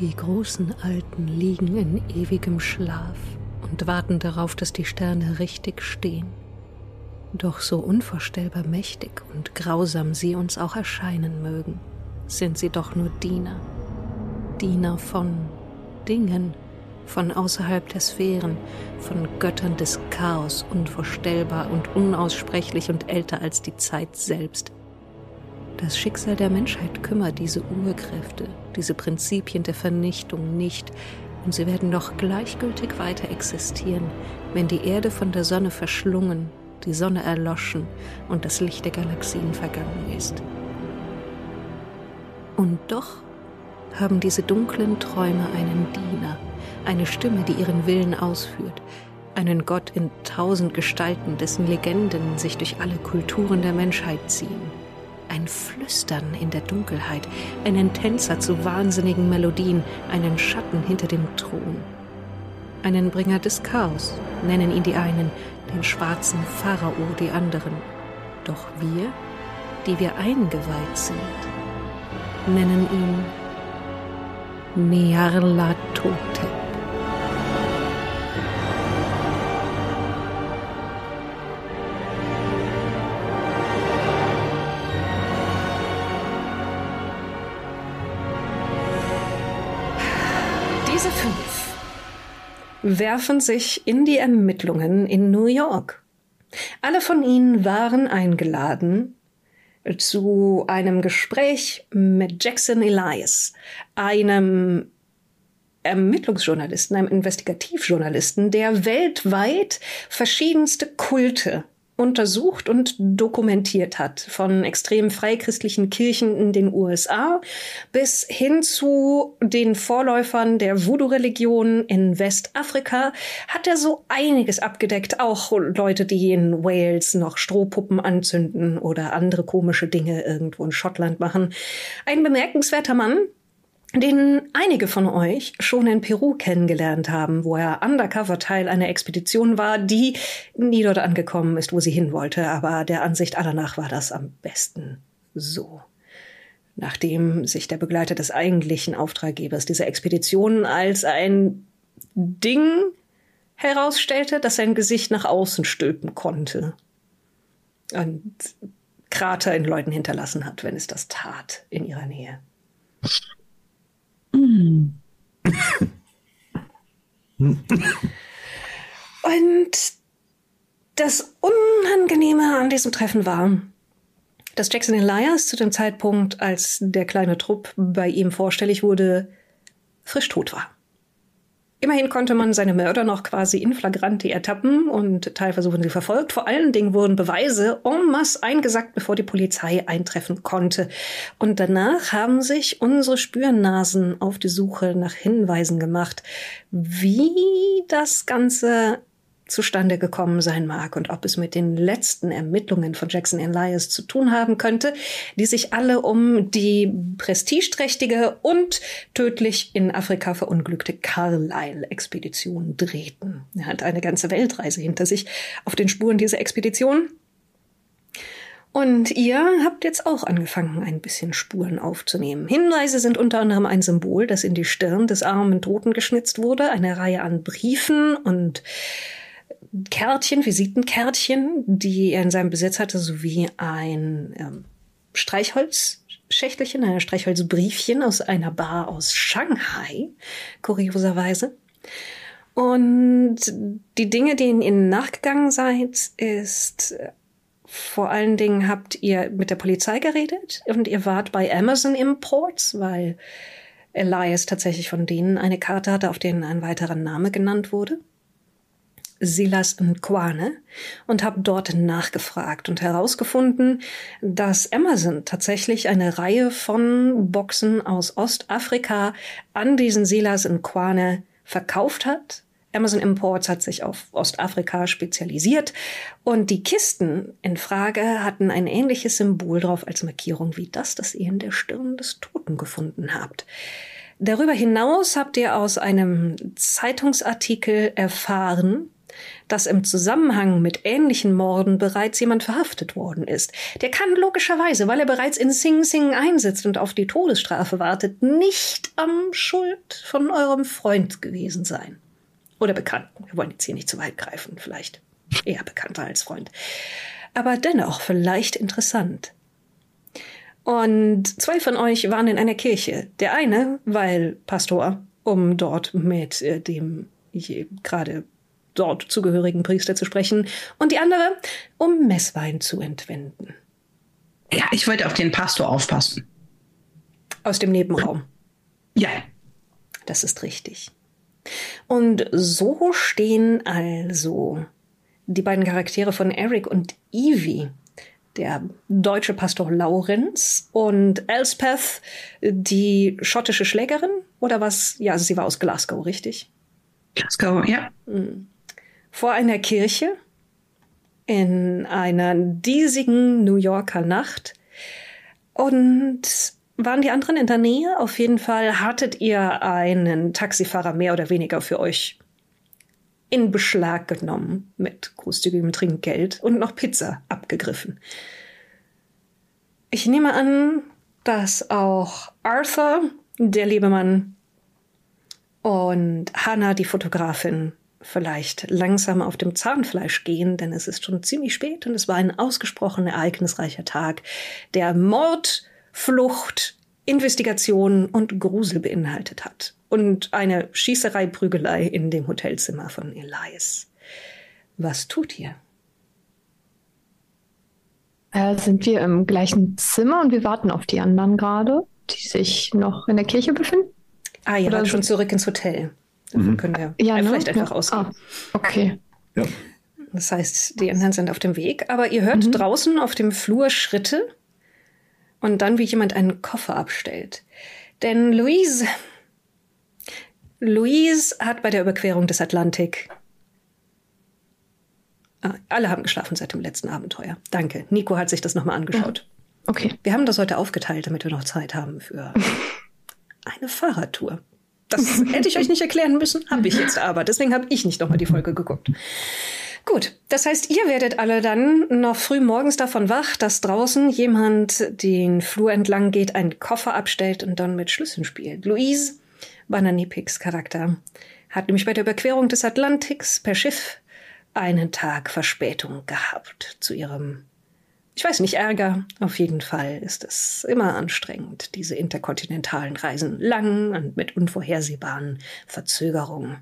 Die großen Alten liegen in ewigem Schlaf und warten darauf, dass die Sterne richtig stehen. Doch so unvorstellbar mächtig und grausam sie uns auch erscheinen mögen, sind sie doch nur Diener. Diener von Dingen, von außerhalb der Sphären, von Göttern des Chaos, unvorstellbar und unaussprechlich und älter als die Zeit selbst. Das Schicksal der Menschheit kümmert diese Urkräfte, diese Prinzipien der Vernichtung nicht, und sie werden doch gleichgültig weiter existieren, wenn die Erde von der Sonne verschlungen, die Sonne erloschen und das Licht der Galaxien vergangen ist. Und doch haben diese dunklen Träume einen Diener, eine Stimme, die ihren Willen ausführt, einen Gott in tausend Gestalten, dessen Legenden sich durch alle Kulturen der Menschheit ziehen ein Flüstern in der Dunkelheit, einen Tänzer zu wahnsinnigen Melodien, einen Schatten hinter dem Thron. Einen Bringer des Chaos nennen ihn die einen, den schwarzen Pharao die anderen. Doch wir, die wir eingeweiht sind, nennen ihn Nyarlathotep. Werfen sich in die Ermittlungen in New York. Alle von ihnen waren eingeladen zu einem Gespräch mit Jackson Elias, einem Ermittlungsjournalisten, einem Investigativjournalisten, der weltweit verschiedenste Kulte untersucht und dokumentiert hat. Von extrem freichristlichen Kirchen in den USA bis hin zu den Vorläufern der Voodoo-Religion in Westafrika hat er so einiges abgedeckt. Auch Leute, die in Wales noch Strohpuppen anzünden oder andere komische Dinge irgendwo in Schottland machen. Ein bemerkenswerter Mann, den einige von euch schon in Peru kennengelernt haben, wo er undercover Teil einer Expedition war, die nie dort angekommen ist, wo sie hin wollte, aber der Ansicht aller nach war das am besten so. Nachdem sich der Begleiter des eigentlichen Auftraggebers dieser Expedition als ein Ding herausstellte, das sein Gesicht nach außen stülpen konnte und Krater in Leuten hinterlassen hat, wenn es das tat in ihrer Nähe. Und das Unangenehme an diesem Treffen war, dass Jackson Elias zu dem Zeitpunkt, als der kleine Trupp bei ihm vorstellig wurde, frisch tot war. Immerhin konnte man seine Mörder noch quasi in flagranti ertappen und teilweise sie verfolgt. Vor allen Dingen wurden Beweise en masse eingesackt, bevor die Polizei eintreffen konnte. Und danach haben sich unsere Spürnasen auf die Suche nach Hinweisen gemacht, wie das Ganze zustande gekommen sein mag und ob es mit den letzten Ermittlungen von Jackson Elias zu tun haben könnte, die sich alle um die prestigeträchtige und tödlich in Afrika verunglückte Carlyle-Expedition drehten. Er hat eine ganze Weltreise hinter sich auf den Spuren dieser Expedition. Und ihr habt jetzt auch angefangen, ein bisschen Spuren aufzunehmen. Hinweise sind unter anderem ein Symbol, das in die Stirn des armen Toten geschnitzt wurde, eine Reihe an Briefen und Kärtchen, Visitenkärtchen, die er in seinem Besitz hatte, sowie ein ähm, Streichholzschächtelchen, ein Streichholzbriefchen aus einer Bar aus Shanghai, kurioserweise. Und die Dinge, denen ihr nachgegangen seid, ist vor allen Dingen habt ihr mit der Polizei geredet und ihr wart bei Amazon Imports, weil Elias tatsächlich von denen eine Karte hatte, auf denen ein weiterer Name genannt wurde. Silas Nkwane und habe dort nachgefragt und herausgefunden, dass Amazon tatsächlich eine Reihe von Boxen aus Ostafrika an diesen Silas Nkwane verkauft hat. Amazon Imports hat sich auf Ostafrika spezialisiert und die Kisten in Frage hatten ein ähnliches Symbol drauf als Markierung wie das, das ihr in der Stirn des Toten gefunden habt. Darüber hinaus habt ihr aus einem Zeitungsartikel erfahren, dass im Zusammenhang mit ähnlichen Morden bereits jemand verhaftet worden ist. Der kann logischerweise, weil er bereits in Sing Sing einsitzt und auf die Todesstrafe wartet, nicht am Schuld von eurem Freund gewesen sein. Oder Bekannten. Wir wollen jetzt hier nicht zu weit greifen, vielleicht eher bekannter als Freund. Aber dennoch vielleicht interessant. Und zwei von euch waren in einer Kirche. Der eine, weil Pastor, um dort mit äh, dem gerade dort zugehörigen Priester zu sprechen. Und die andere, um Messwein zu entwenden. Ja, ich wollte auf den Pastor aufpassen. Aus dem Nebenraum. Ja. Das ist richtig. Und so stehen also die beiden Charaktere von Eric und Evie der deutsche Pastor Laurenz und Elspeth, die schottische Schlägerin oder was? Ja, sie war aus Glasgow, richtig? Glasgow, ja. Hm. Vor einer Kirche in einer diesigen New Yorker Nacht. Und waren die anderen in der Nähe? Auf jeden Fall hattet ihr einen Taxifahrer mehr oder weniger für euch in Beschlag genommen mit großzügigem Trinkgeld und noch Pizza abgegriffen. Ich nehme an, dass auch Arthur, der liebe Mann, und Hannah, die Fotografin, vielleicht langsam auf dem Zahnfleisch gehen, denn es ist schon ziemlich spät und es war ein ausgesprochen ereignisreicher Tag, der Mord, Flucht, Investigation und Grusel beinhaltet hat und eine Schießerei, Prügelei in dem Hotelzimmer von Elias. Was tut ihr? Äh, sind wir im gleichen Zimmer und wir warten auf die anderen gerade, die sich noch in der Kirche befinden? Ah, ihr wart schon zurück ins Hotel. Davon mhm. können wir ja, ne? vielleicht einfach ja. ausgehen. Ah, okay. Ja. Das heißt, die anderen sind auf dem Weg, aber ihr hört mhm. draußen auf dem Flur Schritte und dann, wie jemand einen Koffer abstellt. Denn Louise Louise hat bei der Überquerung des Atlantik. Ah, alle haben geschlafen seit dem letzten Abenteuer. Danke. Nico hat sich das nochmal angeschaut. Okay. Wir haben das heute aufgeteilt, damit wir noch Zeit haben für eine Fahrradtour. Das hätte ich euch nicht erklären müssen, habe ich jetzt aber. Deswegen habe ich nicht nochmal die Folge geguckt. Gut, das heißt, ihr werdet alle dann noch früh morgens davon wach, dass draußen jemand den Flur entlang geht, einen Koffer abstellt und dann mit Schlüsseln spielt. Louise Bananipics Charakter, hat nämlich bei der Überquerung des Atlantiks per Schiff einen Tag Verspätung gehabt zu ihrem, ich weiß nicht, Ärger. Auf jeden Fall ist es immer anstrengend, diese interkontinentalen Reisen lang und mit unvorhersehbaren Verzögerungen.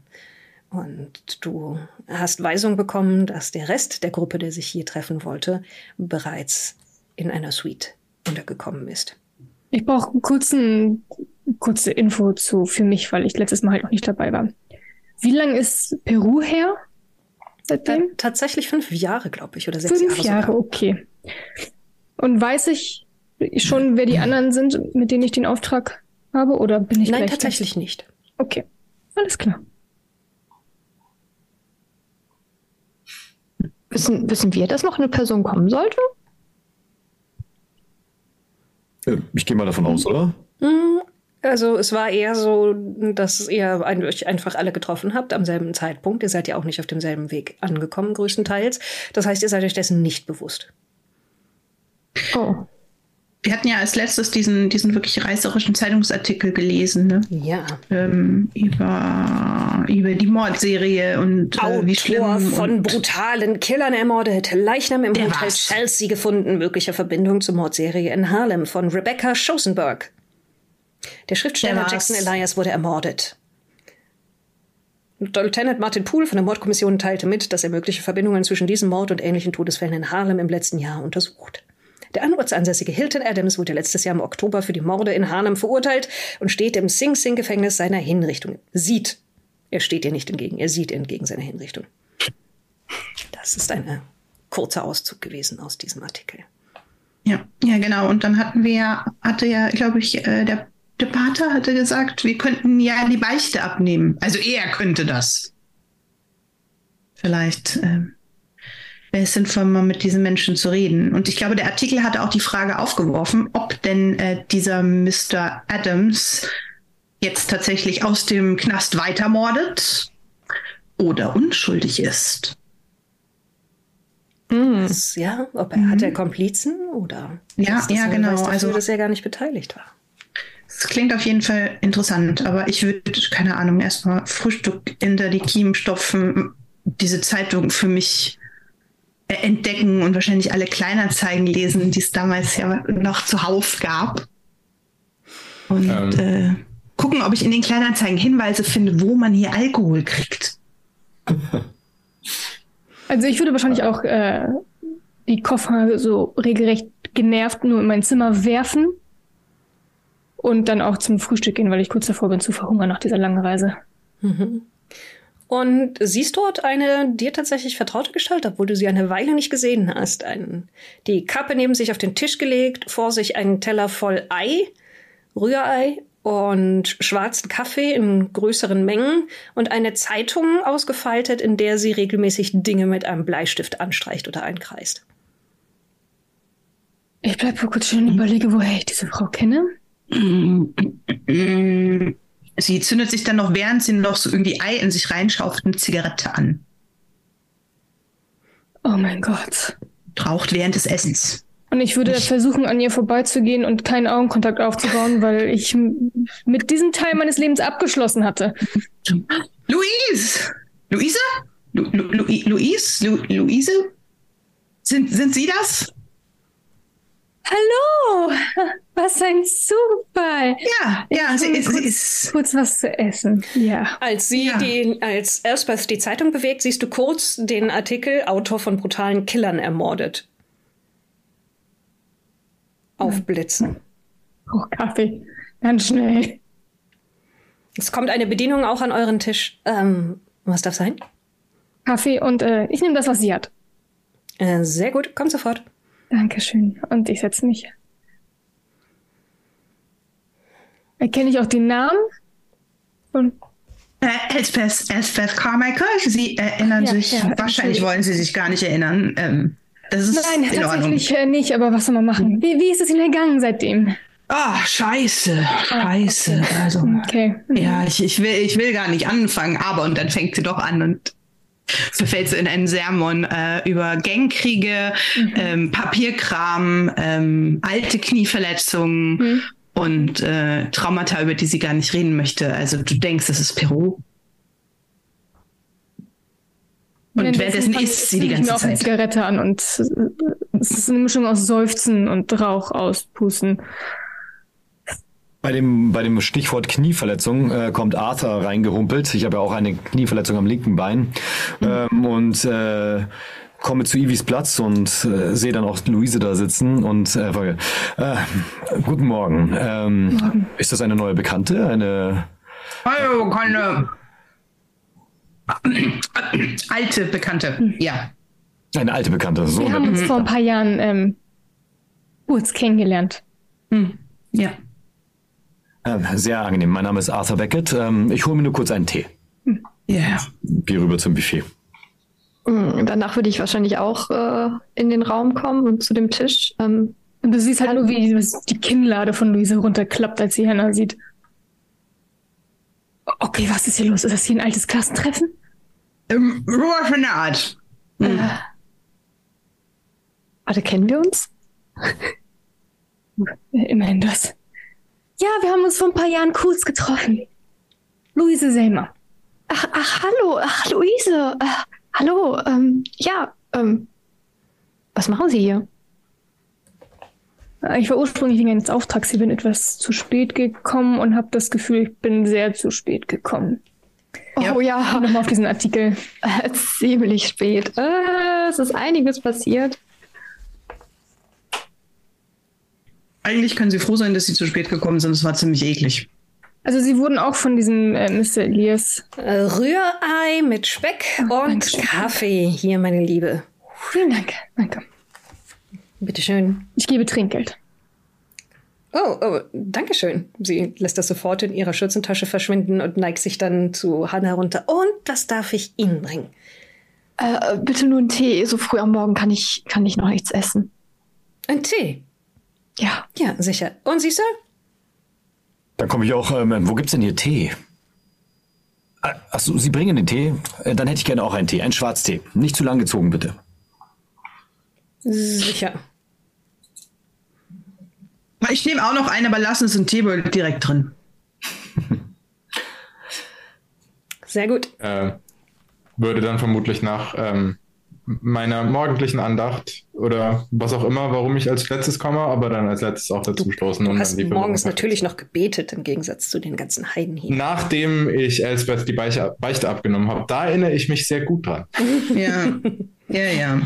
Und du hast Weisung bekommen, dass der Rest der Gruppe, der sich hier treffen wollte, bereits in einer Suite untergekommen ist. Ich brauche einen kurze Info zu für mich, weil ich letztes Mal halt noch nicht dabei war. Wie lange ist Peru her? Seitdem? Tatsächlich fünf Jahre, glaube ich, oder sechs fünf Jahre. Fünf Jahre, okay. Und weiß ich schon, wer die anderen sind, mit denen ich den Auftrag habe, oder bin ich Nein, tatsächlich nicht. Okay, alles klar. Wissen, wissen wir, dass noch eine Person kommen sollte? Ich gehe mal davon aus, oder? Hm, also es war eher so, dass ihr euch einfach alle getroffen habt am selben Zeitpunkt. Ihr seid ja auch nicht auf demselben Weg angekommen, größtenteils. Das heißt, ihr seid euch dessen nicht bewusst. Oh. Wir hatten ja als letztes diesen, diesen wirklich reißerischen Zeitungsartikel gelesen, ne? Ja. Ähm, über, über die Mordserie und äh, wie schlimm. von brutalen Killern ermordet. Leichnam im Hotel war's. Chelsea gefunden. Mögliche Verbindung zur Mordserie in Harlem von Rebecca Schosenberg. Der Schriftsteller Der Jackson Elias wurde ermordet. Lieutenant Martin Poole von der Mordkommission teilte mit, dass er mögliche Verbindungen zwischen diesem Mord und ähnlichen Todesfällen in Harlem im letzten Jahr untersucht. Der anortsansässige Hilton Adams wurde letztes Jahr im Oktober für die Morde in Harlem verurteilt und steht im Sing Sing Gefängnis seiner Hinrichtung. Sieht. Er steht ihr nicht entgegen, er sieht entgegen seiner Hinrichtung. Das ist ein kurzer Auszug gewesen aus diesem Artikel. Ja, ja, genau. Und dann hatten wir, hatte ja, glaube ich, äh, der der Pater hatte gesagt, wir könnten ja die Beichte abnehmen. Also er könnte das. Vielleicht äh, wäre es sinnvoll, mal mit diesen Menschen zu reden. Und ich glaube, der Artikel hatte auch die Frage aufgeworfen, ob denn äh, dieser Mr. Adams jetzt tatsächlich aus dem Knast weitermordet oder unschuldig ist. Hm. Das- Ja, ob er, hat er Komplizen oder? Ja, ist das ja, genau. Dafür, Also- dass er gar nicht beteiligt war. Es klingt auf jeden Fall interessant, aber ich würde, keine Ahnung, erstmal Frühstück hinter die Kiemen stopfen, diese Zeitung für mich entdecken und wahrscheinlich alle Kleinanzeigen lesen, die es damals ja noch zuhauf gab. Und Ähm. äh, gucken, ob ich in den Kleinanzeigen Hinweise finde, wo man hier Alkohol kriegt. Also ich würde wahrscheinlich auch äh, die Koffer so regelrecht genervt nur in mein Zimmer werfen und dann auch zum Frühstück gehen, weil ich kurz davor bin zu verhungern nach dieser langen Reise. Und siehst dort eine dir tatsächlich vertraute Gestalt, obwohl du sie eine Weile nicht gesehen hast. Ein, die Kappe neben sich auf den Tisch gelegt, vor sich einen Teller voll Ei, Rührei und schwarzen Kaffee in größeren Mengen und eine Zeitung ausgefaltet, in der sie regelmäßig Dinge mit einem Bleistift anstreicht oder einkreist. Ich bleibe kurz stehen und überlege, woher ich diese Frau kenne. Sie zündet sich dann noch, während sie noch so irgendwie Ei in sich reinschaufelt, eine Zigarette an. Oh mein Gott. Raucht während des Essens. Und ich würde versuchen, an ihr vorbeizugehen und keinen Augenkontakt aufzubauen, weil ich mit diesem Teil meines Lebens abgeschlossen hatte. Luise! Luise? Lu Lu Lu Luise? Lu Luise? Sind, sind Sie das? Hallo! Was ein Zufall! Ja, ja, sie ist, sie kurz- ist. Kurz was zu essen. Ja. Als sie Ja. die, als Elspeth die Zeitung bewegt, siehst du kurz den Artikel Autor von brutalen Killern ermordet. Aufblitzen. Oh, Kaffee. Ganz schnell. Es kommt eine Bedienung auch an euren Tisch. Ähm, was darf sein? Kaffee und äh, ich nehme das, was sie hat. Äh, sehr gut, kommt sofort. Dankeschön. Und ich setze mich. Erkenne ich auch den Namen? Und Äh, Elspeth, Elspeth Carmichael, Sie erinnern Ja, sich, ja, wahrscheinlich wollen Sie sich gar nicht erinnern. Ähm, das ist Nein, in Ordnung. tatsächlich äh, nicht, aber was soll man machen? Wie, wie ist es Ihnen ergangen seitdem? Ah, scheiße, scheiße. Also, Okay. ja, ich, ich, will, ich will gar nicht anfangen, aber und dann fängt sie doch an und verfällt so in einen Sermon äh, über Gangkriege, ähm, Papierkram, ähm, alte Knieverletzungen Mhm. und äh, Traumata, über die sie gar nicht reden möchte. Also du denkst, das ist Peru. Und währenddessen fand- isst sie die zünd ich ganze mir auch eine Zeit. Zigarette an und es ist eine Mischung aus Seufzen und Rauch auspusten. Bei dem, bei dem Stichwort Knieverletzung äh, kommt Arthur reingehumpelt. Ich habe ja auch eine Knieverletzung am linken Bein. Ähm, und äh, komme zu Ivis Platz und äh, sehe dann auch Luise da sitzen und äh, frage, äh, guten Morgen. Ähm, Ist das eine neue Bekannte? Eine Hallo, keine alte Bekannte. Ja. eine alte Bekannte? So Wir haben uns vor ein paar Jahren ähm, kurz kennengelernt. Hm. Ja. Äh, sehr angenehm. Mein Name ist Arthur Beckett. Ähm, ich hole mir nur kurz einen Tee. Ja. Gehe rüber zum Buffet. Mm, Danach würde ich wahrscheinlich auch äh, in den Raum kommen und zu dem Tisch. Ähm, Und du siehst halt nur, wie die Kinnlade von Luise runterklappt, als sie Hannah sieht. Okay, was ist hier los? Ist das hier ein altes Klassentreffen? Ähm, Ruhe für eine Art. äh, warte, kennen wir uns? Immerhin das. Ja, wir haben uns vor ein paar Jahren kurz getroffen. Luise Selmer. Ach, ach hallo, ach, Luise. Äh, hallo, ähm, ja, ähm, was machen Sie hier? Äh, Ich war ursprünglich wegen eines Auftrags hier, bin etwas zu spät gekommen und habe das Gefühl, ich bin sehr zu spät gekommen. Ja. Oh ja, Nochmal auf diesen Artikel. äh, ziemlich spät. Äh, es ist einiges passiert. Eigentlich können Sie froh sein, dass Sie zu spät gekommen sind. Es war ziemlich eklig. Also sie wurden auch von diesem äh, Mr. Elias. Äh, Rührei mit Speck und Dankeschön. Kaffee. Hier, meine Liebe. Vielen Dank. Danke. Bitteschön. Ich gebe Trinkgeld. Oh, oh, danke schön. Sie lässt das sofort in ihrer Schürzentasche verschwinden und neigt sich dann zu Hannah runter. Und das darf ich Ihnen bringen. Äh, bitte nur einen Tee. So früh am Morgen kann ich, kann ich noch nichts essen. Ein Tee. Ja. Ja, sicher. Und Sie, Sir? Dann komme ich auch, ähm, wo gibt's denn hier Tee? Achso, Sie bringen den Tee? Äh, Dann hätte ich gerne auch einen Tee, einen Schwarztee. Nicht zu lang gezogen, bitte. Sicher. Ich nehme auch noch einen, aber lassen es in Teebeutel direkt drin. Sehr gut. Äh, würde dann vermutlich nach ähm, meiner morgendlichen Andacht oder was auch immer, warum ich als letztes komme, aber dann als letztes auch dazu stoßen. Du und hast dann die morgens natürlich noch gebetet, im Gegensatz zu den ganzen Heiden hier. Nachdem ich Elsbeth die Beiche, Beichte abgenommen habe, da erinnere ich mich sehr gut dran. Ja, ja, ja.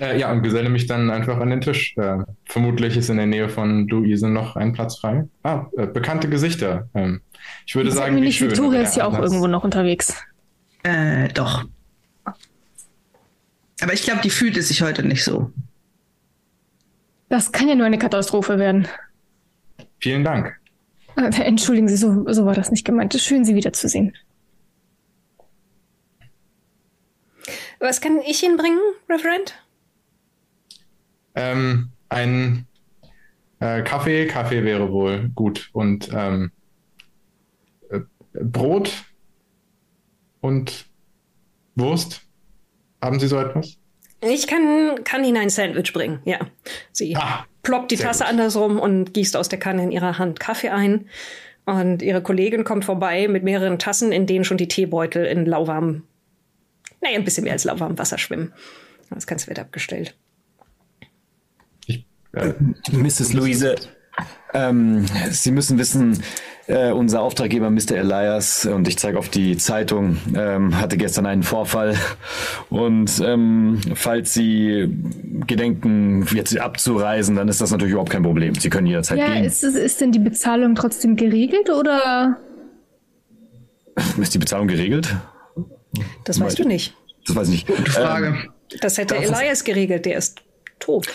Äh, ja, und geselle mich dann einfach an den Tisch. Äh, vermutlich ist in der Nähe von Luise noch ein Platz frei. Ah, äh, bekannte Gesichter. Ähm, ich würde sagen, wie nicht schön. Victoria ist ja auch irgendwo noch unterwegs. Äh, doch. Aber ich glaube, die fühlt es sich heute nicht so. Das kann ja nur eine Katastrophe werden. Vielen Dank. Äh, Entschuldigen Sie, so, so war das nicht gemeint. Schön, Sie wiederzusehen. Was kann ich Ihnen bringen, Reverend? Ähm, ein äh, Kaffee, Kaffee wäre wohl gut. Und ähm, äh, Brot und Wurst. Haben Sie so etwas? Ich kann, kann Ihnen ein Sandwich bringen, ja. Sie Ah, ploppt die Tasse gut. andersrum und gießt aus der Kanne in ihrer Hand Kaffee ein. Und ihre Kollegin kommt vorbei mit mehreren Tassen, in denen schon die Teebeutel in lauwarmem, naja, ein bisschen mehr als lauwarmem Wasser schwimmen. Das Ganze wird abgestellt. Ich, äh, Mrs. Luise, ähm, Sie müssen wissen, äh, unser Auftraggeber Mr. Elias, und ich zeige auf die Zeitung, ähm, hatte gestern einen Vorfall. Und ähm, falls Sie gedenken, jetzt abzureisen, dann ist das natürlich überhaupt kein Problem. Sie können jederzeit Ja, gehen. ist, es- ist denn die Bezahlung trotzdem geregelt oder? Ist die Bezahlung geregelt? Das weißt du nicht. Das weiß ich nicht. Gute Frage. Das hätte Elias geregelt, der ist tot.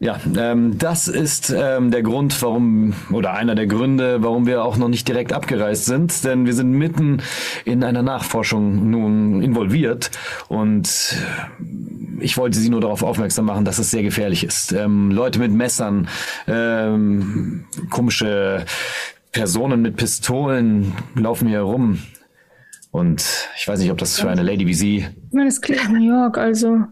Ja, ähm, das ist ähm, der Grund, warum, oder einer der Gründe, warum wir auch noch nicht direkt abgereist sind, denn wir sind mitten in einer Nachforschung nun involviert und ich wollte Sie nur darauf aufmerksam machen, dass es sehr gefährlich ist. Ähm, Leute mit Messern, ähm, komische Personen mit Pistolen laufen hier herum und ich weiß nicht, ob das für eine Lady wie Sie Ich meine, es klingt New York, also.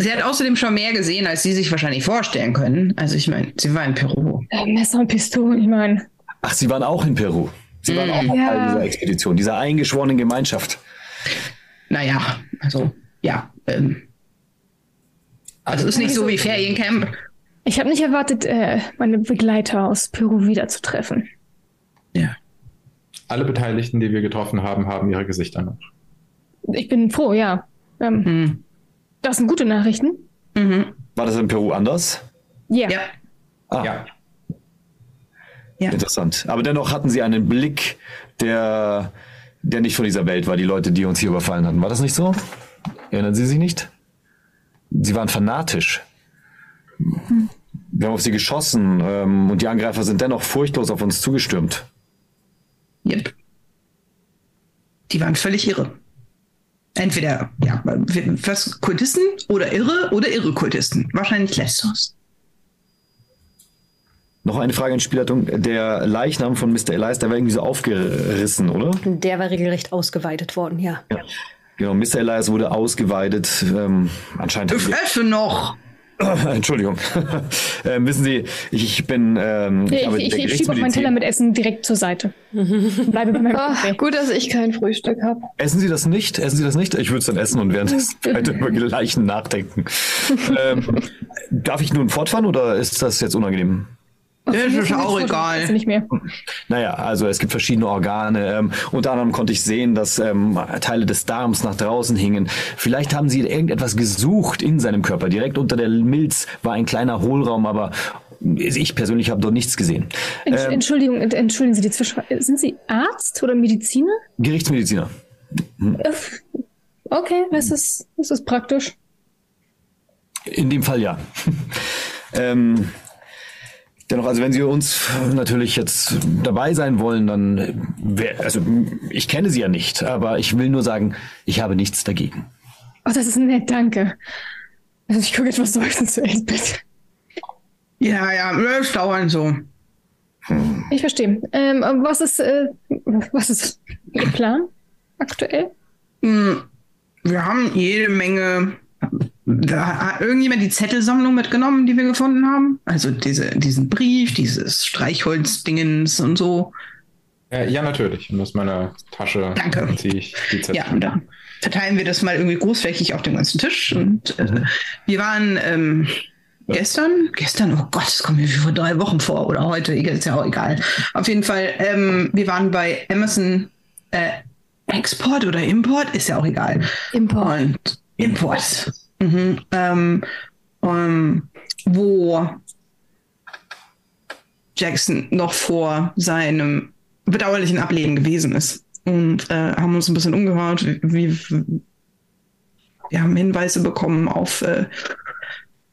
Sie hat außerdem schon mehr gesehen, als Sie sich wahrscheinlich vorstellen können. Also ich meine, sie war in Peru. Äh, Messer und Pistolen, ich meine. Ach, Sie waren auch in Peru. Sie waren auch Ja. Teil dieser Expedition, dieser eingeschworenen Gemeinschaft. Naja, also ja. Ähm, also ist nicht so wie Feriencamp. Ich habe nicht erwartet, äh, meine Begleiter aus Peru wiederzutreffen. Ja. alle Beteiligten, die wir getroffen haben, haben ihre Gesichter noch. Ich bin froh, ja. Ähm, Hm. Das sind gute Nachrichten. Mhm. War das in Peru anders? Ja. Ja. Ah, Ja, Ja. interessant. Aber dennoch hatten Sie einen Blick, der, der nicht von dieser Welt war, die Leute, die uns hier überfallen hatten. War das nicht so? Erinnern Sie sich nicht? Sie waren fanatisch. Wir haben auf sie geschossen ähm, und die Angreifer sind dennoch furchtlos auf uns zugestürmt. Yep. Die waren völlig irre. Entweder, ja, was, Kultisten oder irre oder irre Kultisten. Wahrscheinlich letzteres. Noch eine Frage in Spielleitung. Der Leichnam von Mr. Elias, der war irgendwie so aufgerissen, oder? Der war regelrecht ausgeweitet worden, ja. Ja. Genau, Mr. Elias wurde ausgeweidet. Ähm, anscheinend. wir- Esse noch! Entschuldigung. ähm, wissen Sie, ich, ich bin. Ähm, Ich, ich, der ich schiebe auch meinen Teller mit Essen direkt zur Seite. Bleibe bei meinem Ah, Kaffee. gut, dass ich kein Frühstück habe. Essen Sie das nicht? Essen Sie das nicht? Ich würde es dann essen und währenddessen weiter über Leichen nachdenken. ähm, darf ich nun fortfahren oder ist das jetzt unangenehm? Das ist auch Also egal. nicht mehr. Naja, also es gibt verschiedene Organe. Ähm, unter anderem konnte ich sehen, dass ähm, Teile des Darms nach draußen hingen. Vielleicht haben sie irgendetwas gesucht in seinem Körper. Direkt unter der Milz war ein kleiner Hohlraum, aber ich persönlich habe dort nichts gesehen. Ähm, Entschuldigung, ent- entschuldigen Sie die Zwischenfrage. Sind Sie Arzt oder Mediziner? Gerichtsmediziner. Okay, das ist, das ist praktisch. In dem Fall ja. ähm, dennoch, also wenn Sie uns natürlich jetzt dabei sein wollen, dann wär, also ich kenne Sie ja nicht, aber ich will nur sagen, ich habe nichts dagegen. Oh, das ist nett, danke. Also ich gucke etwas seufzend zu Elsbeth. Ja, ja, das dauert so. Ich verstehe. Ähm, was ist, äh, was ist Ihr Plan aktuell? Hm, Wir haben jede Menge. Da hat irgendjemand die Zettelsammlung mitgenommen, die wir gefunden haben? Also diese, diesen Brief, dieses Streichholzdingens und so. Äh, ja, natürlich. Und aus meiner Tasche Danke. ziehe ich die Zettel. Ja, und dann verteilen wir das mal irgendwie großflächig auf dem ganzen Tisch. Und äh, wir waren ähm, gestern, gestern, oh Gott, das kommt mir wie vor drei Wochen vor oder heute, egal, ist ja auch egal. Auf jeden Fall, ähm, wir waren bei Amazon äh, Export oder Import, ist ja auch egal. Import. Und Import. Mhm. Ähm, ähm, wo Jackson noch vor seinem bedauerlichen Ableben gewesen ist. Und äh, haben uns ein bisschen umgehört. Wie, wir haben Hinweise bekommen auf äh,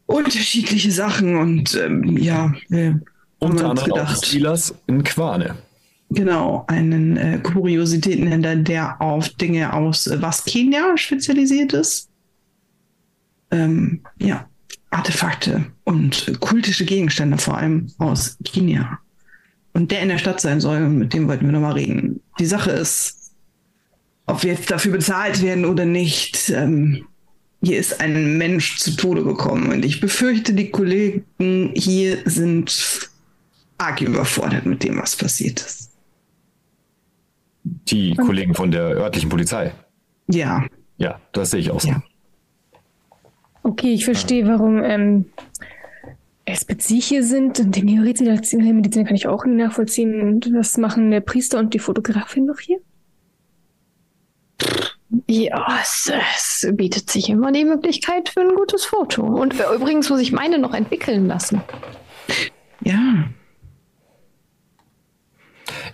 unterschiedliche Sachen und ähm, ja, wir Unter anderem auch gedacht, Steelers in Quane. genau, einen äh, Kuriositätenhändler, der auf Dinge aus äh, was Kenia spezialisiert ist. Ähm, ja, Artefakte und kultische Gegenstände vor allem aus Kenia. Und der in der Stadt sein soll, mit dem wollten wir nochmal reden. Die Sache ist, ob wir jetzt dafür bezahlt werden oder nicht, ähm, hier ist ein Mensch zu Tode gekommen und ich befürchte, die Kollegen hier sind arg überfordert mit dem, was passiert ist. Die Kollegen von der örtlichen Polizei. Ja, Ja, das sehe ich auch so. Ja. Okay, ich verstehe, warum ähm, SPC hier sind. Und den Medizin kann ich auch nicht nachvollziehen. Und was machen der Priester und die Fotografin noch hier? Ja, es, es bietet sich immer die Möglichkeit für ein gutes Foto. Und äh, übrigens muss ich meine noch entwickeln lassen. ja.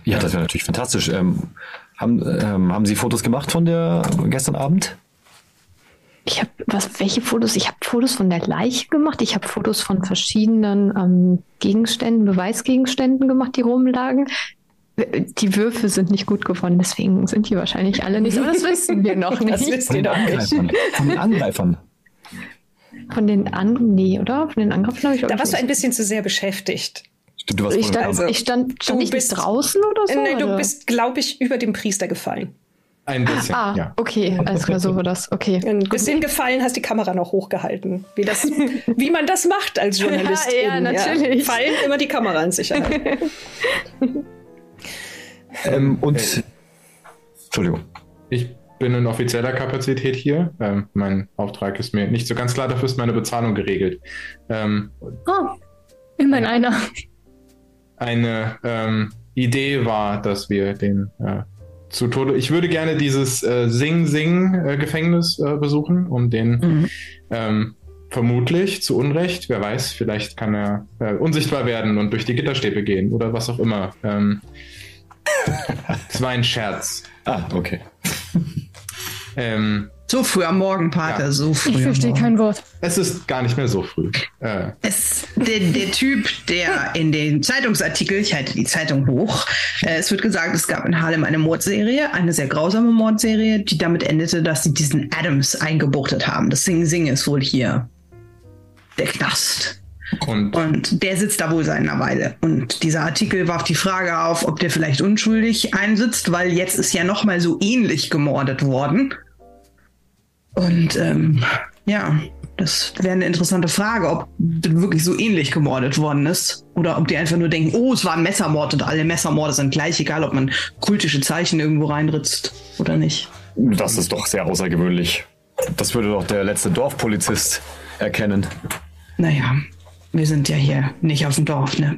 Ja, das wäre natürlich fantastisch. Ähm, haben, ähm, haben Sie Fotos gemacht von der gestern Abend? Ich habe was, welche Fotos? Ich habe Fotos von der Leiche gemacht. Ich habe Fotos von verschiedenen ähm, Gegenständen, Beweisgegenständen gemacht, die rumlagen. Äh, Die Würfel sind nicht gut geworden, deswegen sind die wahrscheinlich alle nicht. Aber das wissen wir noch Das nicht. Von ihr den doch nicht. Angreifern. Von den Angreifern. Von den anderen, nee, oder? Von den Angriffen habe ich auch Da nicht warst du ein bisschen zu sehr beschäftigt. Stimmt, du warst Ich stand, Also, ich stand, stand du ich nicht bist- draußen oder so? Nein, du oder? bist, glaube ich, über dem Priester gefallen. Ein bisschen, Ah, ja. okay, alles klar, so war das. Okay. Ein bisschen gefallen, hast die Kamera noch hochgehalten. Wie, das, wie man das macht als Journalist. Ja, ja, natürlich. Fallen immer die Kamera in Sicherheit. Ähm, und. Entschuldigung. Ich bin in offizieller Kapazität hier. Ähm, mein Auftrag ist mir nicht so ganz klar, dafür ist meine Bezahlung geregelt. Ähm, Ah, immerhin einer. eine ähm, Idee war, dass wir den äh, zu Tode. Ich würde gerne dieses äh, Sing-Sing-Gefängnis äh, besuchen, um den Mhm. ähm, vermutlich zu Unrecht, wer weiß, vielleicht kann er äh, unsichtbar werden und durch die Gitterstäbe gehen oder was auch immer. Ähm, das war ein Scherz. Ah, okay. Ähm, So früh am Morgen, Pater, Ja. so früh Ich verstehe kein Wort. es ist gar nicht mehr so früh. Äh, Es, der, der Typ, der in den Zeitungsartikel, ich halte die Zeitung hoch, äh, es wird gesagt, es gab in Harlem eine Mordserie, eine sehr grausame Mordserie, die damit endete, dass sie diesen Adams eingebuchtet haben. Das Sing Sing ist wohl hier der Knast. und Und der sitzt da wohl seit einer Weile. Und dieser Artikel warf die Frage auf, ob der vielleicht unschuldig einsitzt, weil jetzt ist ja noch mal so ähnlich gemordet worden. Und ähm, ja, das wäre eine interessante Frage, ob wirklich so ähnlich gemordet worden ist. Oder ob die einfach nur denken, oh, es war ein Messermord und alle Messermorde sind gleich, egal ob man kultische Zeichen irgendwo reinritzt oder nicht. Das ist doch sehr außergewöhnlich. Das würde doch der letzte Dorfpolizist erkennen. Naja, wir sind ja hier nicht auf dem Dorf, ne?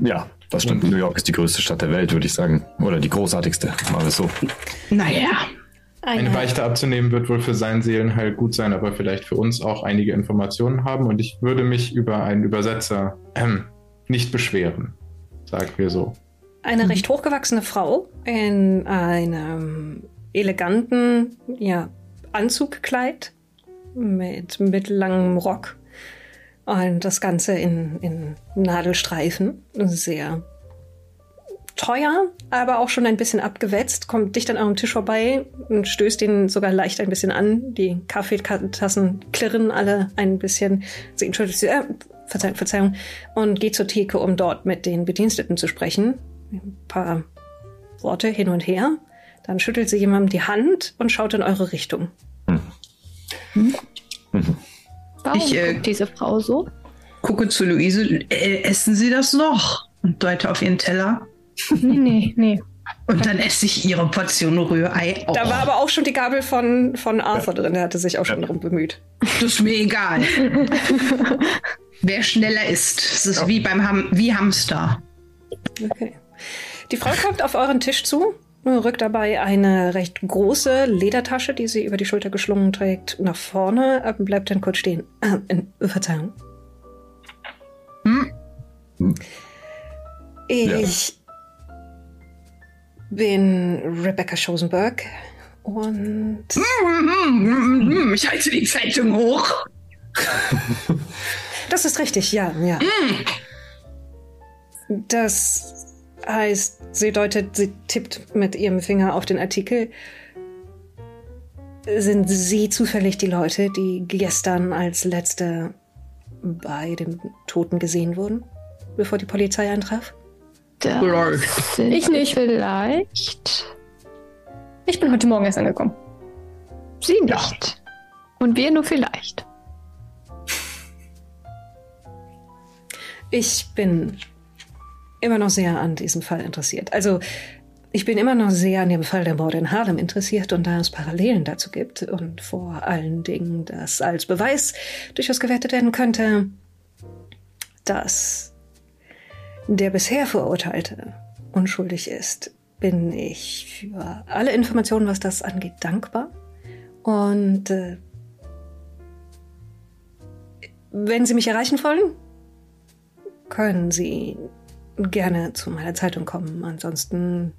Ja, das stimmt. New York ist die größte Stadt der Welt, würde ich sagen. Oder die großartigste. Mal es so. Naja. Eine Beichte abzunehmen wird wohl für seinen Seelenheil gut sein, aber vielleicht für uns auch einige Informationen haben. Und ich würde mich über einen Übersetzer ähm, nicht beschweren, sagen wir so. Eine recht hochgewachsene Frau in einem eleganten ja, Anzugkleid mit mittellangem Rock und das Ganze in, in Nadelstreifen. Sehr teuer, aber auch schon ein bisschen abgewetzt. Kommt dicht an eurem Tisch vorbei und stößt ihn sogar leicht ein bisschen an. Die Kaffeetassen klirren alle ein bisschen. Sie entschuldigt sich. Äh, Verzeihung, Verzeihung, und geht zur Theke, um dort mit den Bediensteten zu sprechen. Ein paar Worte hin und her. Dann schüttelt sie jemandem die Hand und schaut in eure Richtung. Warum Ich, äh, guckt diese Frau so? Gucke zu Luise. Äh, essen Sie das noch? Und deute auf ihren Teller. Nee, nee, nee. Und dann esse ich ihre Portion Rührei auch. Da war aber auch schon die Gabel von, von Arthur drin. Der hatte sich auch schon darum bemüht. Das ist mir egal. Wer schneller isst. Es ist wie beim Ham wie Hamster. Okay. Die Frau kommt auf euren Tisch zu, rückt dabei eine recht große Ledertasche, die sie über die Schulter geschlungen trägt, nach vorne, äh, bleibt dann kurz stehen. Äh, in, Verzeihung. Hm? Ich bin Rebecca Schosenberg und Hm, Ich halte die Zeitung hoch. das ist richtig, ja, ja. Das heißt, sie deutet, sie tippt mit ihrem Finger auf den Artikel. Sind Sie zufällig die Leute, die gestern als letzte bei dem Toten gesehen wurden, bevor die Polizei eintraf? Das Ich nicht. Vielleicht. Ich bin heute Morgen erst angekommen. Sie nicht. Und wir nur vielleicht. Ich bin immer noch sehr an diesem Fall interessiert. Also, ich bin immer noch sehr an dem Fall der Morde in Harlem interessiert und da es Parallelen dazu gibt und vor allen Dingen das als Beweis durchaus gewertet werden könnte, dass der bisher Verurteilte unschuldig ist, bin ich für alle Informationen, was das angeht, dankbar. Und äh, wenn Sie mich erreichen wollen, können Sie gerne zu meiner Zeitung kommen. Ansonsten,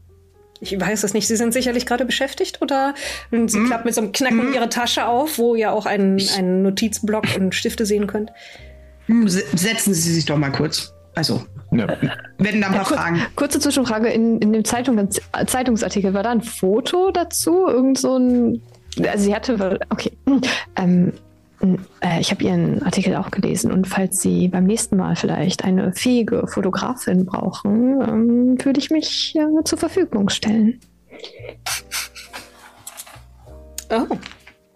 ich weiß es nicht, Sie sind sicherlich gerade beschäftigt oder Sie klappt mit so einem Knacken Ihre Tasche auf, wo ihr auch einen, einen Notizblock und Stifte sehen könnt. Hm, se- Setzen Sie sich doch mal kurz. Also, Ja. werden da ein paar Kur Fragen. kurze Zwischenfrage: In, in dem Zeitung, Zeitungsartikel war da ein Foto dazu? Irgend so ein. Also, sie hatte. Okay. Ähm, äh, ich habe Ihren Artikel auch gelesen und falls Sie beim nächsten Mal vielleicht eine fähige Fotografin brauchen, ähm, würde ich mich äh, zur Verfügung stellen. Oh,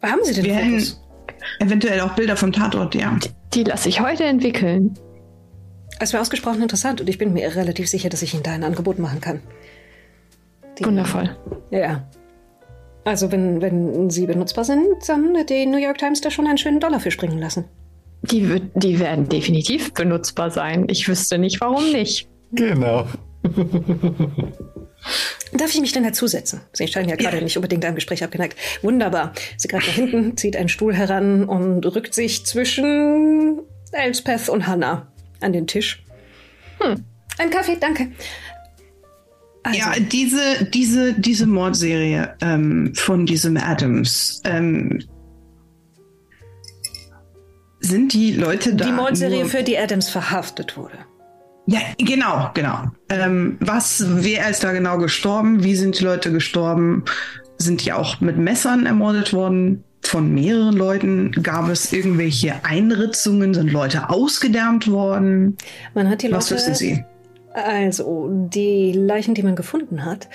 haben Sie denn Wir hätten Fotos? eventuell auch Bilder vom Tatort, ja. Die lasse ich heute entwickeln. Es wäre ausgesprochen interessant und ich bin mir relativ sicher, dass ich Ihnen da ein Angebot machen kann. Die- Wundervoll. Ja. Also, wenn, wenn Sie benutzbar sind, dann hat die New York Times da schon einen schönen Dollar für springen lassen. Die, wird, die werden definitiv benutzbar sein. Ich wüsste nicht, warum nicht. Genau. Darf ich mich denn dazusetzen? Sie scheinen ja gerade nicht unbedingt einem Gespräch abgeneigt. Wunderbar. Sie greift nach hinten, zieht einen Stuhl heran und rückt sich zwischen Elspeth und Hannah an den Tisch. Hm. Ein Kaffee, danke. Also, Ja, diese, diese, diese Mordserie ähm, von diesem Adams. Ähm, sind die Leute da? die Mordserie, nur- für die Adams verhaftet wurde. Ja, genau, genau. Ähm, was, wer ist da genau gestorben? Wie sind die Leute gestorben? Sind die auch mit Messern ermordet worden? Von mehreren Leuten? Gab es irgendwelche Einritzungen? Sind Leute ausgedärmt worden? Man hat die Leute. Was wissen Sie? Also, die Leichen, die man gefunden hat,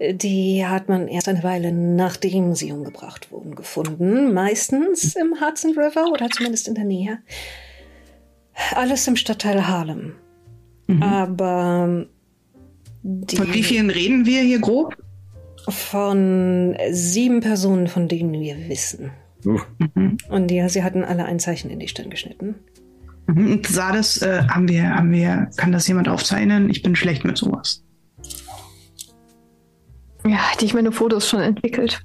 die hat man erst eine Weile nachdem sie umgebracht wurden gefunden. Meistens im Hudson River oder zumindest in der Nähe. Alles im Stadtteil Harlem. Aber die, Von wie vielen reden wir hier grob? Von sieben Personen, von denen wir wissen. Uh, Und ja, sie hatten alle ein Zeichen in die Stirn geschnitten. Mhm. Und Sah das, äh, haben wir, haben wir, kann das jemand aufzeichnen? Ich bin schlecht mit sowas. Ja, hätte ich meine Fotos schon entwickelt.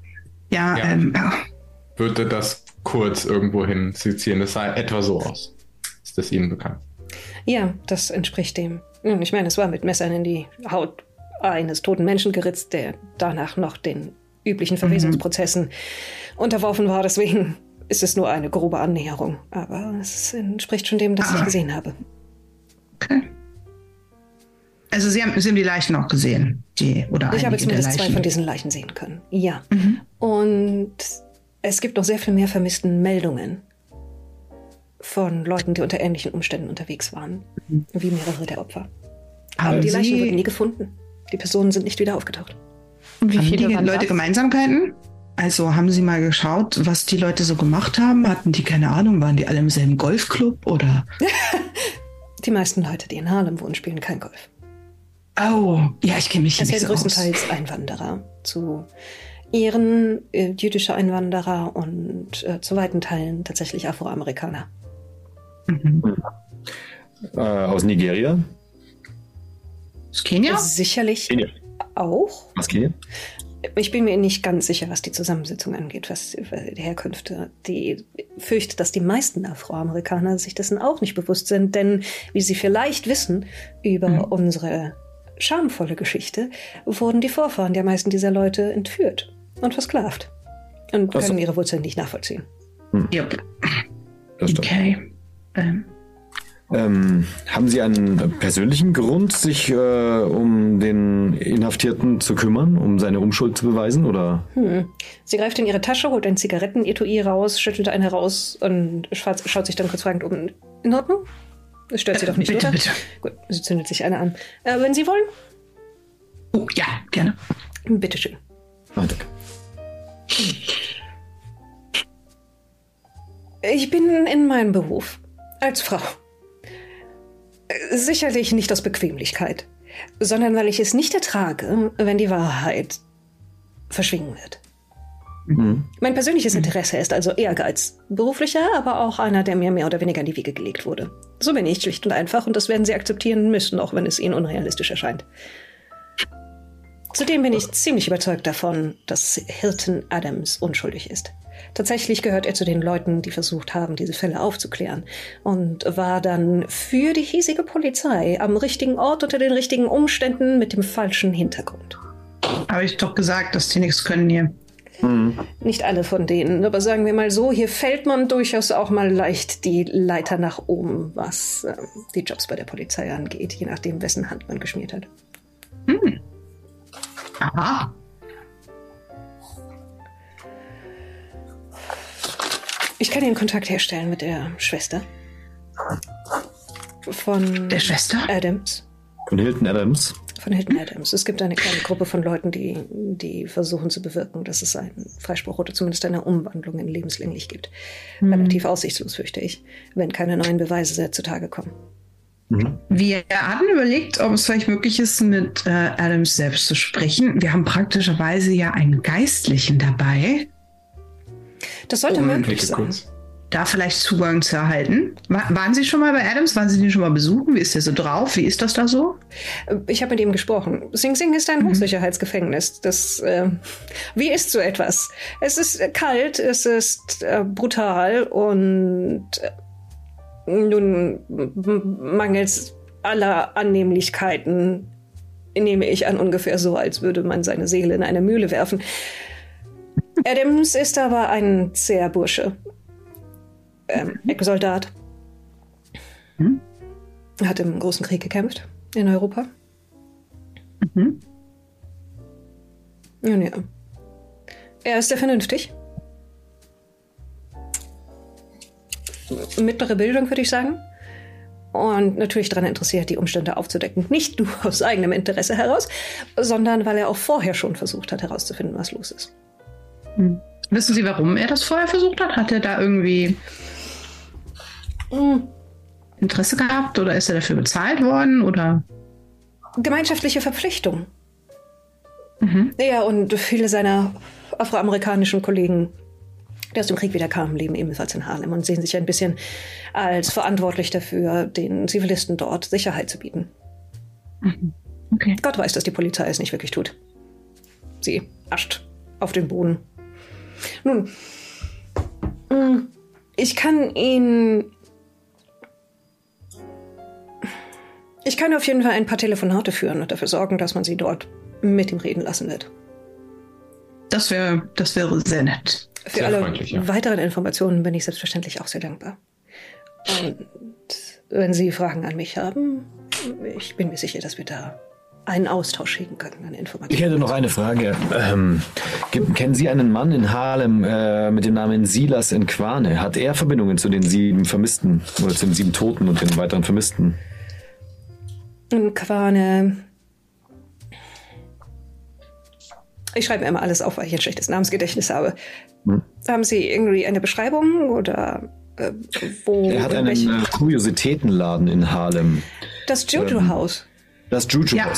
Ja, Ja. ähm, ja. Würde das kurz irgendwo hin skizzieren. Das sah etwa so aus. Ist das Ihnen bekannt? Ja, das entspricht dem. Ich meine, es war mit Messern in die Haut eines toten Menschen geritzt, der danach noch den üblichen Verwesungsprozessen unterworfen war. Deswegen ist es nur eine grobe Annäherung. Aber es entspricht schon dem, das ich Ah. gesehen habe. okay. Also Sie haben, Sie haben die Leichen auch gesehen, die oder Ich habe zumindest zwei von diesen Leichen sehen können. Ja. Mhm. Und es gibt noch sehr viel mehr vermissten Meldungen. von Leuten, die unter ähnlichen Umständen unterwegs waren, wie mehrere der Opfer. Aber Haben die Leichen wurden nie gefunden. Die Personen sind nicht wieder aufgetaucht. Und wie Haben viele die Leute das? Gemeinsamkeiten? Also haben Sie mal geschaut, was die Leute so gemacht haben? Hatten die keine Ahnung? Waren die alle im selben Golfclub oder? Die meisten Leute, die in Harlem wohnen, spielen kein Golf. Oh, ja, ich kenne mich hier Es nicht sind so aus. größtenteils Einwanderer. Zu ihren äh, jüdische Einwanderer und äh, zu weiten Teilen tatsächlich Afroamerikaner. Mhm. Äh, aus Nigeria? Aus Kenia? Sicherlich Kenia. auch. Aus Kenia? Ich bin mir nicht ganz sicher, was die Zusammensetzung angeht, was die Herkünfte. Die fürchte, dass die meisten Afroamerikaner sich dessen auch nicht bewusst sind, denn wie Sie vielleicht wissen über Mhm. unsere schamvolle Geschichte, wurden die Vorfahren der meisten dieser Leute entführt und versklavt und können ihre Wurzeln nicht nachvollziehen. Yep. Das stimmt. Okay. Ähm, Ähm, haben Sie einen persönlichen Grund, sich äh, um den Inhaftierten zu kümmern, um seine Unschuld zu beweisen? Oder? Hm. Sie greift in ihre Tasche, holt ein Zigarettenetui raus, schüttelt eine raus und schaut sich dann kurz fragend um. In Ordnung? Das stört Sie doch nicht, bitte, oder? bitte. Gut, sie zündet sich eine an. Äh, wenn Sie wollen, Oh, ja, gerne. bitteschön. Ah, danke. Ich bin in meinem Beruf als Frau. Sicherlich nicht aus Bequemlichkeit, sondern weil ich es nicht ertrage, wenn die Wahrheit verschwingen wird. Mhm. Mein persönliches Interesse ist also Ehrgeiz. Beruflicher, aber auch einer, der mir mehr oder weniger in die Wiege gelegt wurde. So bin ich schlicht und einfach und das werden Sie akzeptieren müssen, auch wenn es Ihnen unrealistisch erscheint. Zudem bin ich ziemlich überzeugt davon, dass Hilton Adams unschuldig ist. Tatsächlich gehört er zu den Leuten, die versucht haben, diese Fälle aufzuklären und war dann für die hiesige Polizei am richtigen Ort unter den richtigen Umständen mit dem falschen Hintergrund. Habe ich doch gesagt, dass die nichts können hier. Mhm. Nicht alle von denen, aber sagen wir mal so, hier fällt man durchaus auch mal leicht die Leiter nach oben, was ähm, die Jobs bei der Polizei angeht, je nachdem, wessen Hand man geschmiert hat. Aha. Ich kann Ihnen Kontakt herstellen mit der Schwester von Der Schwester? Adams. Von Hilton Adams. Von Hilton Adams. Es gibt eine kleine Gruppe von Leuten, die, die versuchen zu bewirken, dass es einen Freispruch oder zumindest eine Umwandlung in lebenslänglich gibt. Relativ aussichtslos, fürchte ich, wenn keine neuen Beweise zutage kommen. Mhm. Wir hatten überlegt, ob es vielleicht möglich ist, mit äh, Adams selbst zu sprechen. Wir haben praktischerweise ja einen Geistlichen dabei, Das sollte möglich Blicke sein. kurz. da vielleicht Zugang zu erhalten. Wa waren Sie schon mal bei Adams? Waren Sie den schon mal besuchen? Wie ist der so drauf? Wie ist das da so? Ich habe mit ihm gesprochen. Sing Sing ist ein Hochsicherheitsgefängnis. Das, äh, wie ist so etwas? Es ist äh, kalt, es ist äh, brutal und äh, nun mangels aller Annehmlichkeiten nehme ich an ungefähr so, als würde man seine Seele in eine Mühle werfen. Adams ist aber ein zäher Bursche. Ähm. Mhm. Hat im Großen Krieg gekämpft in Europa. Mhm. Nun ja. Er ist sehr vernünftig. Mittlere Bildung, würde ich sagen. Und natürlich daran interessiert, die Umstände aufzudecken. Nicht nur aus eigenem Interesse heraus, sondern weil er auch vorher schon versucht hat, herauszufinden, was los ist. Wissen Sie, warum er das vorher versucht hat? Hat er da irgendwie Hm. Interesse gehabt oder ist er dafür bezahlt worden? Oder? Gemeinschaftliche Verpflichtung. Mhm. Er und viele seiner afroamerikanischen Kollegen, die aus dem Krieg wieder kamen, leben ebenfalls in Harlem und sehen sich ein bisschen als verantwortlich dafür, den Zivilisten dort Sicherheit zu bieten. Okay. Gott weiß, dass die Polizei es nicht wirklich tut. Sie ascht auf den Boden. Nun, mh, ich kann ihn. Ich kann auf jeden Fall ein paar Telefonate führen und dafür sorgen, dass man sie dort mit ihm reden lassen wird. Das wäre das wäre sehr nett. Für Sehr alle ja. weiteren Informationen bin ich selbstverständlich auch sehr dankbar. Und wenn Sie Fragen an mich haben, ich bin mir sicher, dass wir da einen Austausch hegen könnten an Informationen. Ich hätte noch eine Frage. Ähm, kennen Sie einen Mann in Harlem äh, mit dem Namen Silas Nquane? Hat er Verbindungen zu den sieben Vermissten oder zu den sieben Toten und den weiteren Vermissten? Und Quane. Ich schreibe mir immer alles auf, weil ich ein schlechtes Namensgedächtnis habe. Hm. Haben Sie irgendwie eine Beschreibung oder äh, wo? Er hat einen äh, Kuriositätenladen in Harlem. das Jojo-Haus. Das Juju. Ja.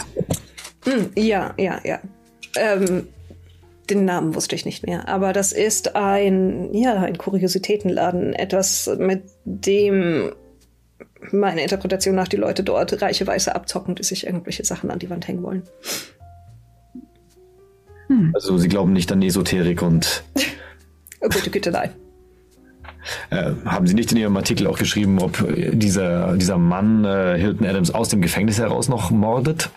Hm, ja, ja, ja. Ähm, den Namen wusste ich nicht mehr, aber das ist ein, ja, ein Kuriositätenladen. Etwas, mit dem meine Interpretation nach die Leute dort reiche Weiße abzocken, die sich irgendwelche Sachen an die Wand hängen wollen. Also Sie glauben nicht an Esoterik und Oh, bitte, bitte, nein. äh, haben Sie nicht in Ihrem Artikel auch geschrieben, ob dieser, dieser Mann äh, Hilton Adams aus dem Gefängnis heraus noch mordet?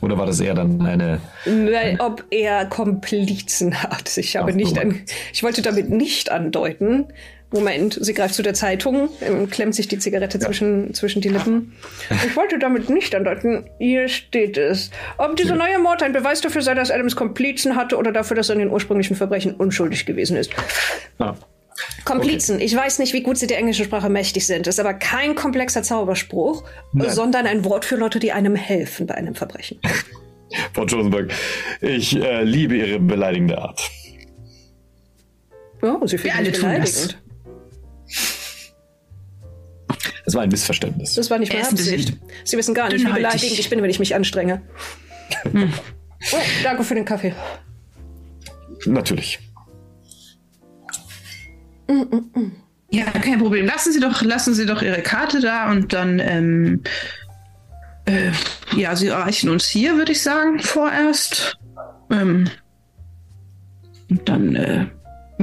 Oder war das eher dann eine... Weil, ob er Komplizen hat. Ich habe Ach, nicht an, ich wollte damit nicht andeuten. Moment, sie greift zu der Zeitung, ähm, klemmt sich die Zigarette zwischen, zwischen die Lippen. Ich wollte damit nicht andeuten. Hier steht es. Ob dieser neue Mord ein Beweis dafür sei, dass Adams Komplizen hatte oder dafür, dass er an den ursprünglichen Verbrechen unschuldig gewesen ist. Ah, Komplizen. Ich weiß nicht, wie gut sie der englischen Sprache mächtig sind. Ist aber kein komplexer Zauberspruch, Nein. sondern ein Wort für Leute, die einem helfen bei einem Verbrechen. Frau Josenberg, ich äh, liebe Ihre beleidigende Art. Oh, sie finden alle mich tun das. Das war ein Missverständnis. Das war nicht meine Absicht. Sie wissen gar nicht, wie beleidigend ich bin, wenn ich mich anstrenge. Oh, danke für den Kaffee. Natürlich. Ja, kein Problem. Lassen Sie doch, lassen Sie doch Ihre Karte da und dann, ähm, äh, ja, Sie erreichen uns hier, würde ich sagen, vorerst. Ähm, und dann, äh,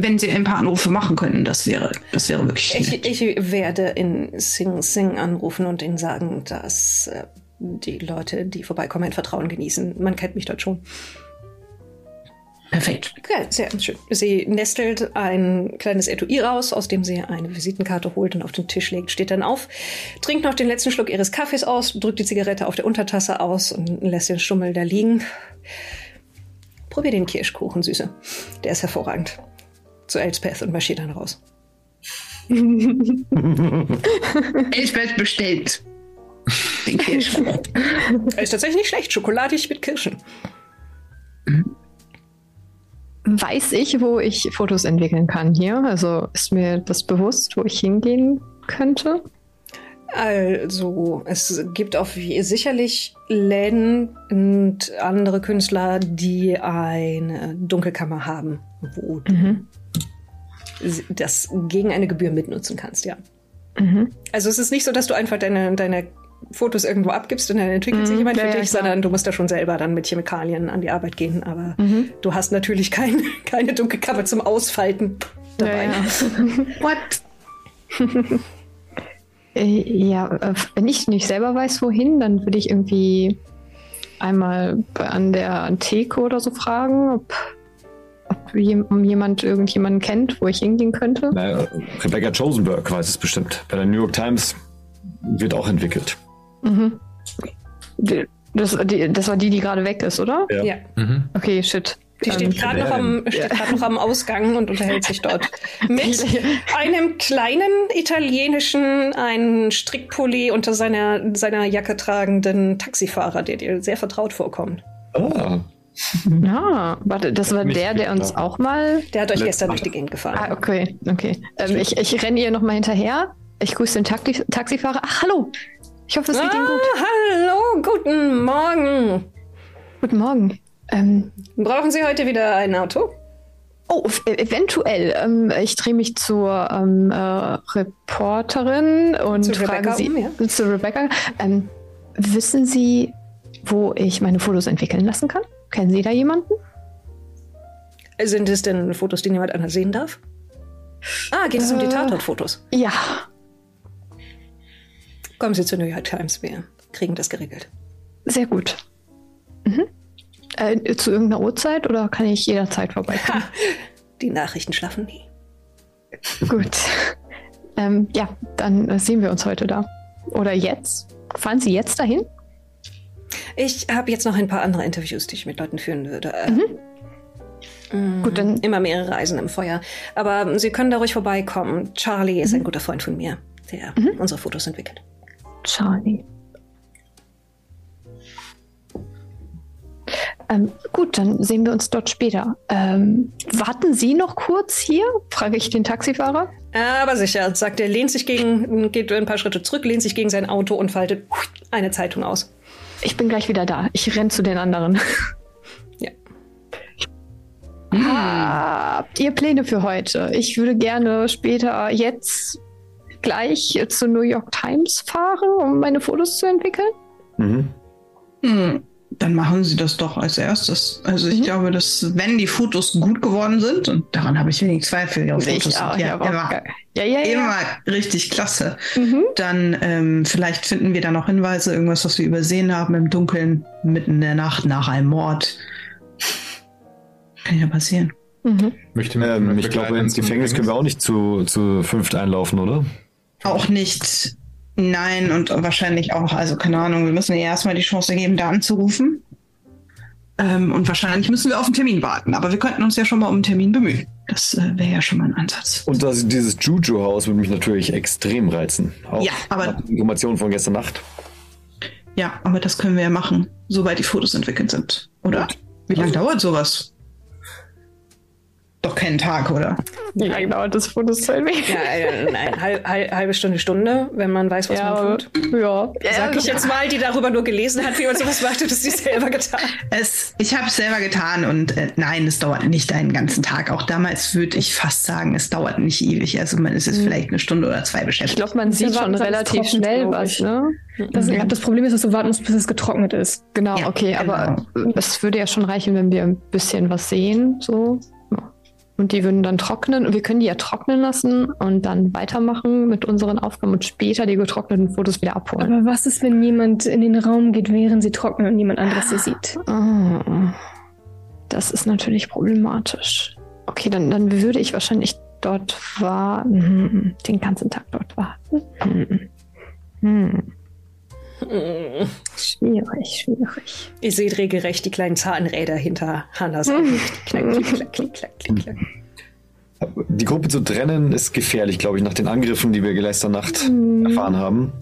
wenn Sie ein paar Anrufe machen könnten, das wäre, das wäre wirklich Ich, nett. ich werde in Sing Sing anrufen und ihnen sagen, dass äh, die Leute, die vorbeikommen, ein Vertrauen genießen. Man kennt mich dort schon. Perfekt. Okay, sehr schön. Sie nestelt ein kleines Etui raus, aus dem sie eine Visitenkarte holt und auf den Tisch legt, steht dann auf, trinkt noch den letzten Schluck ihres Kaffees aus, drückt die Zigarette auf der Untertasse aus und lässt den Stummel da liegen. Probier den Kirschkuchen, Süße. Der ist hervorragend. Zu Elspeth und marschiert dann raus. Elsbeth bestellt. Den Kirschkuchen. Er ist tatsächlich nicht schlecht. Schokoladig mit Kirschen. Weiß ich, wo ich Fotos entwickeln kann hier? Also ist mir das bewusst, wo ich hingehen könnte? Also, es gibt auf sicherlich Läden und andere Künstler, die eine Dunkelkammer haben, wo Mhm. Das gegen eine Gebühr mitnutzen kannst, ja. Mhm. Also es ist nicht so, dass du einfach deine, deine Fotos irgendwo abgibst und dann entwickelt Mhm, sich jemand ja, für ja, dich, klar. sondern du musst da schon selber dann mit Chemikalien an die Arbeit gehen. Aber Mhm. du hast natürlich kein, keine Dunkelkammer zum Ausfalten dabei. Ja, ja. What? Äh, ja, äh, wenn ich nicht selber weiß, wohin, dann würde ich irgendwie einmal an der Theke oder so fragen, ob, ob jem- jemand irgendjemanden kennt, wo ich hingehen könnte. Na, Rebecca Josenberg weiß es bestimmt. Bei der New York Times wird auch entwickelt. Mhm. Das, die, das war die, die gerade weg ist, oder? Ja. Ja. Mhm. Okay, shit. Die steht Ähm, gerade noch, am- steht grad noch am Ausgang und unterhält sich dort mit einem kleinen italienischen, einen Strickpulli unter seiner, seiner Jacke tragenden Taxifahrer, der dir sehr vertraut vorkommt. Ah, Ah, warte, das war der, der uns auch mal. Der hat euch gestern durch die Gegend gefahren. Ah, okay, okay. Ähm, ich ich renne ihr nochmal hinterher. Ich grüße den Taxi Taxifahrer. Ach, hallo. Ich hoffe, es geht Ihnen gut. Ah, hallo, guten Morgen. Guten Morgen. Ähm, Brauchen Sie heute wieder ein Auto? oh, äh, eventuell. Ähm, ich drehe mich zur ähm, äh, Reporterin und Zu frage Rebecca sie um, ja. zu Rebecca. Ähm, wissen Sie, wo ich meine Fotos entwickeln lassen kann? Kennen Sie da jemanden? Sind es denn Fotos, die niemand anders sehen darf? Ah, geht es um die Äh. Tatortfotos? Ja. Kommen Sie zur New York Times, wir kriegen das geregelt. Sehr gut. Mhm. Äh, zu irgendeiner Uhrzeit oder kann ich jederzeit vorbeikommen? Ha, die Nachrichten schlafen nie. Gut. Ähm, ja, dann äh, sehen wir uns heute da. Oder jetzt. Fahren Sie jetzt dahin? Ich habe jetzt noch ein paar andere Interviews, die ich mit Leuten führen würde. Mhm. Gut, dann Immer mehrere Eisen im Feuer. Aber Sie können da ruhig vorbeikommen. Charlie ist ein guter Freund von mir, der unsere Fotos entwickelt. Charlie. Ähm, gut, dann sehen wir uns dort später. Ähm, warten Sie noch kurz hier? frage ich den Taxifahrer. Aber sicher, sagt er, lehnt sich gegen, geht ein paar Schritte zurück, lehnt sich gegen sein Auto und faltet eine Zeitung aus. Ich bin gleich wieder da. Ich renn zu den anderen. Ja. Habt ihr Pläne für heute? Ich würde gerne später jetzt gleich zur New York Times fahren, um meine Fotos zu entwickeln. Mhm. Hm, dann machen Sie das doch als erstes. Also ich glaube, dass wenn die Fotos gut geworden sind, und daran habe ich wenig Zweifel, Ihre Fotos sind auch, ja, ja, immer, ja, ja, ja. immer richtig klasse. Mhm. Dann ähm, vielleicht finden wir da noch Hinweise, irgendwas, was wir übersehen haben im Dunkeln, mitten in der Nacht nach einem Mord. Kann ja passieren. Mhm. Möchte Ähm, ich glaube, ins Gefängnis können wir auch nicht zu, zu fünft einlaufen, oder? Auch nicht. Nein, und wahrscheinlich auch, also keine Ahnung, wir müssen ihr erstmal die Chance geben, da anzurufen. Ähm, und wahrscheinlich müssen wir auf einen Termin warten, aber wir könnten uns ja schon mal um einen Termin bemühen. Das äh, wäre ja schon mal ein Ansatz. Und das, dieses Juju-Haus würde mich natürlich extrem reizen. Auch Ja, aber- Informationen von gestern Nacht. Ja, aber das können wir ja machen, sobald die Fotos entwickelt sind. Oder? Gut. Wie lange dauert sowas? Doch keinen Tag, oder? Wie lange dauert das entwickeln? Ja, äh, nein, halb, halb, halbe Stunde, Stunde, wenn man weiß, was Ja, man tut. ja. Sag ich jetzt mal, die darüber nur gelesen hat, wie man sowas macht und es sie selber getan. Es, ich habe es selber getan und äh, nein, es dauert nicht einen ganzen Tag. Auch damals würde ich fast sagen, es dauert nicht ewig. Also man ist jetzt vielleicht eine Stunde oder zwei Ich beschäftigt. glaube, man sieht schon relativ schnell was, ich. ne? Das, Mhm. das Problem ist, dass du warten musst, bis es getrocknet ist. Genau, Ja, okay, aber es würde ja schon reichen, wenn wir ein bisschen was sehen, so. Und die würden dann trocknen. Und wir können die ja trocknen lassen und dann weitermachen mit unseren Aufgaben und später die getrockneten Fotos wieder abholen. Aber was ist, wenn jemand in den Raum geht, während sie trocknen und niemand anderes sie sieht? Ah, das ist natürlich problematisch. Okay, dann, dann würde ich wahrscheinlich dort warten. Hm, Den ganzen Tag dort warten. Hm. Schwierig, schwierig. Ihr seht regelrecht die kleinen Zahnräder hinter Hannas Augen. Klack, klick, klack, klick, klack, klick, klack. Die Gruppe zu trennen ist gefährlich, glaube ich, nach den Angriffen, die wir gestern Nacht erfahren haben.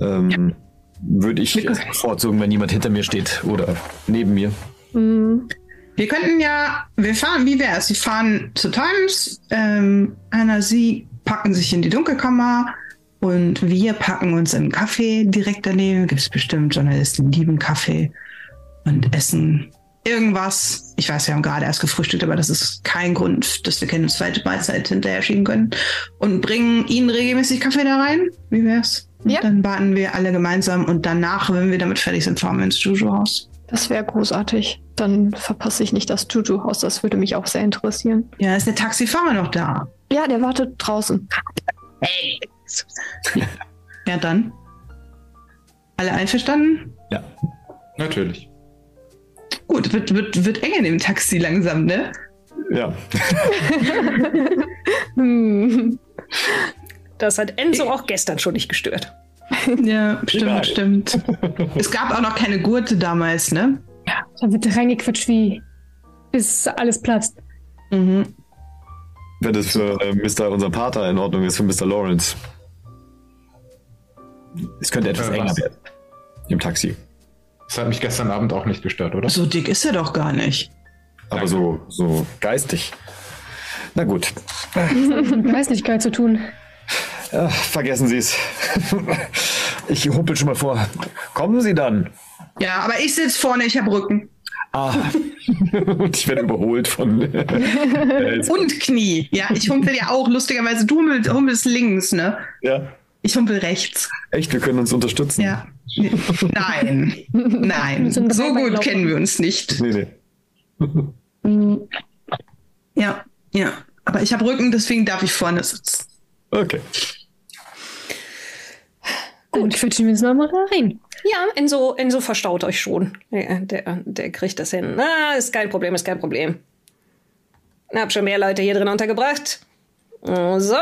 Ähm, Würde ich es bevorzugen, wenn jemand hinter mir steht oder neben mir. Hm. Wir könnten ja, wir fahren, wie wär's? Sie fahren zu Times, ähm, Anna, Sie packen sich in die Dunkelkammer und wir packen uns in einen Kaffee direkt daneben. Gibt es bestimmt Journalisten, die lieben Kaffee und essen irgendwas. Ich weiß, wir haben gerade erst gefrühstückt, aber das ist kein Grund, dass wir keine zweite Mahlzeit hinterher schieben können. Und bringen Ihnen regelmäßig Kaffee da rein. Wie wär's? Und Ja. Dann warten wir alle gemeinsam und danach, wenn wir damit fertig sind, fahren wir ins Juju-Haus. Das wäre großartig. Dann verpasse ich nicht das Juju-Haus. Das würde mich auch sehr interessieren. Ja, ist der Taxifahrer noch da? Ja, der wartet draußen. Ja, dann. Alle einverstanden? Ja. Natürlich. Gut, wird, wird, wird eng in dem Taxi langsam, ne? Ja. Hm. Das hat Enzo auch gestern schon nicht gestört. Ja, stimmt, Egal. stimmt. Es gab auch noch keine Gurte damals, ne? Da wird reingequatscht, wie bis alles platzt. Mhm. Wenn das für äh, Mr. unser Pater in Ordnung ist, für Mr. Lawrence. Es könnte etwas Äh, enger werden. Im Taxi. Das hat mich gestern Abend auch nicht gestört, oder? So dick ist er doch gar nicht. Aber so, so geistig. Na gut. Mit Geistlichkeit zu tun. Ach, vergessen Sie es. Ich humpel schon mal vor. Kommen Sie dann. Ja, aber ich sitze vorne, ich habe Rücken. Ah. Und ich werde überholt von. äh, Und Knie. Ja, ich humpel ja auch. Lustigerweise, du humpel- humpelst links, ne? ja. Ich humpel rechts. Echt, wir können uns unterstützen. Ja. Nein. Nein. So gut Dreibeinlauf. kennen wir uns nicht. Nee, nee. Ja, ja. Aber ich habe Rücken, deswegen darf ich vorne sitzen. Okay. Gut, quetschen wir uns mal rein. Ja, Enzo, Enzo verstaut euch schon. Der, der, der kriegt das hin. Ah, ist kein Problem, ist kein Problem. Hab schon mehr Leute hier drin untergebracht. So.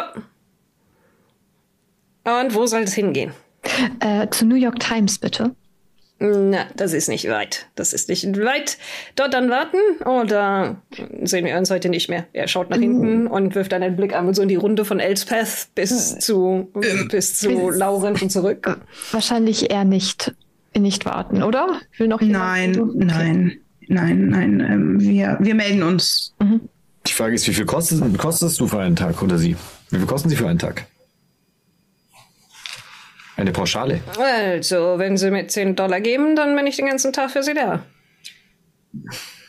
Und wo soll es hingehen? Äh, zu New York Times, bitte. Na, das ist nicht weit. Das ist nicht weit. Dort dann warten oder sehen wir uns heute nicht mehr. Er schaut nach hinten und wirft dann einen Blick an und so in die Runde von Elspeth bis zu, bis zu Laurenz und zurück. Wahrscheinlich eher nicht, nicht warten, oder? Will noch jemand? Nein, Okay. nein, nein, nein. Ähm, wir, wir melden uns. Die Frage ist, wie viel kostet, kostest du für einen Tag oder sie? Wie viel kosten sie für einen Tag? Eine Pauschale. Also, wenn Sie mir 10 Dollar geben, dann bin ich den ganzen Tag für Sie da.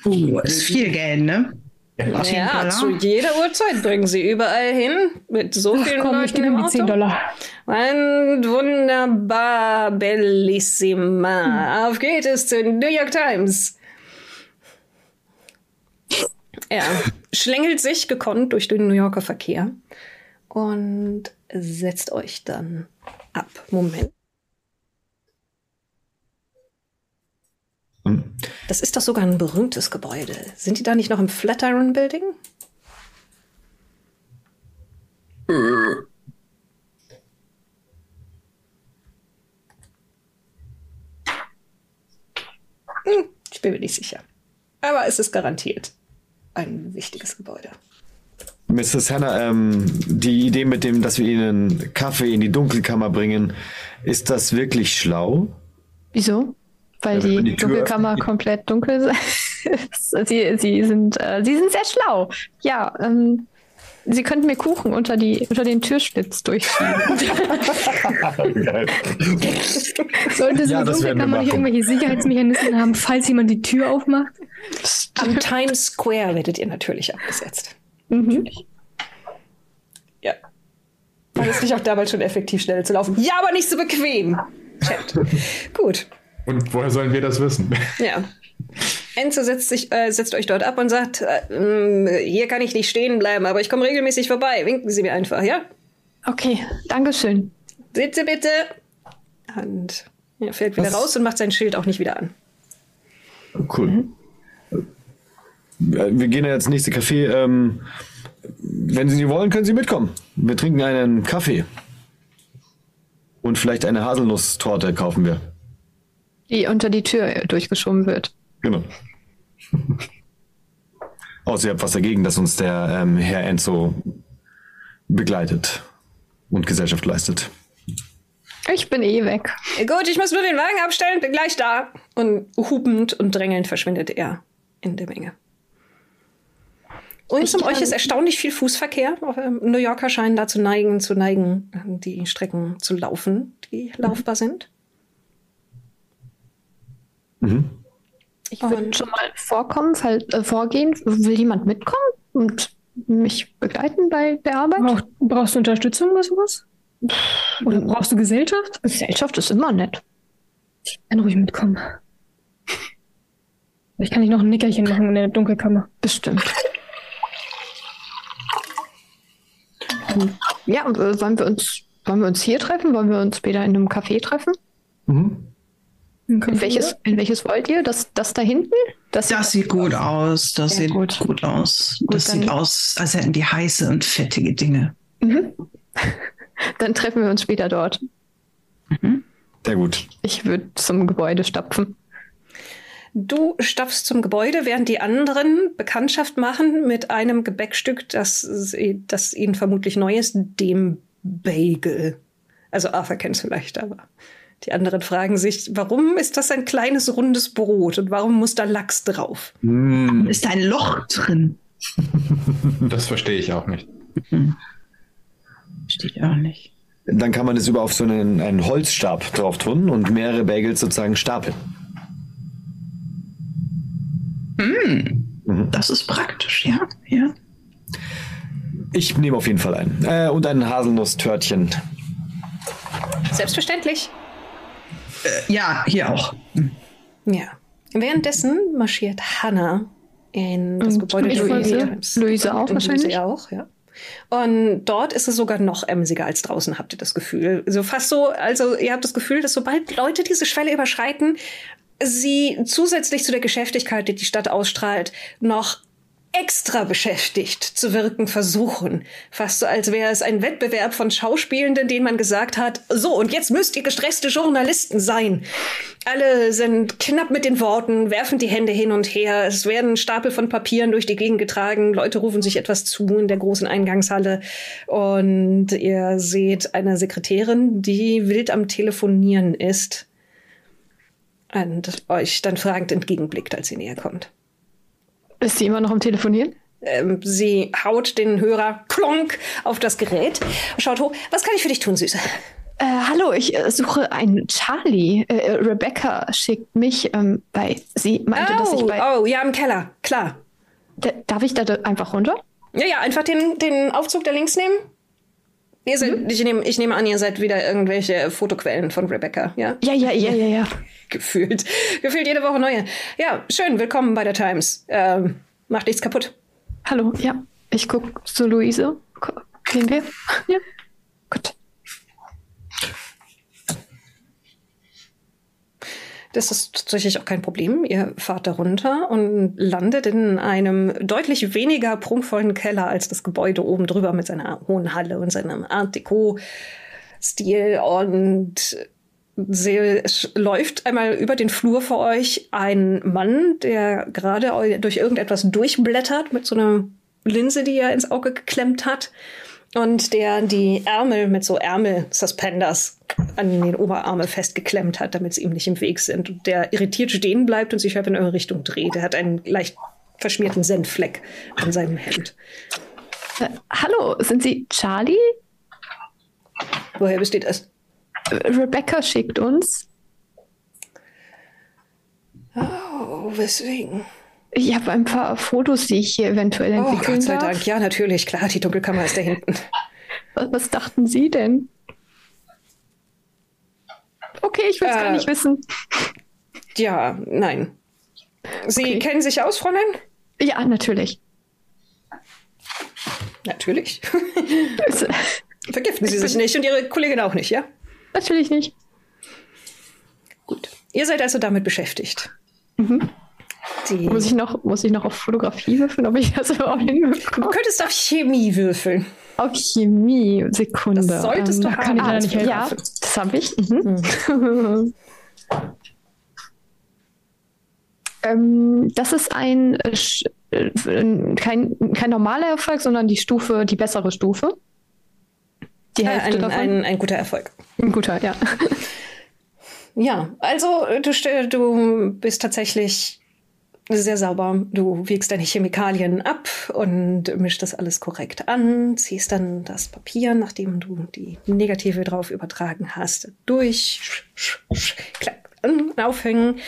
Uh, ist viel Geld, ne? Ja, 10 Dollar? zu jeder Uhrzeit bringen Sie überall hin mit so Ach vielen komm, ich Leuten gebe im die 10 Auto. Dollar. Ein wunderbar, bellissima. Auf geht es zu New York Times. Er schlängelt sich gekonnt durch den New Yorker Verkehr und setzt euch dann ab. Moment. Hm. Das ist doch sogar ein berühmtes Gebäude. Sind die da nicht noch im Flatiron Building? Hm, ich bin mir nicht sicher. Aber es ist garantiert ein wichtiges Gebäude. Mrs. Hannah, ähm, die Idee mit dem, dass wir ihnen Kaffee in die Dunkelkammer bringen, ist das wirklich schlau? Wieso? Weil Ja, die, die Dunkelkammer öffnet. komplett dunkel ist. sie, sie, sind, äh, sie sind sehr schlau. Ja, ähm, sie könnten mir Kuchen unter, die, unter den Türschlitz durchschieben. Sollte so Ja, wir Dunkelkammer nicht irgendwelche Sicherheitsmechanismen haben, falls jemand die Tür aufmacht? Am Times Square werdet ihr natürlich abgesetzt. Mhm. Ja. War es nicht auch damals schon effektiv, schnell zu laufen? Ja, aber nicht so bequem. Chat. Gut. Und woher sollen wir das wissen? Ja. Enzo setzt, sich, äh, setzt euch dort ab und sagt, äh, mh, hier kann ich nicht stehen bleiben, aber ich komme regelmäßig vorbei. Winken Sie mir einfach, ja? Okay, Dankeschön. Sitze bitte. Und er fährt wieder Was? raus und macht sein Schild auch nicht wieder an. Cool. Äh, Wir gehen ja ins nächste Café. Ähm, wenn Sie wollen, können Sie mitkommen. Wir trinken einen Kaffee. Und vielleicht eine Haselnusstorte kaufen wir. Die unter die Tür durchgeschoben wird. Genau. Außer ihr habt was dagegen, dass uns der ähm, Herr Enzo begleitet und Gesellschaft leistet. Ich bin eh weg. Gut, ich muss nur den Wagen abstellen, bin gleich da. Und hupend und drängelnd verschwindet er in der Menge. Und um euch ist erstaunlich viel Fußverkehr. Ähm, New Yorker scheinen da zu neigen, zu neigen, die Strecken zu laufen, die laufbar sind. Mhm. Ich würde schon mal vorkommen, fall, äh, vorgehen. Will jemand mitkommen und mich begleiten bei der Arbeit? Brauch, brauchst du Unterstützung oder sowas? Oder brauchst du Gesellschaft? Gesellschaft ist immer nett. Dann ruhig mitkommen. Ich kann nicht noch ein Nickerchen machen in der Dunkelkammer. Bestimmt. Ähm, Ja, äh, wollen wir uns, wollen wir uns hier treffen? Wollen wir uns später in einem Café treffen? Mhm. In welches, in welches wollt ihr? Das, das da hinten? Das, Das sieht gut aus. Das Sehr sieht gut. gut, aus. Gut, das sieht aus, als hätten die heiße und fettige Dinge. Mhm. Dann treffen wir uns später dort. Sehr gut. Ich würde zum Gebäude stapfen. Du stapfst zum Gebäude, während die anderen Bekanntschaft machen mit einem Gebäckstück, das, das ihnen vermutlich neu ist, dem Bagel. Also Arthur kennt es vielleicht, aber die anderen fragen sich, warum ist das ein kleines rundes Brot und warum muss da Lachs drauf? Mm. Ist ein Loch drin? Das verstehe ich auch nicht. Steht auch nicht. Dann kann man das über auf so einen, einen Holzstab drauf tun und mehrere Bagels sozusagen stapeln. Das ist praktisch, ja. ja. Ich nehme auf jeden Fall ein. Äh, und ein Haselnuss-Törtchen. Selbstverständlich. Ja, hier auch. Ja. Währenddessen marschiert Hannah in das Und Gebäude der Luise? Luise auch Und wahrscheinlich? Luise auch, ja. Und dort ist es sogar noch emsiger als draußen, habt ihr das Gefühl. So fast so, also ihr habt das Gefühl, dass sobald Leute diese Schwelle überschreiten, sie zusätzlich zu der Geschäftigkeit, die die Stadt ausstrahlt, noch extra beschäftigt zu wirken versuchen. Fast so, als wäre es ein Wettbewerb von Schauspielenden, denen man gesagt hat, so, und jetzt müsst ihr gestresste Journalisten sein. Alle sind knapp mit den Worten, werfen die Hände hin und her. Es werden Stapel von Papieren durch die Gegend getragen. Leute rufen sich etwas zu in der großen Eingangshalle. Und ihr seht eine Sekretärin, die wild am Telefonieren ist und euch dann fragend entgegenblickt, als sie näher kommt. Ist sie immer noch am Telefonieren? Ähm, sie haut den Hörer plonk auf das Gerät, schaut hoch. Was kann ich für dich tun, Süße? Äh, hallo, ich äh, suche einen Charlie. Äh, äh Rebecca schickt mich, ähm, weil sie meinte, oh, dass ich bei. Oh, ja, im Keller, klar. D darf ich da einfach runter? Ja, ja, einfach den, den Aufzug da links nehmen. Ihr seid, mhm. ich, nehme, ich nehme an, ihr seid wieder irgendwelche Fotoquellen von Rebecca, ja? Ja, ja, ja, ja, ja. Gefühlt. Gefühlt jede Woche neue. Ja, schön, willkommen bei der Times. Ähm, macht nichts kaputt. Hallo, ja. Ich guck zu Luise. Gehen wir? Ja. Gut. Das ist tatsächlich auch kein Problem. Ihr fahrt da runter und landet in einem deutlich weniger prunkvollen Keller als das Gebäude oben drüber mit seiner hohen Halle und seinem Art Deco-Stil. Und sie läuft einmal über den Flur vor euch ein Mann, der gerade durch irgendetwas durchblättert mit so einer Linse, die er ins Auge geklemmt hat und der die Ärmel mit so Ärmel-Suspenders an den Oberarme festgeklemmt hat, damit sie ihm nicht im Weg sind. Und der irritiert stehen bleibt und sich halb in eure Richtung dreht. Er hat einen leicht verschmierten Senffleck an seinem Hemd. Äh, hallo, sind Sie Charlie? Woher besteht es? Rebecca schickt uns. Oh, weswegen? Ich habe ein paar Fotos, die ich hier eventuell entwickeln Oh, Gott sei darf. Dank. Ja, natürlich. Klar, die Dunkelkammer ist da hinten. Was, was dachten Sie denn? Okay, ich will es äh, gar nicht wissen. Ja, nein. Sie okay. kennen sich aus, Fräulein? Ja, natürlich. Natürlich. Vergiften Sie sich nicht und Ihre Kollegin auch nicht, ja? Natürlich nicht. Gut. Ihr seid also damit beschäftigt. Mhm. Die muss, ich noch, muss ich noch auf Fotografie würfeln, ob ich das überhaupt hinbekomme? Du könntest auf Chemie würfeln. Auf Chemie, Sekunde. Das solltest ähm, du haben. Ich nicht helfen. Ja, das habe ich. Mhm. Mhm. ähm, das ist ein äh, äh, kein, kein normaler Erfolg, sondern die Stufe, die bessere Stufe. Die Hälfte ein, davon. Ein, ein guter Erfolg. Ein guter, ja. Ja, also du, du bist tatsächlich sehr sauber. Du wiegst deine Chemikalien ab und mischst das alles korrekt an, ziehst dann das Papier, nachdem du die Negative drauf übertragen hast, durch, klack, aufhängen.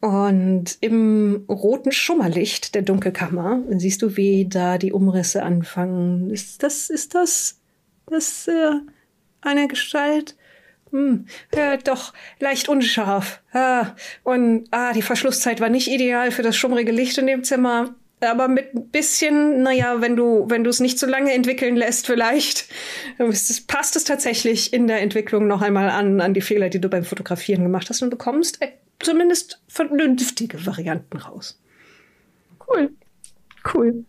Und im roten Schummerlicht der Dunkelkammer siehst du, wie da die Umrisse anfangen. Ist das, ist das, das äh, eine Gestalt? Hm, ja, doch, leicht unscharf. Ah, und ah, die Verschlusszeit war nicht ideal für das schummrige Licht in dem Zimmer. Aber mit ein bisschen, naja, wenn du, wenn du es nicht so lange entwickeln lässt, vielleicht, passt es tatsächlich in der Entwicklung noch einmal an, an die Fehler, die du beim Fotografieren gemacht hast und bekommst äh, zumindest vernünftige Varianten raus. Cool. Cool.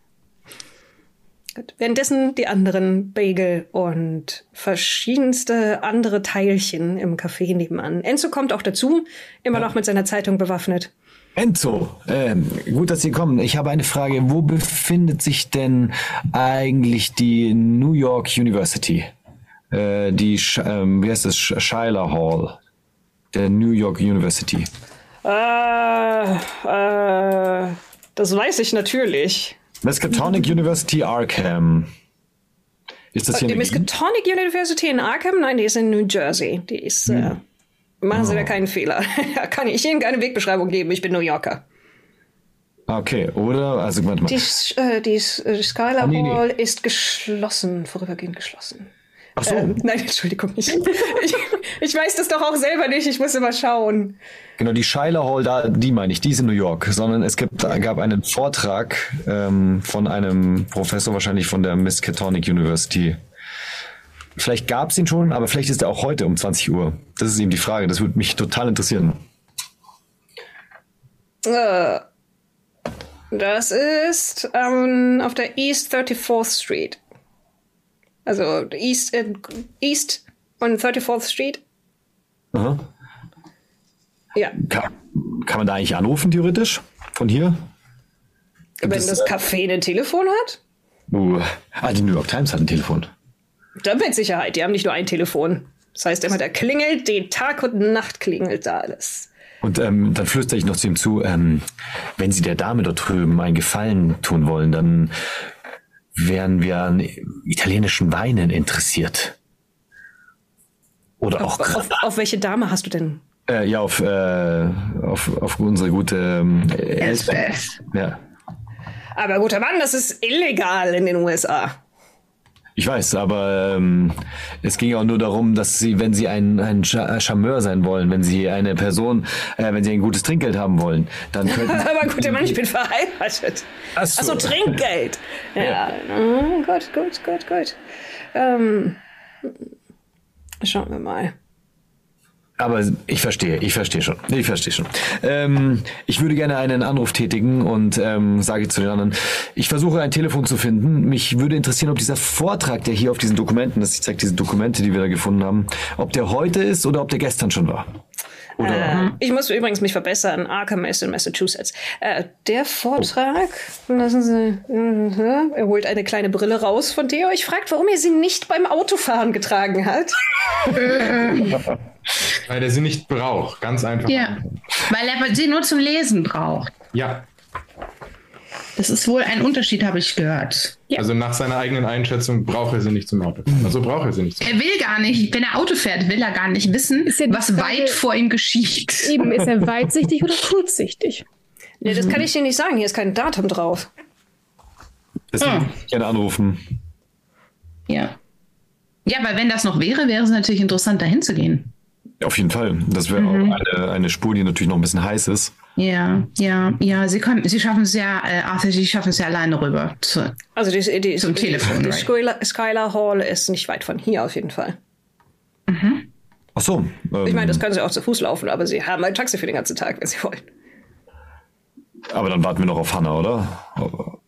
Gut. Währenddessen die anderen Bagel und verschiedenste andere Teilchen im Café nebenan. Enzo kommt auch dazu, immer ja. noch mit seiner Zeitung bewaffnet. Enzo, ähm, gut, dass Sie kommen. Ich habe eine Frage. Wo befindet sich denn eigentlich die New York University? Äh, die, ähm, wie heißt das? Schuyler Hall der New York University. Äh, äh, das weiß ich natürlich. Miskatonic University Arkham. Ist das hier Die Miskatonic University in Arkham? Nein, die ist in New Jersey. Die ist. Hm. Äh, machen Sie oh. da keinen Fehler. da kann ich Ihnen keine Wegbeschreibung geben. Ich bin New Yorker. Okay, oder? Also, warte mal. Die, äh, die äh, Skylar ah, nee, Hall nee. ist geschlossen, vorübergehend geschlossen. Ach so. Ähm, nein, Entschuldigung. Ich, ich, ich, weiß das doch auch selber nicht. Ich muss immer schauen. Genau, die Schuyler Hall, da, die meine ich, die ist in New York. Sondern es gibt, gab einen Vortrag ähm, von einem Professor, wahrscheinlich von der Miskatonic University. Vielleicht gab es ihn schon, aber vielleicht ist er auch heute um 20 Uhr. Das ist eben die Frage. Das würde mich total interessieren. Äh, Das ist ähm, auf der East 34th Street. Also East, äh, East und 34th Street. Aha. Ja, Kann, kann man da eigentlich anrufen, theoretisch? Von hier? wenn das, Café ein Telefon hat. Uh, ah, die New York Times hat ein Telefon. Dann mit Sicherheit. Die haben nicht nur ein Telefon. Das heißt immer, da klingelt, den Tag und Nacht klingelt da alles. Und ähm, dann flüstere ich noch zu ihm zu, ähm, wenn Sie der Dame dort drüben einen Gefallen tun wollen, dann wären wir an italienischen Weinen interessiert. Oder auch Auf, auf, auf welche Dame hast du denn? äh, ja auf, äh, auf, auf unsere gute ähm, Elsbeth. Ja, Aber guter Mann, das ist illegal in den USA. Ich weiß, aber ähm, es ging auch nur darum, dass Sie, wenn Sie ein, ein Cha- Charmeur sein wollen, wenn Sie eine Person, äh, wenn Sie ein gutes Trinkgeld haben wollen, dann könnten Aber guter Mann, ich bin verheiratet. Ach so. Achso, Trinkgeld. Ja, mm, gut, gut, gut, gut. Ähm, schauen wir mal. Aber ich verstehe, ich verstehe schon. Ich verstehe schon. Ähm, ich würde gerne einen Anruf tätigen und ähm, sage zu den anderen, ich versuche ein Telefon zu finden. Mich würde interessieren, ob dieser Vortrag, der hier auf diesen Dokumenten ist, ich zeige diese Dokumente, die wir da gefunden haben, ob der heute ist oder ob der gestern schon war. Oder Äh, ich muss übrigens mich verbessern. Arkham ist in Massachusetts. Äh, der Vortrag, lassen Sie, mhm, er holt eine kleine Brille raus von der euch fragt, warum er sie nicht beim Autofahren getragen hat. Weil er sie nicht braucht. Ganz einfach. Ja, weil er sie nur zum Lesen braucht. Ja. Das ist wohl ein Unterschied, habe ich gehört. Also nach seiner eigenen Einschätzung braucht er sie nicht zum Auto. Also braucht er sie nicht zum Er will gar nicht, wenn er Auto fährt, will er gar nicht wissen, ja was Frage- weit vor ihm geschieht. Eben, ist er weitsichtig oder kurzsichtig? Nee, das kann ich dir nicht sagen. Hier ist kein Datum drauf. deswegen Ah. würde ich gerne anrufen. Ja. Ja, weil wenn das noch wäre, wäre es natürlich interessant, dahin zu gehen. Auf jeden Fall. Das wäre auch eine, eine Spur, die natürlich noch ein bisschen heiß ist. Ja, ja, ja, sie können, sie schaffen es ja, äh, Arthur, sie schaffen es ja alleine rüber. Zu, Also die, die, Zum Telefon, die right. Skylar, Skylar Hall ist nicht weit von hier auf jeden Fall. Ach so. Ähm, Ich meine, das können sie auch zu Fuß laufen, aber sie haben ein Taxi für den ganzen Tag, wenn sie wollen. aber dann warten wir noch auf Hannah, oder? Aber-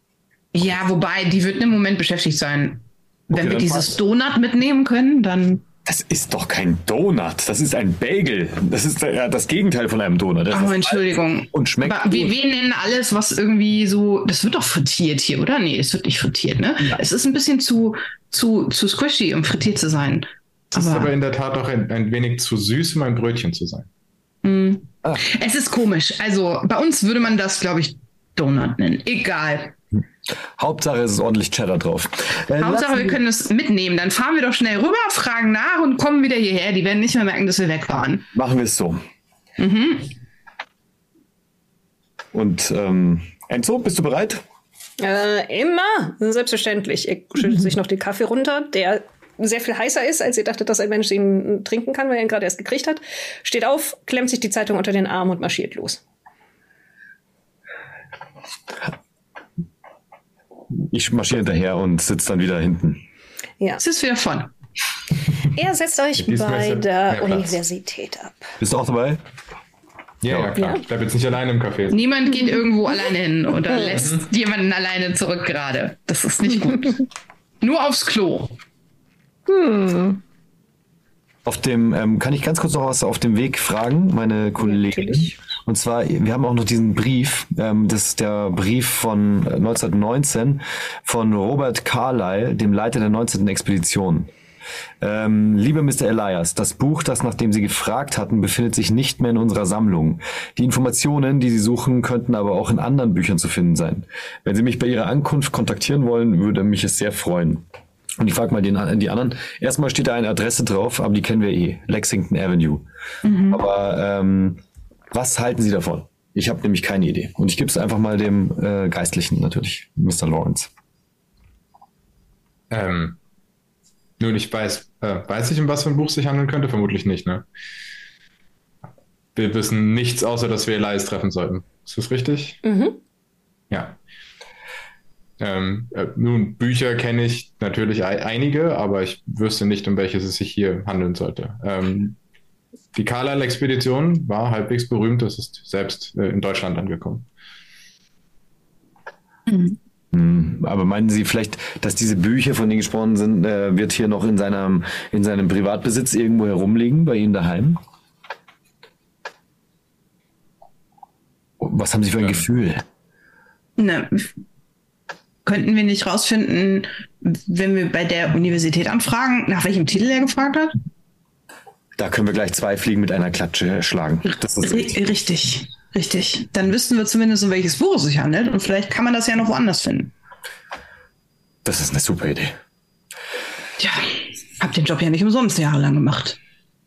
ja, wobei, die wird im Moment beschäftigt sein. Wenn Okay, wir dann dieses passt. Donut mitnehmen können, dann. Das ist doch kein Donut. Das ist ein Bagel. Das ist ja das Gegenteil von einem Donut. Das Oh, ist Entschuldigung. Und schmeckt Aber wir, gut. wir nennen alles, was irgendwie so. Das wird doch frittiert hier, oder? Nee, es wird nicht frittiert, ne? Es ist ein bisschen zu, zu, zu squishy, um frittiert zu sein. Es ist aber in der Tat auch ein, ein wenig zu süß, um ein Brötchen zu sein. mh. Ah. es ist komisch. Also bei uns würde man das, glaube ich, Donut nennen. Egal. Hauptsache es ist ordentlich Cheddar drauf. Äh, Hauptsache, wir können es mitnehmen. Dann fahren wir doch schnell rüber, fragen nach und kommen wieder hierher. Die werden nicht mehr merken, dass wir weg waren. Machen wir es so. Mhm. Und ähm, Enzo, bist du bereit? Äh, immer, selbstverständlich. Er schüttet sich noch den Kaffee runter, der sehr viel heißer ist, als ihr dachtet, dass ein Mensch ihn trinken kann, weil er ihn gerade erst gekriegt hat. Steht auf, klemmt sich die Zeitung unter den Arm und marschiert los. Ich marschiere hinterher und sitze dann wieder hinten. Ja. Es ist wieder von. Er setzt euch bei er der. Universität ab. Bist du auch dabei? Ja, ja, klar. Ja. Ich bleibe jetzt nicht alleine im Café. Niemand geht irgendwo alleine hin oder lässt jemanden alleine zurück gerade. Das ist nicht gut. Nur aufs Klo. Auf dem, ähm, kann ich ganz kurz noch was auf dem Weg fragen, meine Kollegin? natürlich. Und zwar, wir haben auch noch diesen Brief, ähm, das ist der Brief von 1919 von Robert Carlyle, dem Leiter der 19. Expedition. Ähm, lieber Mr. Elias, das Buch, das nachdem Sie gefragt hatten, befindet sich nicht mehr in unserer Sammlung. Die Informationen, die Sie suchen, könnten aber auch in anderen Büchern zu finden sein. Wenn Sie mich bei Ihrer Ankunft kontaktieren wollen, würde mich es sehr freuen. Und ich frage mal den, die anderen. Erstmal steht da eine Adresse drauf, aber die kennen wir eh. Lexington Avenue. Aber ähm, was halten Sie davon? Ich habe nämlich keine Idee. Und ich gebe es einfach mal dem äh, Geistlichen natürlich, Mr. Lawrence. Ähm, nun, ich weiß, äh, weiß ich, um was für ein Buch sich handeln könnte? Vermutlich nicht, ne? Wir wissen nichts, außer dass wir Elias treffen sollten. Ist das richtig? Mhm. Ja. Ähm, äh, nun, Bücher kenne ich natürlich ei- einige, aber ich wüsste nicht, um welches es sich hier handeln sollte. Ähm, die Carlyle-Expedition war halbwegs berühmt, das ist selbst äh, in Deutschland angekommen. Hm, Aber meinen Sie vielleicht, dass diese Bücher, von denen gesprochen sind, äh, wird hier noch in seinem, in seinem Privatbesitz irgendwo herumliegen, bei Ihnen daheim? Was haben Sie für ein Gefühl? Ne, könnten wir nicht rausfinden, wenn wir bei der Universität anfragen, nach welchem Titel er gefragt hat? Da können wir gleich zwei Fliegen mit einer Klatsche schlagen. Das ist Ri- richtig. richtig, richtig. Dann wüssten wir zumindest, um welches Buch es sich handelt und vielleicht kann man das ja noch woanders finden. Das ist eine super Idee. Tja, hab den Job ja nicht umsonst jahrelang gemacht.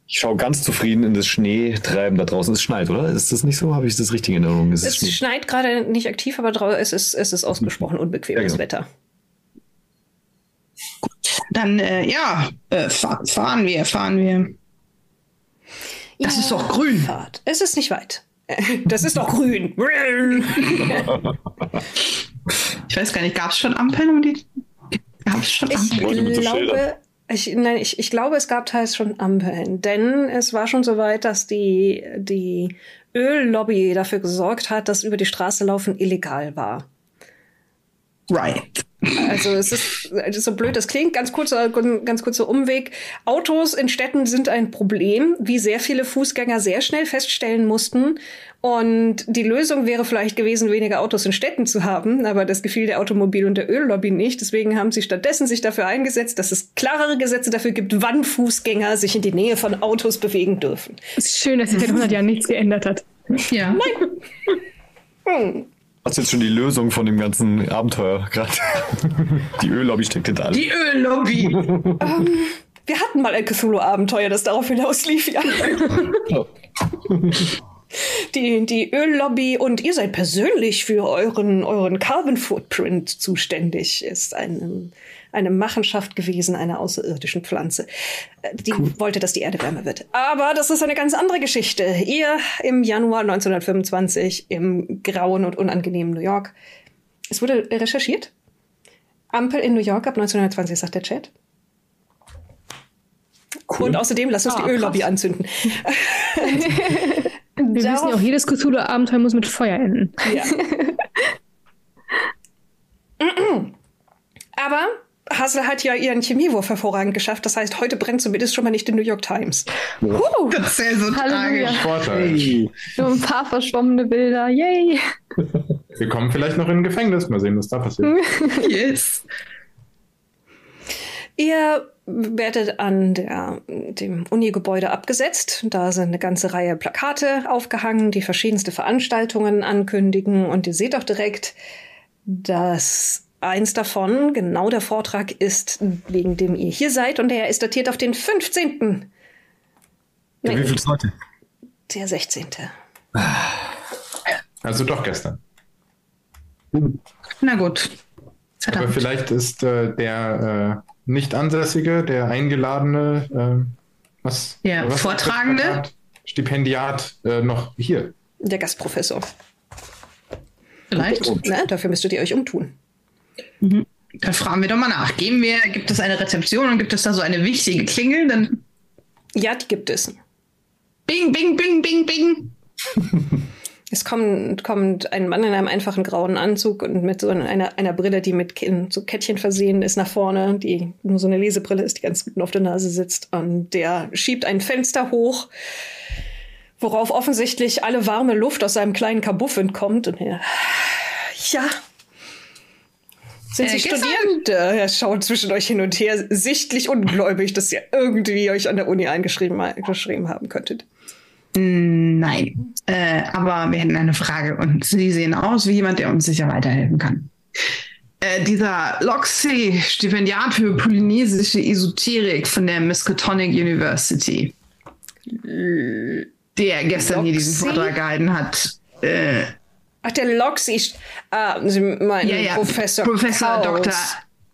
Ich schaue ganz zufrieden in das Schneetreiben da draußen. Es schneit, oder? Ist das nicht so? Habe ich das richtig in Erinnerung? Es ist Es schneit gerade nicht aktiv, aber es ist, es ist ausgesprochen unbequemes Ja, genau. Wetter. Dann, äh, ja, äh, fahr, fahren wir, fahren wir. Das ist doch grün. Fahrt. Es ist nicht weit. Das ist doch grün. Ich weiß gar nicht, gab es schon Ampeln? Um die, gab es schon Ich Ampeln? So glaube, ich, nein, ich, ich glaube, es gab teils schon Ampeln, denn es war schon so weit, dass die, die Öllobby dafür gesorgt hat, dass über die Straße laufen illegal war. Right. Also es ist, es ist so blöd, das klingt. Ganz kurzer, ganz kurzer Umweg. Autos in Städten sind ein Problem, wie sehr viele Fußgänger sehr schnell feststellen mussten. Und die Lösung wäre vielleicht gewesen, weniger Autos in Städten zu haben, aber das gefiel der Automobil- und der Öllobby nicht. Deswegen haben sie stattdessen sich dafür eingesetzt, dass es klarere Gesetze dafür gibt, wann Fußgänger sich in die Nähe von Autos bewegen dürfen. Es ist schön, dass sich seit 100 Jahren nichts geändert hat. Ja. Hm. Das ist jetzt schon die Lösung von dem ganzen Abenteuer gerade. Die Öllobby steckt hinter allem. Die Öllobby. Wir hatten mal ein Cthulhu-Abenteuer, das darauf hinauslief, ja. die, die Öllobby und ihr seid persönlich für euren, euren Carbon Footprint zuständig, ist eine, eine Machenschaft gewesen einer außerirdischen Pflanze. Äh, Die wollte, dass die Erde wärmer wird. Aber das ist eine ganz andere Geschichte. Ihr im Januar 1925 im grauen und unangenehmen New York. Es wurde recherchiert. Ampel in New York ab 1920, sagt der Chat. Und außerdem lasst uns Ah, die Öllobby krass. anzünden. Wir Darauf- wissen ja auch, jedes Cthulhu-Abenteuer muss mit Feuer enden. Ja. Aber Hassel hat ja ihren Chemiewurf hervorragend geschafft. Das heißt, heute brennt zumindest schon mal nicht die New York Times. Das ist ja so tragisch. Vorteil. Nur ein paar verschwommene Bilder. Yay! Wir kommen vielleicht noch in ein Gefängnis. Mal sehen, was da passiert. Yes. Ihr werdet an der, dem Uni-Gebäude abgesetzt. Da sind eine ganze Reihe Plakate aufgehangen, die verschiedenste Veranstaltungen ankündigen. Und ihr seht auch direkt, dass eins davon, genau der Vortrag ist, wegen dem ihr hier seid. Und der ist datiert auf den 15. Ja, wie viel ist heute? der 16. Also doch gestern. Na gut. Aber Verdammt. vielleicht ist äh, der äh, nicht Ansässige, der eingeladene, äh, was, Ja, was Vortragende? Stipendiat, Stipendiat äh, noch hier. Der Gastprofessor. Vielleicht. Na, dafür müsstet ihr euch umtun. Dann fragen wir doch mal nach. Gehen wir, gibt es eine Rezeption und gibt es da so eine wichtige Klingel? Dann Ja, die gibt es. bing, bing, bing, bing, bing. Es kommt, kommt ein Mann in einem einfachen grauen Anzug und mit so einer, einer Brille, die mit so Kettchen versehen ist, nach vorne, die nur so eine Lesebrille ist, die ganz gut auf der Nase sitzt. Und der schiebt ein Fenster hoch, worauf offensichtlich alle warme Luft aus seinem kleinen Kabuff entkommt. Und er, ja. Sind Äh, Sie gestern- Studierende? Er schaut zwischen euch hin und her, sichtlich ungläubig, dass ihr irgendwie euch an der Uni eingeschrieben geschrieben haben könntet. Nein. Äh, aber wir hätten eine Frage und Sie sehen aus wie jemand, der uns sicher weiterhelfen kann. Äh, dieser Loxy, Stipendiat für polynesische Esoterik von der Miskatonic University, der gestern hier diesen? Vortrag gehalten hat. Äh, Ach, der Lox ist, ah, Sie meinen ja, ja, Professor Professor Kaus. Dr.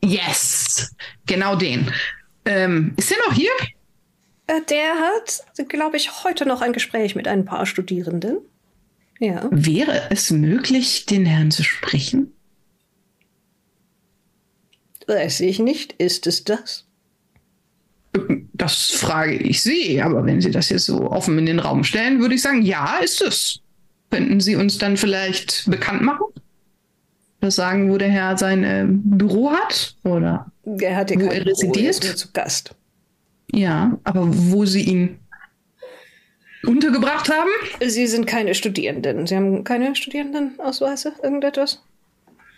Yes, genau den. Ähm, ist der noch hier? Äh, Der hat, glaube ich, heute noch ein Gespräch mit ein paar Studierenden. Ja. Wäre es möglich, den Herrn zu sprechen? Weiß ich nicht. Ist es das? Das frage ich Sie, aber wenn Sie das jetzt so offen in den Raum stellen, würde ich sagen, ja, ist es. Könnten Sie uns dann vielleicht bekannt machen? das sagen, wo der Herr sein äh, Büro hat? Oder? Er hat Wo er Büro, residiert? ist nur zu Gast. Ja, aber wo sie ihn untergebracht haben? Sie sind keine Studierenden. Sie haben keine Studierendenausweise? Irgendetwas?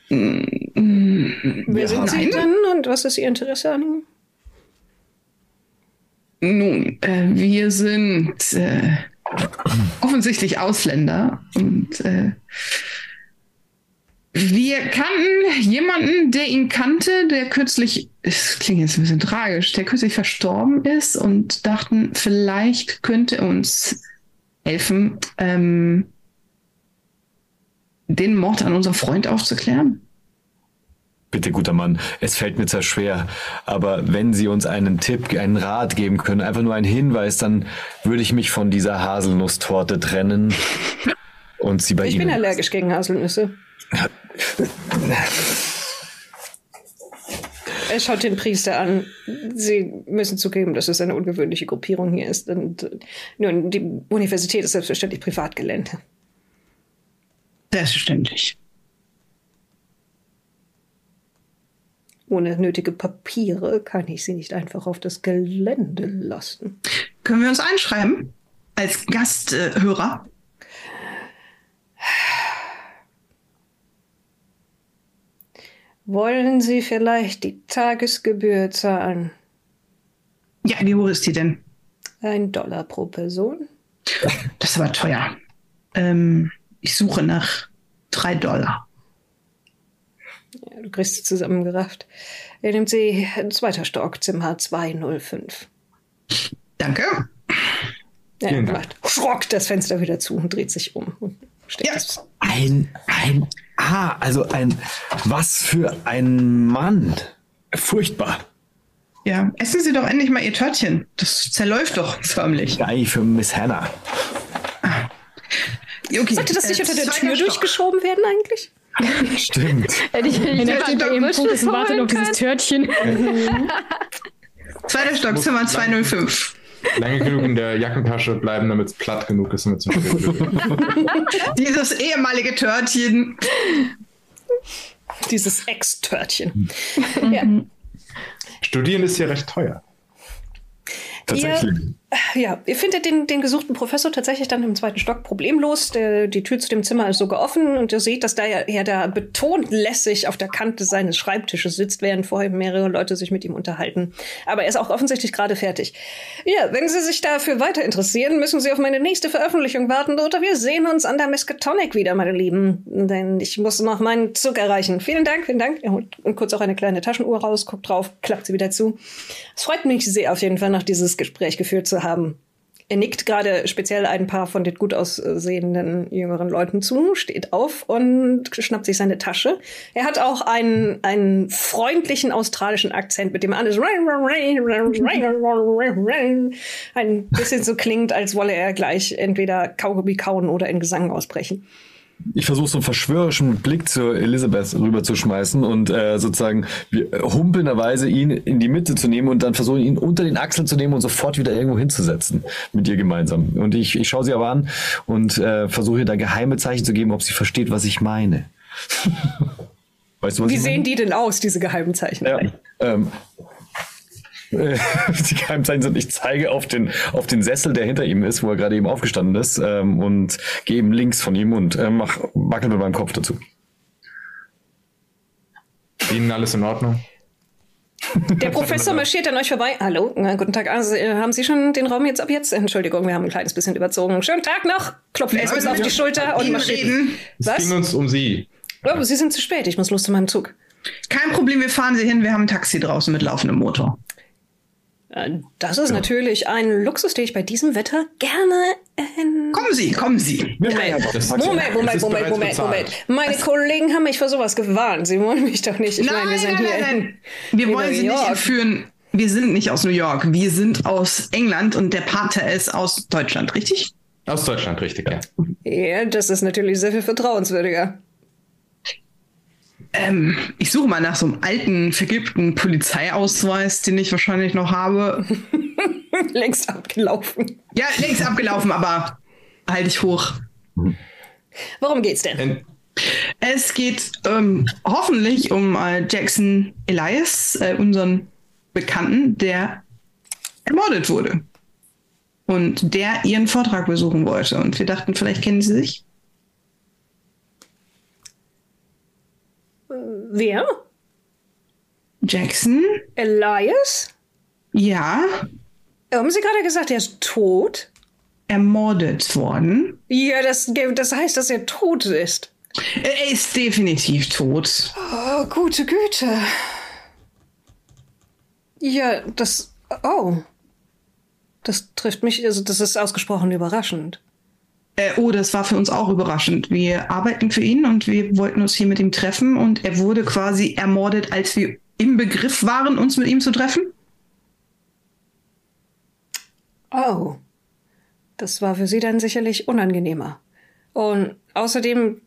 Wer sind Sie Nein. denn und was ist Ihr Interesse an ihm? Nun, äh, wir sind äh, offensichtlich Ausländer und äh, wir kannten jemanden, der ihn kannte, der kürzlich, es klingt jetzt ein bisschen tragisch, der kürzlich verstorben ist und dachten, vielleicht könnte uns helfen, ähm, den Mord an unserem Freund aufzuklären. Bitte, guter Mann, es fällt mir zwar schwer, aber wenn Sie uns einen Tipp, einen Rat geben können, einfach nur einen Hinweis, dann würde ich mich von dieser Haselnusstorte trennen und sie bei Ich Ihnen. bin allergisch gegen Haselnüsse. Er schaut den Priester an. Sie müssen zugeben, dass es eine ungewöhnliche Gruppierung hier ist. Und äh, nun, die Universität ist selbstverständlich Privatgelände. Selbstverständlich. Ohne nötige Papiere kann ich sie nicht einfach auf das Gelände lassen. Können wir uns einschreiben? Als Gasthörer? Wollen Sie vielleicht die Tagesgebühr zahlen? ja, wie hoch ist die denn? Ein Dollar pro Person? Das ist aber teuer. Ähm, ich suche nach drei Dollar. Ja, du kriegst sie zusammengerafft. Er nimmt sie ein zweiter Stock, Zimmer 205. Danke. Ja, Vielen Dank. macht schrock das Fenster wieder zu und dreht sich um. Und steckt Ja. das Ein, ein, ah, also ein, was für ein Mann. Furchtbar. Ja, essen Sie doch endlich mal Ihr Törtchen. Das zerläuft doch förmlich. Ei für Miss Hannah. Okay, Sollte das nicht äh, unter der Tür Stock. durchgeschoben werden eigentlich? Stimmt. Hätte ich er steht bei ihrem Fokus und wartet auf dieses Törtchen. Zweiter Stock, Zimmer 205. Lange genug in der Jackentasche bleiben, damit es platt genug ist, damit zum Dieses ehemalige Törtchen. Dieses Ex-Törtchen. ja. Studieren ist ja recht teuer. Tatsächlich. Ja, ihr findet den, den gesuchten Professor tatsächlich dann im zweiten Stock problemlos. Der, die Tür zu dem Zimmer ist sogar offen und ihr seht, dass da er da betont lässig auf der Kante seines Schreibtisches sitzt, während vorher mehrere Leute sich mit ihm unterhalten. Aber er ist auch offensichtlich gerade fertig. Ja, wenn Sie sich dafür weiter interessieren, müssen Sie auf meine nächste Veröffentlichung warten oder wir sehen uns an der Miskatonic wieder, meine Lieben. Denn ich muss noch meinen Zug erreichen. Vielen Dank, vielen Dank. Er holt kurz auch eine kleine Taschenuhr raus, guckt drauf, klappt sie wieder zu. Es freut mich sehr auf jeden Fall, noch dieses Gespräch geführt zu haben. Er nickt gerade speziell ein paar von den gut aussehenden jüngeren Leuten zu, steht auf und schnappt sich seine Tasche. Er hat auch einen, einen freundlichen australischen Akzent, mit dem alles ein bisschen so klingt, als wolle er gleich entweder Kaugummi kauen oder in Gesang ausbrechen. Ich versuche so einen verschwörerischen Blick zu Elisabeth rüberzuschmeißen und äh, sozusagen humpelnderweise ihn in die Mitte zu nehmen und dann versuchen, ihn unter den Achseln zu nehmen und sofort wieder irgendwo hinzusetzen mit ihr gemeinsam. Und ich, ich schaue sie aber an und äh, versuche ihr da geheime Zeichen zu geben, ob sie versteht, was ich meine. weißt du, was Wie ich sehen meine? die denn aus, diese geheimen Zeichen? Ja, ähm, äh, die Geheimzeichen sind, ich zeige auf den, auf den Sessel, der hinter ihm ist, wo er gerade eben aufgestanden ist, ähm, und gehe eben links von ihm und äh, mach, wackel mit meinem Kopf dazu. Ihnen alles in Ordnung? Der Professor marschiert an euch vorbei. Hallo, na, guten Tag. Also, haben Sie schon den Raum jetzt ab jetzt? Entschuldigung, wir haben ein kleines bisschen überzogen. Schönen Tag noch. Klopft erstmal auf die Schulter und marschiert. reden. Es Was? ging uns um Sie. Oh, Sie sind zu spät. Ich muss los zu meinem Zug. Kein Problem, wir fahren Sie hin. Wir haben ein Taxi draußen mit laufendem Motor. Äh, Das ist natürlich ein Luxus, den ich bei diesem Wetter gerne in Kommen Sie, kommen Sie. Das- Moment, Moment, Moment, Moment, Moment. Meine Kollegen haben mich vor sowas gewarnt. Sie wollen mich doch nicht. Ich meine, wir sind hier in, Wir in wollen Sie nicht entführen. Wir sind nicht aus New York. Wir sind aus England und der Pater ist aus Deutschland, richtig? Aus Deutschland, richtig, ja. Ja, das ist natürlich sehr viel vertrauenswürdiger. Ähm, ich suche mal nach so einem alten, vergilbten Polizeiausweis, den ich wahrscheinlich noch habe. Längst abgelaufen. Ja, längst abgelaufen, aber halte ich hoch. Worum geht's denn? Ent Es geht ähm, hoffentlich um äh, Jackson Elias, äh, unseren Bekannten, der ermordet wurde. Und der ihren Vortrag besuchen wollte. Und wir dachten, vielleicht kennen sie sich. Wer? Jackson? Elias? Ja, Haben Sie gerade gesagt, er ist tot? ermordet worden. Ja, das, das heißt, dass er tot ist. Er ist definitiv tot. Oh, gute Güte. Ja, das. Oh. Das trifft mich, also das ist ausgesprochen überraschend. Äh, oh, das war für uns auch überraschend. Wir arbeiten für ihn und wir wollten uns hier mit ihm treffen und er wurde quasi ermordet, als wir im Begriff waren, uns mit ihm zu treffen. Oh. Das war für Sie dann sicherlich unangenehmer. Und außerdem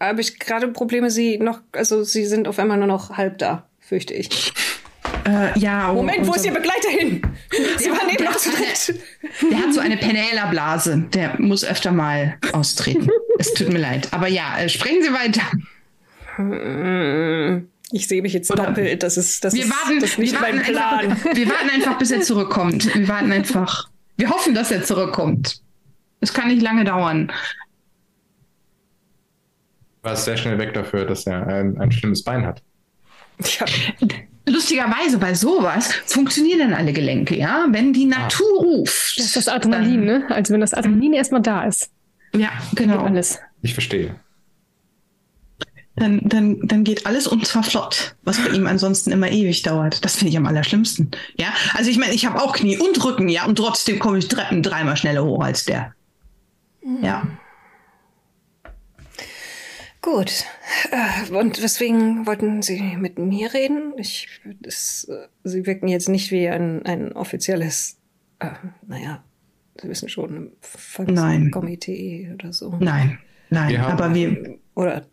habe ich gerade Probleme, Sie noch, also Sie sind auf einmal nur noch halb da, fürchte ich. Äh, ja, Moment, wo ist Ihr Begleiter hin? Sie waren eben der noch hat zu dritt. Der hat so eine Penela-Blase. Der muss öfter mal austreten. es tut mir leid. Aber ja, äh, sprechen Sie weiter. Ich sehe mich jetzt Oder- doppelt. Das ist, das Wir ist, warten, das ist nicht wir, mein warten Plan. einfach, wir warten einfach, bis er zurückkommt. Wir warten einfach. Wir hoffen, dass er zurückkommt. Es kann nicht lange dauern. War sehr schnell weg dafür, dass er ein, ein schlimmes Bein hat. Ja, Lustigerweise bei sowas funktionieren dann alle Gelenke, ja? Wenn die Natur ruft. Das ist das Adrenalin, ne? Also wenn das Adrenalin erstmal da ist, Ja, genau. alles. Ich verstehe. Dann, dann, dann geht alles und zwar flott, was bei ihm ansonsten immer ewig dauert. Das finde ich am allerschlimmsten. Ja, also ich meine, ich habe auch Knie und Rücken, ja, und trotzdem komme ich Treppen dreimal schneller hoch als der. Ja. Gut. Äh, Und weswegen wollten Sie mit mir reden? Ich, das, äh, Sie wirken jetzt nicht wie ein, ein offizielles, äh, naja, Sie wissen schon, ein. Komitee oder so. Nein, nein, haben- aber wir, Oder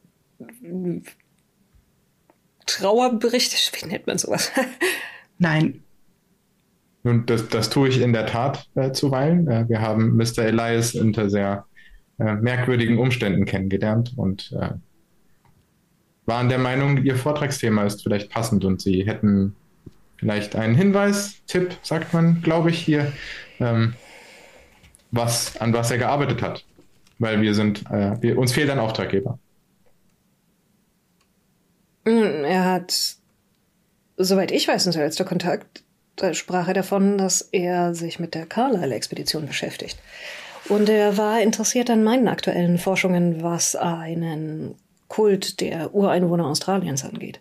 Trauerberichte, wie nennt man sowas? nein. Nun, das, das tue ich in der Tat äh, zuweilen. Äh, wir haben Mr. Elias unter sehr äh, merkwürdigen Umständen kennengelernt und äh, waren der Meinung, Ihr Vortragsthema ist vielleicht passend und Sie hätten vielleicht einen Hinweis, Tipp, sagt man, glaube ich, hier, ähm, was, an was er gearbeitet hat. Weil wir sind, äh, wir, uns fehlt ein Auftraggeber. Hm, Er hat, soweit ich weiß, unser letzter Kontakt, da sprach er davon, dass er sich mit der Carlyle-Expedition beschäftigt. Und er war interessiert an meinen aktuellen Forschungen, was einen Kult der Ureinwohner Australiens angeht.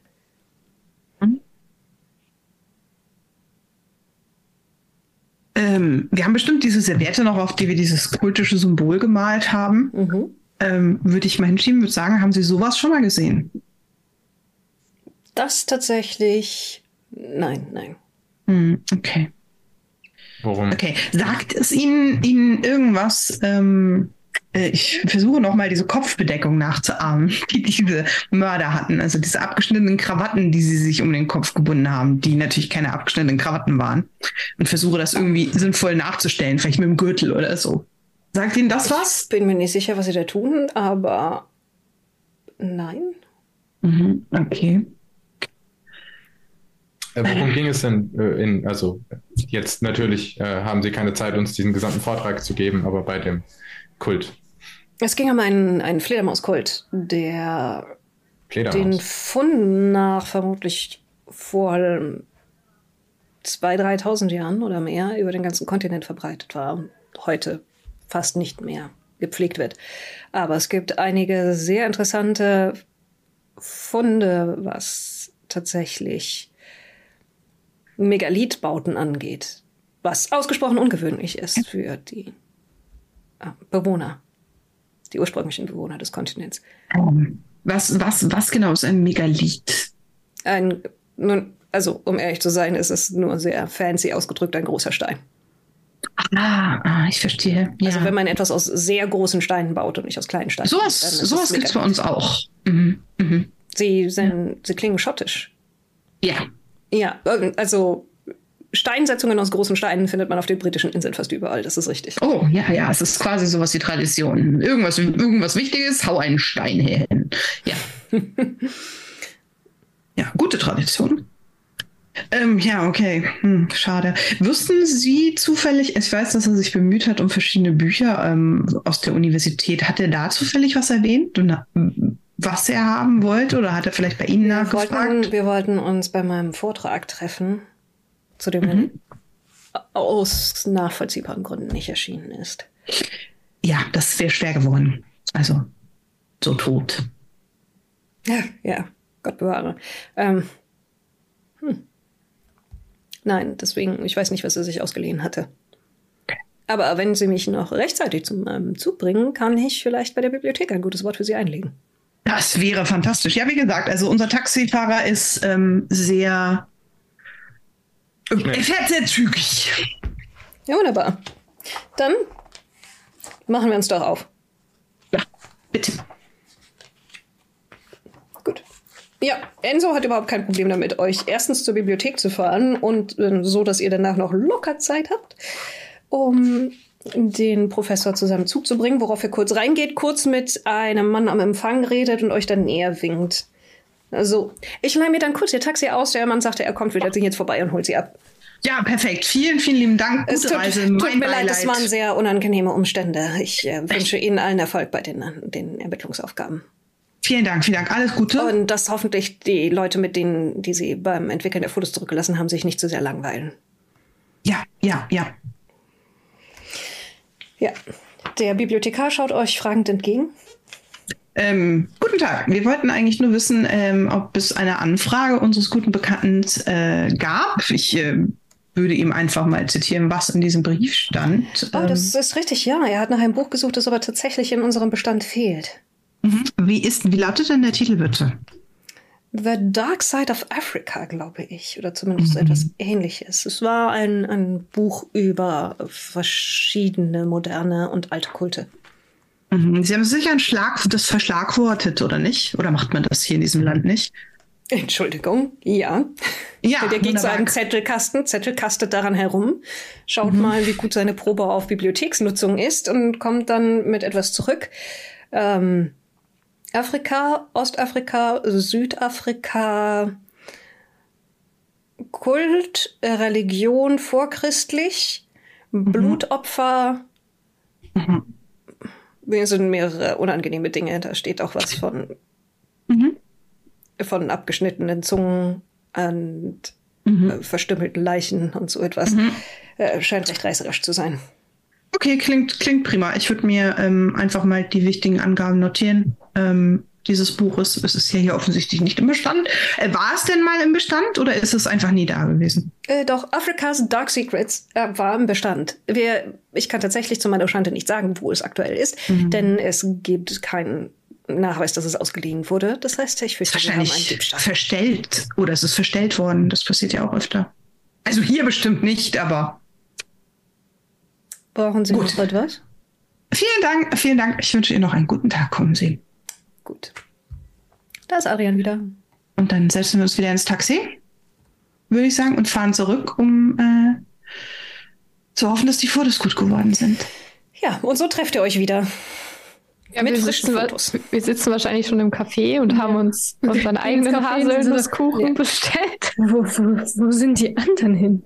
Ähm, wir haben bestimmt diese Serviette noch, auf die wir dieses kultische Symbol gemalt haben. Mhm. Ähm, würde ich mal hinschieben, würde sagen, haben Sie sowas schon mal gesehen? Das tatsächlich. Nein, nein. Hm, okay. Worum? Okay. Sagt es Ihnen, Ihnen irgendwas? Ähm, äh, ich versuche nochmal diese Kopfbedeckung nachzuahmen, die diese Mörder hatten. Also diese abgeschnittenen Krawatten, die sie sich um den Kopf gebunden haben, die natürlich keine abgeschnittenen Krawatten waren. Und versuche das irgendwie sinnvoll nachzustellen, vielleicht mit dem Gürtel oder so. Sagt Ihnen das was? Bin mir nicht sicher, was sie da tun, aber nein. Mhm, okay. Äh, worum ging es denn äh, in, also jetzt natürlich äh, haben Sie keine Zeit, uns diesen gesamten Vortrag zu geben, aber bei dem Kult. Es ging um einen, einen Fledermauskult, der den Fledermaus. Funden nach vermutlich vor 2.000, 3.000 Jahren oder mehr über den ganzen Kontinent verbreitet war und heute fast nicht mehr gepflegt wird. Aber es gibt einige sehr interessante Funde, was tatsächlich Megalithbauten angeht, was ausgesprochen ungewöhnlich ist für die äh, Bewohner, die ursprünglichen Bewohner des Kontinents. Ähm, was, was, was genau ist ein Megalith? Ein, nun, also um ehrlich zu sein, ist es nur sehr fancy ausgedrückt ein großer Stein. Ah, ah ich verstehe. Ja. Also wenn man etwas aus sehr großen Steinen baut und nicht aus kleinen Steinen. sowas sowas gibt es bei uns auch. Mhm. Mhm. Sie, sind, sie klingen schottisch. Ja. Ja, ähm, also Steinsetzungen aus großen Steinen findet man auf den britischen Inseln fast überall, das ist richtig. Oh, ja, ja, es ist quasi sowas wie Tradition. Irgendwas, irgendwas Wichtiges, hau einen Stein her hin. Ja. ja, gute Tradition. Ähm, ja, okay. Hm, schade. Wussten Sie zufällig, ich weiß, dass er sich bemüht hat um verschiedene Bücher ähm, aus der Universität. Hat er da zufällig was erwähnt, was er haben wollte? Oder hat er vielleicht bei Ihnen wir nachgefragt? Wollten, wir wollten uns bei meinem Vortrag treffen, zu dem mhm. aus nachvollziehbaren Gründen nicht erschienen ist. Ja, das wäre schwer geworden. Also, so tot. Ja, ja, Gott bewahre. Ähm, hm. Nein, deswegen, ich weiß nicht, was er sich ausgeliehen hatte. Aber wenn Sie mich noch rechtzeitig zum ähm, Zug bringen, kann ich vielleicht bei der Bibliothek ein gutes Wort für Sie einlegen. Das wäre fantastisch. Ja, wie gesagt, also unser Taxifahrer ist ähm, sehr. Er fährt sehr zügig. Ja, wunderbar. Dann machen wir uns doch auf. Ja, bitte. Ja, Enzo hat überhaupt kein Problem damit, euch erstens zur Bibliothek zu fahren und äh, so, dass ihr danach noch locker Zeit habt, um den Professor zu seinem Zug zu bringen, worauf er kurz reingeht, kurz mit einem Mann am Empfang redet und euch dann näher winkt. Also, ich leih mir dann kurz ihr Taxi aus. Der Mann sagte, er kommt wieder jetzt vorbei und holt sie ab. Ja, perfekt. Vielen, vielen lieben Dank. Gute es tut, Reise. tut mir leid, es waren sehr unangenehme Umstände. Ich äh, wünsche Ihnen allen Erfolg bei den, den Ermittlungsaufgaben. Vielen Dank, vielen Dank. Alles Gute. Und dass hoffentlich die Leute, mit denen, die Sie beim Entwickeln der Fotos zurückgelassen haben, sich nicht zu sehr langweilen. Ja, ja, ja. Ja. Der Bibliothekar schaut euch fragend entgegen. Ähm, guten Tag. Wir wollten eigentlich nur wissen, ähm, ob es eine Anfrage unseres guten Bekannten äh, gab. Ich äh, würde ihm einfach mal zitieren, was in diesem Brief stand. Oh, das ähm, ist richtig, ja. Er hat nach einem Buch gesucht, das aber tatsächlich in unserem Bestand fehlt. Mhm. Wie, ist, wie lautet denn der Titel bitte? The Dark Side of Africa, glaube ich, oder zumindest mhm. etwas ähnliches. Es war ein, ein Buch über verschiedene moderne und alte Kulte. Mhm. Sie haben sicher ein Schlag, das verschlagwortet, oder nicht? Oder macht man das hier in diesem Land nicht? Entschuldigung, ja. Ja, der geht zu einem Zettelkasten, zettelkastet daran herum, schaut mhm. mal, wie gut seine Probe auf Bibliotheksnutzung ist und kommt dann mit etwas zurück. Ähm, Afrika, Ostafrika, Südafrika, Kult, äh, Religion vorchristlich, mhm. Blutopfer. Mhm. Wir sind mehrere unangenehme Dinge. Da steht auch was von, mhm. von abgeschnittenen Zungen und mhm. äh, verstümmelten Leichen und so etwas. Mhm. Äh, scheint recht reißerisch zu sein. Okay, klingt, klingt prima. Ich würde mir ähm, einfach mal die wichtigen Angaben notieren ähm, dieses Buches. Es ist ja hier offensichtlich nicht im Bestand. Äh, war es denn mal im Bestand oder ist es einfach nie da gewesen? Äh, doch, Afrikas Dark Secrets äh, war im Bestand. Wir, ich kann tatsächlich zu meiner Schande nicht sagen, wo es aktuell ist, mhm. denn es gibt keinen Nachweis, dass es ausgeliehen wurde. Das heißt, ich fürchte, haben einen Diebstahl. verstellt oder es ist verstellt worden. Das passiert ja auch öfter. Also hier bestimmt nicht, aber Brauchen Sie Gut. noch etwas? Vielen Dank, vielen Dank. Ich wünsche Ihnen noch einen guten Tag. Kommen Sie. Gut. Da ist Adrian wieder. Und dann setzen wir uns wieder ins Taxi, würde ich sagen, und fahren zurück, um äh, zu hoffen, dass die Fotos gut geworden sind. Ja, und so trefft ihr euch wieder. Ja, mit frischen Fotos. Wir sitzen wahrscheinlich schon im Café und ja. haben uns unseren eigenen Haselnusskuchen ja. bestellt. Wo, wo, wo, sind die anderen hin?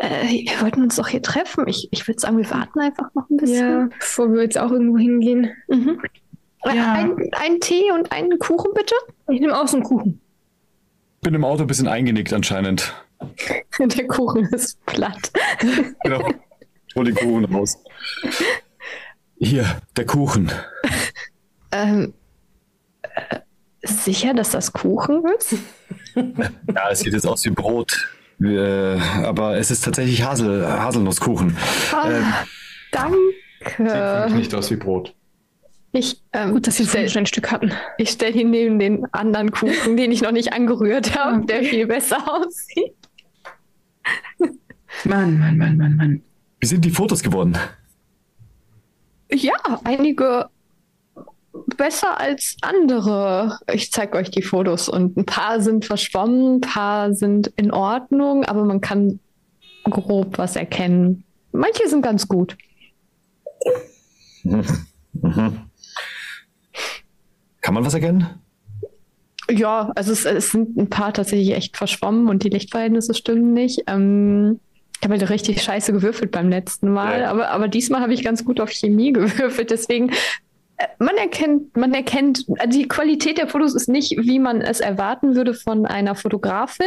Äh, wir wollten uns doch hier treffen. Ich, ich würde sagen, wir warten einfach noch ein bisschen. Ja, bevor wir jetzt auch irgendwo hingehen. Mhm. Ja. Ein, ein Tee und einen Kuchen, bitte? Ich nehme auch so einen Kuchen. Bin im Auto ein bisschen eingenickt anscheinend. Der Kuchen ist platt. genau. Ich hol den Kuchen raus. Hier, der Kuchen. ähm, äh, sicher, dass das Kuchen ist? ja, es sieht jetzt aus wie Brot. Äh, aber es ist tatsächlich Hasel, Haselnusskuchen. Ah, äh, danke. Sieht nicht aus wie Brot. Ich, ähm, Gut, dass Sie stell, schon ein Stück hatten. Ich stelle ihn neben den anderen Kuchen, den ich noch nicht angerührt habe, der viel besser aussieht. Mann, Mann, Mann, Mann, Mann. Wie sind die Fotos geworden? Ja, einige besser als andere. Ich zeige euch die Fotos und ein paar sind verschwommen, ein paar sind in Ordnung, aber man kann grob was erkennen. Manche sind ganz gut. Mhm. Kann man was erkennen? Ja, also es, es, sind ein paar tatsächlich echt verschwommen und die Lichtverhältnisse stimmen nicht. Ähm, ich habe halt richtig scheiße gewürfelt beim letzten Mal, ja. aber, aber diesmal habe ich ganz gut auf Chemie gewürfelt. Deswegen, man erkennt, man erkennt, also die Qualität der Fotos ist nicht, wie man es erwarten würde von einer Fotografin.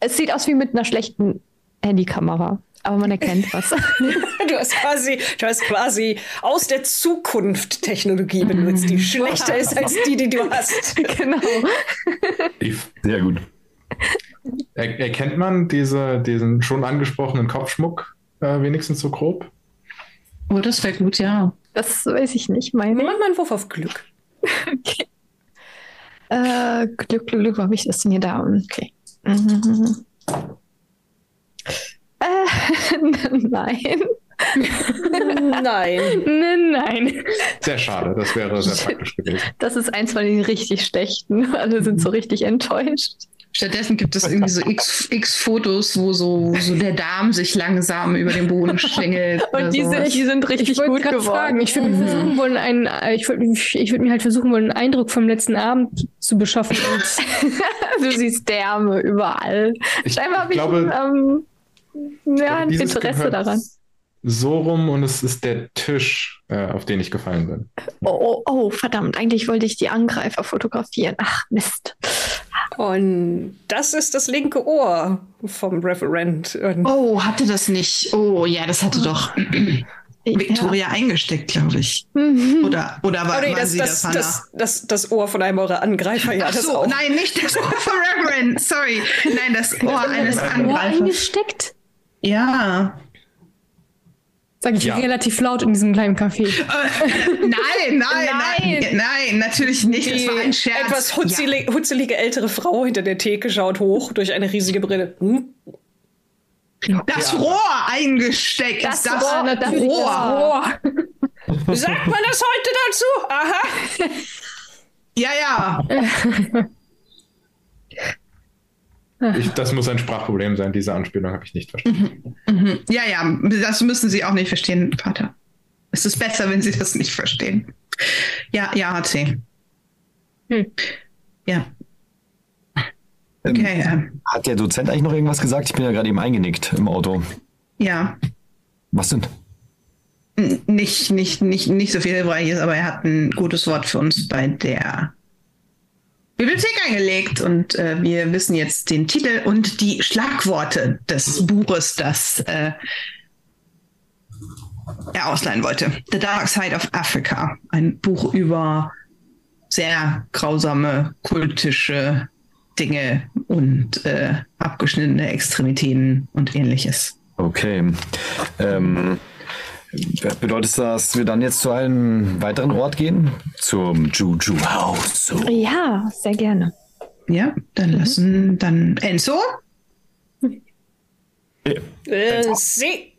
Es sieht aus wie mit einer schlechten Handykamera aber man erkennt was. du hast quasi, du hast quasi aus der Zukunft Technologie benutzt, die schlechter ist als die, die du hast. genau. Sehr gut. Er, erkennt man diese, diesen schon angesprochenen Kopfschmuck äh, wenigstens so grob? Oh, das wäre gut, ja. Das weiß ich nicht. Meine. Mach mal einen Wurf auf Glück. okay. Äh, Glück, Glück, Glück, habe ich das denn hier da? Okay. Mhm. Äh, nein. nein. Nein. Sehr schade, das wäre sehr praktisch gewesen. Das ist eins von den richtig schlechten. Alle sind so richtig enttäuscht. Stattdessen gibt es irgendwie so x, x Fotos, wo so, so der Darm sich langsam über den Boden schlängelt. Und die, sind, die sind richtig gut geworden. Fragen. Ich würde mhm. versuchen wollen, einen, ich würde ich würd mir halt versuchen wollen, einen Eindruck vom letzten Abend zu beschaffen. du siehst Därme überall. Ich Scheinbar habe ich ähm, ja, ein Interesse daran. So rum und es ist der Tisch, äh, auf den ich gefallen bin. Oh, oh, oh, verdammt, eigentlich wollte ich die Angreifer fotografieren. Ach, Mist. Und das ist das linke Ohr vom Referent. Und oh, hatte das nicht. Oh, ja, das hatte doch Victoria ja. eingesteckt, glaube ich. Mhm. Oder, oder war, oh, nee, das, sie das, das, das, das, das Ohr von einem eurer Angreifer, ja. Ach so, nein, nicht das Ohr von Reverend, sorry. Nein, das Ohr eines Angreifers. Ohr eingesteckt? Ja. Sag ich ja. relativ laut in diesem kleinen Café. Äh, nein, nein, nein, nein, natürlich nicht. Die das war ein Scherz. Etwas hutzeli ja. hutzelige ältere Frau hinter der Theke schaut hoch durch eine riesige Brille. Hm? Das ja. Rohr eingesteckt. Das, das Rohr. Das Rohr. Sagt man das heute dazu? Aha. Ja, ja. Ich, das muss ein Sprachproblem sein. Diese Anspielung habe ich nicht verstanden. Mhm. Mhm. Ja, ja, das müssen Sie auch nicht verstehen, Vater. Es ist besser, wenn Sie das nicht verstehen. Ja, ja, HC. Hm. Ja. Okay. Ähm, hat der Dozent eigentlich noch irgendwas gesagt? Ich bin ja gerade eben eingenickt im Auto. Ja. Was denn? Nicht, nicht, nicht, nicht so viel Hilfreiches, aber er hat ein gutes Wort für uns bei der Bibliothek eingelegt und äh, wir wissen jetzt den Titel und die Schlagworte des Buches, das äh, er ausleihen wollte. The Dark Side of Africa. Ein Buch über sehr grausame kultische Dinge und äh, abgeschnittene Extremitäten und ähnliches. Okay. Ähm, Bedeutet das, dass wir dann jetzt zu einem weiteren Ort gehen? Zum Juju House. Ja, sehr gerne. Ja, dann lassen dann Enzo. Äh, sie.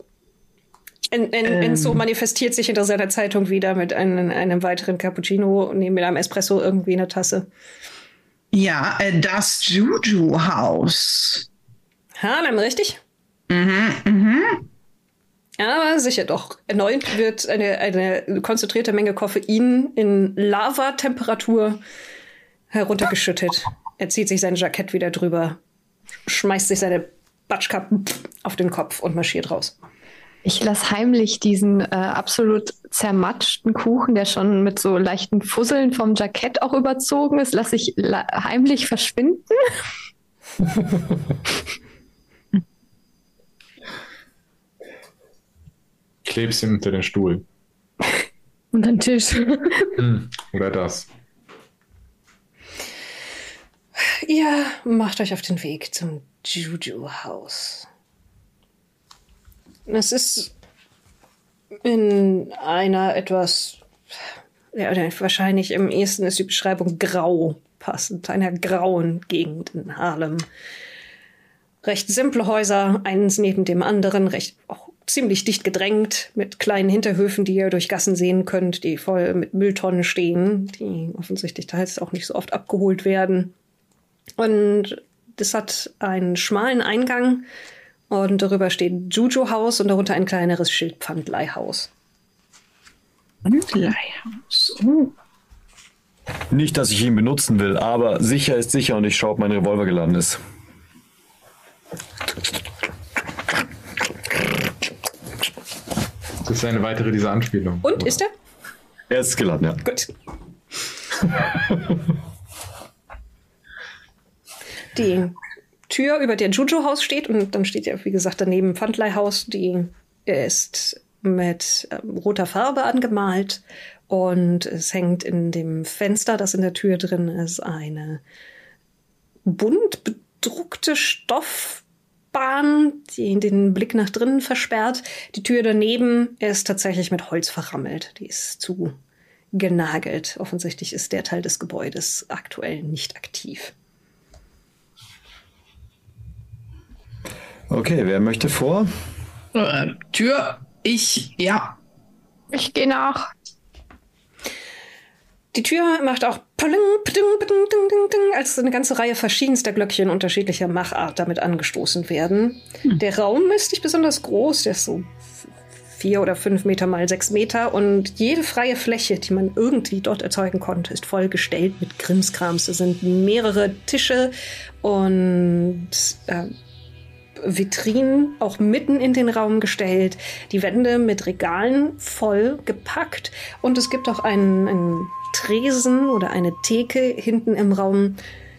En, en, ähm. Enzo manifestiert sich hinter seiner Zeitung wieder mit einem, einem weiteren Cappuccino neben mit einem Espresso irgendwie in der Tasse. Ja, äh, das Juju House. Ha, dann richtig? Mhm, mhm. Ja, sicher doch. Erneut wird eine, eine konzentrierte Menge Koffein in Lavatemperatur heruntergeschüttet. Er zieht sich sein Jackett wieder drüber, schmeißt sich seine Batschkappen auf den Kopf und marschiert raus. Ich lasse heimlich diesen äh, absolut zermatschten Kuchen, der schon mit so leichten Fusseln vom Jackett auch überzogen ist, lasse ich heimlich verschwinden. klebst ihn unter den Stuhl. unter den Tisch. Hm, oder das. Ihr macht euch auf den Weg zum Juju-Haus. Es ist in einer etwas, ja, wahrscheinlich im ehesten ist die Beschreibung grau passend, einer grauen Gegend in Harlem. Recht simple Häuser, eins neben dem anderen, recht auch ziemlich dicht gedrängt mit kleinen Hinterhöfen, die ihr durch Gassen sehen könnt, die voll mit Mülltonnen stehen, die offensichtlich teils auch nicht so oft abgeholt werden. Und das hat einen schmalen Eingang Und darüber steht Juju-Haus und darunter ein kleineres Schild Pfandleihhaus. Pfandleihhaus. Oh. Nicht, dass ich ihn benutzen will, aber sicher ist sicher und ich schaue, ob mein Revolver geladen ist. Das ist eine weitere dieser Anspielungen. Und, ist er? Er ist geladen, ja. Gut. Die Tür, über der Juju-Haus steht, und dann steht ja, wie gesagt, daneben Pfandleihhaus, die ist mit ähm, roter Farbe angemalt und es hängt in dem Fenster, das in der Tür drin ist, eine bunt bedruckte Stoffbahn, die den Blick nach drinnen versperrt. Die Tür daneben ist tatsächlich mit Holz verrammelt. Die ist zu genagelt. Offensichtlich ist der Teil des Gebäudes aktuell nicht aktiv. Okay, wer möchte vor? Äh, Tür, ich, ja. Ich gehe nach. Die Tür macht auch pling, pling, pling, ding, ding, ding, als eine ganze Reihe verschiedenster Glöckchen unterschiedlicher Machart damit angestoßen werden. Der Raum ist nicht besonders groß, der ist so vier oder fünf Meter mal sechs Meter und jede freie Fläche, die man irgendwie dort erzeugen konnte, ist vollgestellt mit Krimskrams. Es sind mehrere Tische und äh, Vitrinen auch mitten in den Raum gestellt, die Wände mit Regalen voll gepackt und es gibt auch einen, einen Tresen oder eine Theke hinten im Raum,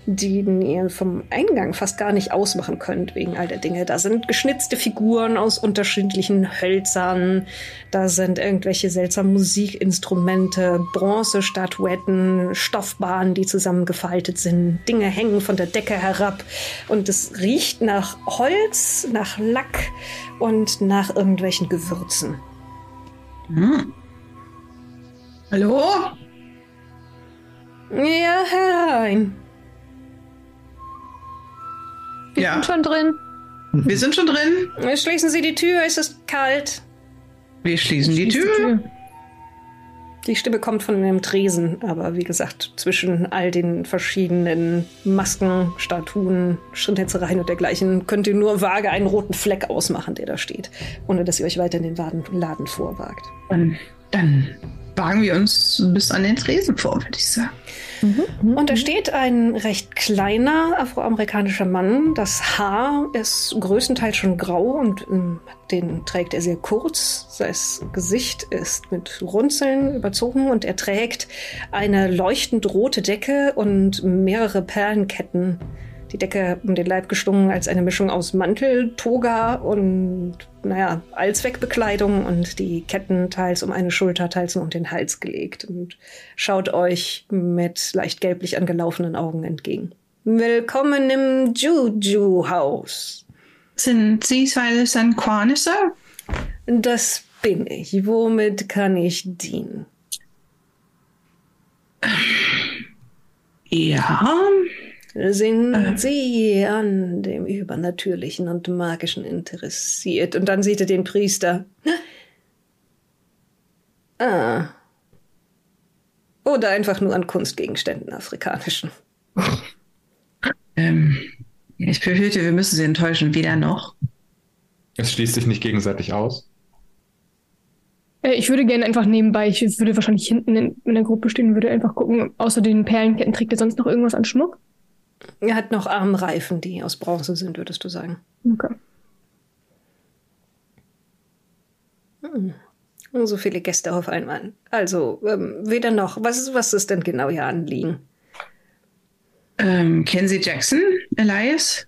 den ihr vom Eingang fast gar nicht ausmachen könnt wegen all der Dinge. Da sind geschnitzte Figuren aus unterschiedlichen Hölzern, da sind irgendwelche seltsamen Musikinstrumente, Bronzestatuetten, Stoffbahnen, die zusammengefaltet sind, Dinge hängen von der Decke herab und es riecht nach Holz, nach Lack und nach irgendwelchen Gewürzen. Hm. Hallo? Ja, herein. Wir Ja. sind schon drin. Wir sind schon drin. Schließen Sie die Tür, es ist kalt. Wir schließen die Schließ Tür. Die Stimme kommt von einem Tresen, aber wie gesagt, zwischen all den verschiedenen Masken, Statuen, Schritthetzereien und dergleichen könnt ihr nur vage einen roten Fleck ausmachen, der da steht, ohne dass ihr euch weiter in den Laden, Laden vorwagt. Dann, dann wagen wir uns bis an den Tresen vor, würde ich sagen. Und da steht ein recht kleiner afroamerikanischer Mann. Das Haar ist größtenteils schon grau und ähm, den trägt er sehr kurz. Sein Gesicht ist mit Runzeln überzogen und er trägt eine leuchtend rote Decke und mehrere Perlenketten. Die Decke um den Leib geschlungen als eine Mischung aus Mantel, Toga und, naja, Allzweckbekleidung und die Ketten teils um eine Schulter, teils um den Hals gelegt und schaut euch mit leicht gelblich angelaufenen Augen entgegen. Willkommen im Juju-Haus. Sind Sie Silas and Quaniser? Das bin ich. Womit kann ich dienen? Ja. Sind Sie an dem Übernatürlichen und Magischen interessiert? Und dann sieht er den Priester. Ah. Oder einfach nur an Kunstgegenständen afrikanischen. Ähm, ich befürchte, wir müssen Sie enttäuschen. Weder noch. Es schließt sich nicht gegenseitig aus. Äh, Ich würde gerne einfach nebenbei, ich würde wahrscheinlich hinten in, in der Gruppe stehen, würde einfach gucken, außer den Perlenketten trägt er sonst noch irgendwas an Schmuck? Er hat noch Armreifen, die aus Bronze sind, würdest du sagen. Okay. So viele Gäste auf einmal. Also, ähm, weder noch. Was ist, was ist denn genau Ihr Anliegen? Ähm, kennen Sie Jackson, Elias?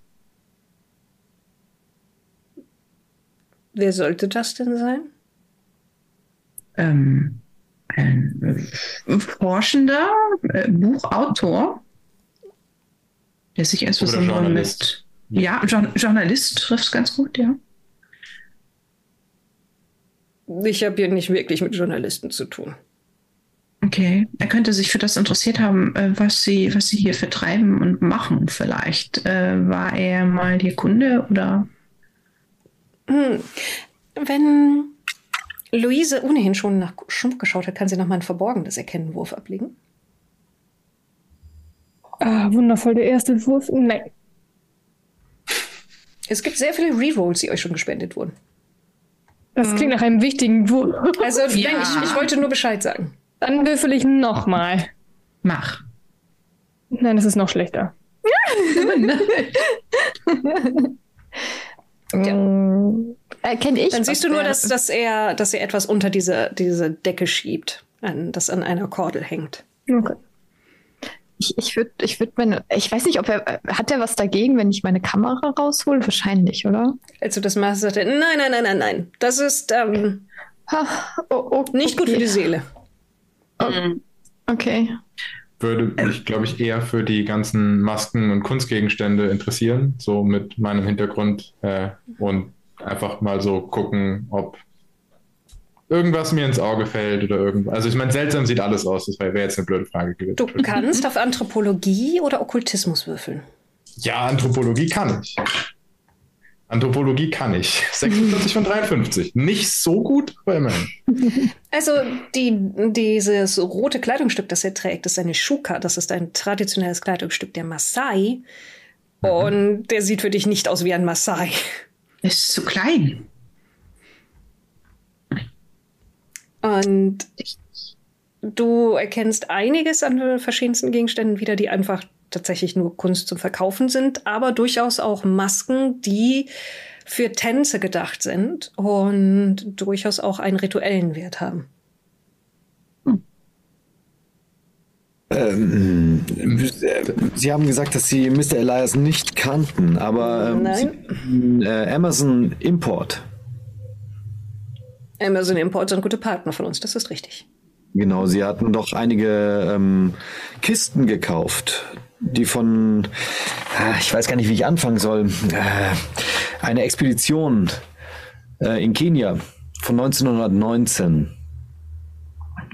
Wer sollte das denn sein? Ähm, ein äh, forschender äh, Buchautor, der sich erst Oder Journalist. mit. Ja, Jour Journalist trifft es ganz gut, ja. Ich habe hier nicht wirklich mit Journalisten zu tun. Okay. Er könnte sich für das interessiert haben, äh, was sie, was sie hier vertreiben und machen, vielleicht. Äh, war er mal hier Kunde oder? Hm. Wenn Luise ohnehin schon nach Schmuck geschaut hat, kann sie noch mal ein verborgenes Erkennenwurf ablegen. Ah, wundervoll, der erste Wurf. Nein. Es gibt sehr viele Rerolls, die euch schon gespendet wurden. Das klingt nach einem wichtigen Wurf. Also Ja. nein, ich, ich wollte nur Bescheid sagen. Dann würfel ich nochmal. Mach. Nein, das ist noch schlechter. Mm, Erkenne ich. Dann siehst du nur, dass, dass, er, dass er etwas unter diese, diese Decke schiebt, an, das an einer Kordel hängt. Okay. Ich, ich würde, ich würde meine, ich weiß nicht, ob er, hat er was dagegen, wenn ich meine Kamera raushole? Wahrscheinlich, oder? Als du das machst, sagt er, nein, nein, nein, nein, nein. Das ist ähm, Ha, oh, oh, nicht gut für die Seele. Okay. Würde mich, glaube ich, eher für die ganzen Masken und Kunstgegenstände interessieren, so mit meinem Hintergrund äh, und einfach mal so gucken, ob irgendwas mir ins Auge fällt oder irgendwas. Also ich meine, seltsam sieht alles aus, das wäre jetzt eine blöde Frage gewesen. Du kannst auf Anthropologie oder Okkultismus würfeln. Ja, Anthropologie kann ich. Anthropologie kann ich. 46 von 53. Nicht so gut, aber immerhin. Also die, dieses rote Kleidungsstück, das er trägt, ist eine Shuka. Das ist ein traditionelles Kleidungsstück der Maasai. Und der sieht für dich nicht aus wie ein Maasai. Ist zu klein. Und du erkennst einiges an den verschiedensten Gegenständen wieder, die einfach tatsächlich nur Kunst zum Verkaufen sind, aber durchaus auch Masken, die für Tänze gedacht sind und durchaus auch einen rituellen Wert haben. Ähm, Sie haben gesagt, dass Sie Mr. Elias nicht kannten, aber ähm. Sie, äh, Amazon Import. Amazon Import sind gute Partner von uns, das ist richtig. Genau, Sie hatten doch einige ähm, Kisten gekauft, die von, ah, ich weiß gar nicht, wie ich anfangen soll, äh, eine Expedition äh, in Kenia von 1919.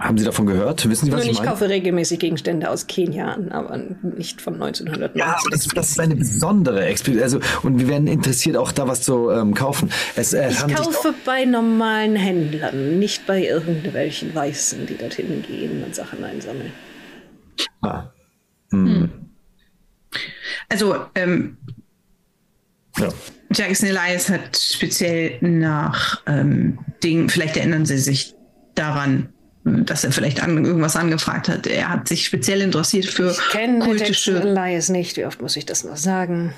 Haben Sie davon gehört? Wissen Sie, was Nun, ich ich meine? kaufe regelmäßig Gegenstände aus Kenia an, aber nicht von 1990. Ja, aber das, das ist eine besondere Expedition. Also, und wir werden interessiert, auch da was zu ähm, kaufen. Es, äh, Ich kaufe bei normalen Händlern, nicht bei irgendwelchen Weißen, die dorthin gehen und Sachen einsammeln. Ah. Hm. Also, ähm, Ja. Jackson Elias hat speziell nach ähm, Dingen, vielleicht erinnern Sie sich daran, dass er vielleicht an, irgendwas angefragt hat. Er hat sich speziell interessiert für Ich kenne kultische, Elias nicht, wie oft muss ich das noch sagen?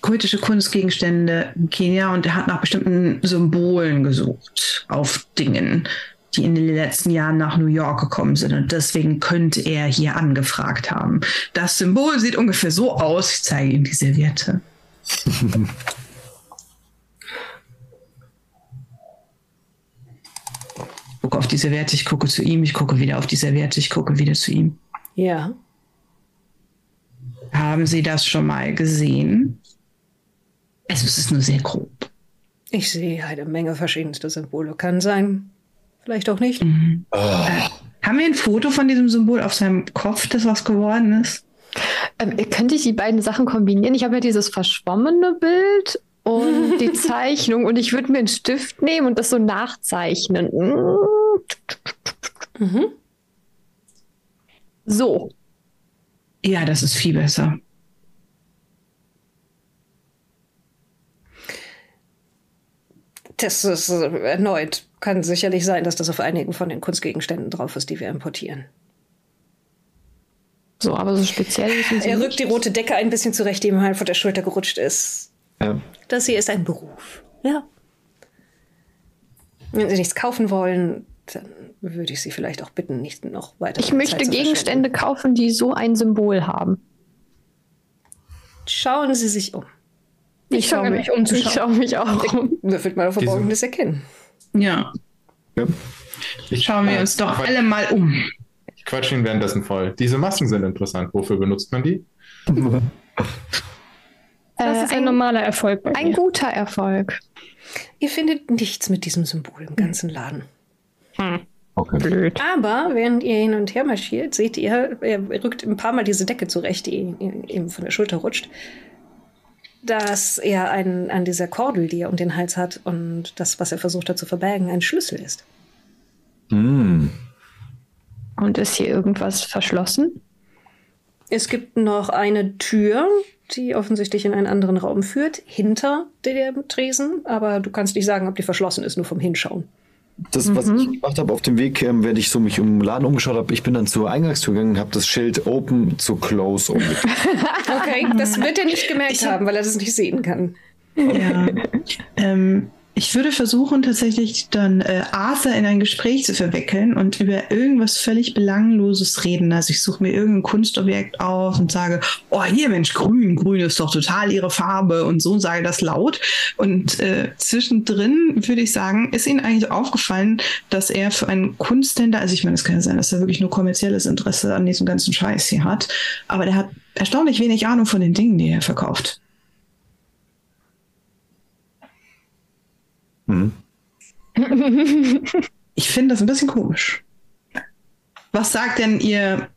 kultische Kunstgegenstände in Kenia und er hat nach bestimmten Symbolen gesucht auf Dingen, die in den letzten Jahren nach New York gekommen sind. Und deswegen könnte er hier angefragt haben. Das Symbol sieht ungefähr so aus. Ich zeige Ihnen die Serviette. gucke auf die Serviette, ich gucke zu ihm, ich gucke wieder auf die Serviette, ich gucke wieder zu ihm. Ja. Haben Sie das schon mal gesehen? Also, es ist nur sehr grob. Ich sehe eine Menge verschiedenste Symbole. Kann sein, vielleicht auch nicht. Haben wir ein Foto von diesem Symbol auf seinem Kopf, das was geworden ist? Ähm, könnte ich die beiden Sachen kombinieren? Ich habe ja dieses verschwommene Bild und die Zeichnung und ich würde mir einen Stift nehmen und das so nachzeichnen. Mhm. So. Ja, das ist viel besser. Das ist äh, erneut. Kann sicherlich sein, dass das auf einigen von den Kunstgegenständen drauf ist, die wir importieren. So, aber so speziell sind sie Er rückt nicht. die rote Decke ein bisschen zurecht, die ihm halt von der Schulter gerutscht ist. Ja. Das hier ist ein Beruf. Ja. Wenn Sie nichts kaufen wollen, dann würde ich Sie vielleicht auch bitten, nicht noch weiter. Ich möchte Gegenstände kaufen, die so ein Symbol haben. Schauen Sie sich um. Ich schau fange mich- umzuschauen. Ich schaue mich auch um. Würfelt mal auf Verborgenes Erkennen. Ja, Ja. Ich, schauen wir uns doch alle mal um. Ich quatsch ihn währenddessen voll. Diese Masken sind interessant. Wofür benutzt man die? Das Äh, ist ein normaler Erfolg bei Ein mir. guter Erfolg. Ihr findet nichts mit diesem Symbol im ganzen Laden. Okay. Blöd. Aber während ihr hin und her marschiert, seht ihr, er rückt ein paar Mal diese Decke zurecht, die ihm von der Schulter rutscht, dass er einen, an dieser Kordel, die er um den Hals hat und das, was er versucht hat zu verbergen, ein Schlüssel ist. Hm. Und ist hier irgendwas verschlossen? Es gibt noch eine Tür, die offensichtlich in einen anderen Raum führt, hinter dem Tresen, aber du kannst nicht sagen, ob die verschlossen ist, nur vom Hinschauen. Das, was ich gemacht habe auf dem Weg, ähm, während ich so mich im Laden umgeschaut habe, ich bin dann zur Eingangstür gegangen, habe das Schild Open zu Close umgedreht. Okay, das wird er nicht gemerkt haben, weil er das nicht sehen kann. Ja. ähm, ich würde versuchen, tatsächlich dann äh, Arthur in ein Gespräch zu verwickeln und über irgendwas völlig Belangloses reden. Also ich suche mir irgendein Kunstobjekt auf und sage, oh hier Mensch, grün, grün ist doch total ihre Farbe und so sage das laut. Und äh, zwischendrin würde ich sagen, ist Ihnen eigentlich aufgefallen, dass er für einen Kunsthändler, also ich meine, es kann ja sein, dass er wirklich nur kommerzielles Interesse an diesem ganzen Scheiß hier hat, aber der hat erstaunlich wenig Ahnung von den Dingen, die er verkauft. Mhm. Ich finde das ein bisschen komisch. Was sagt denn Ihr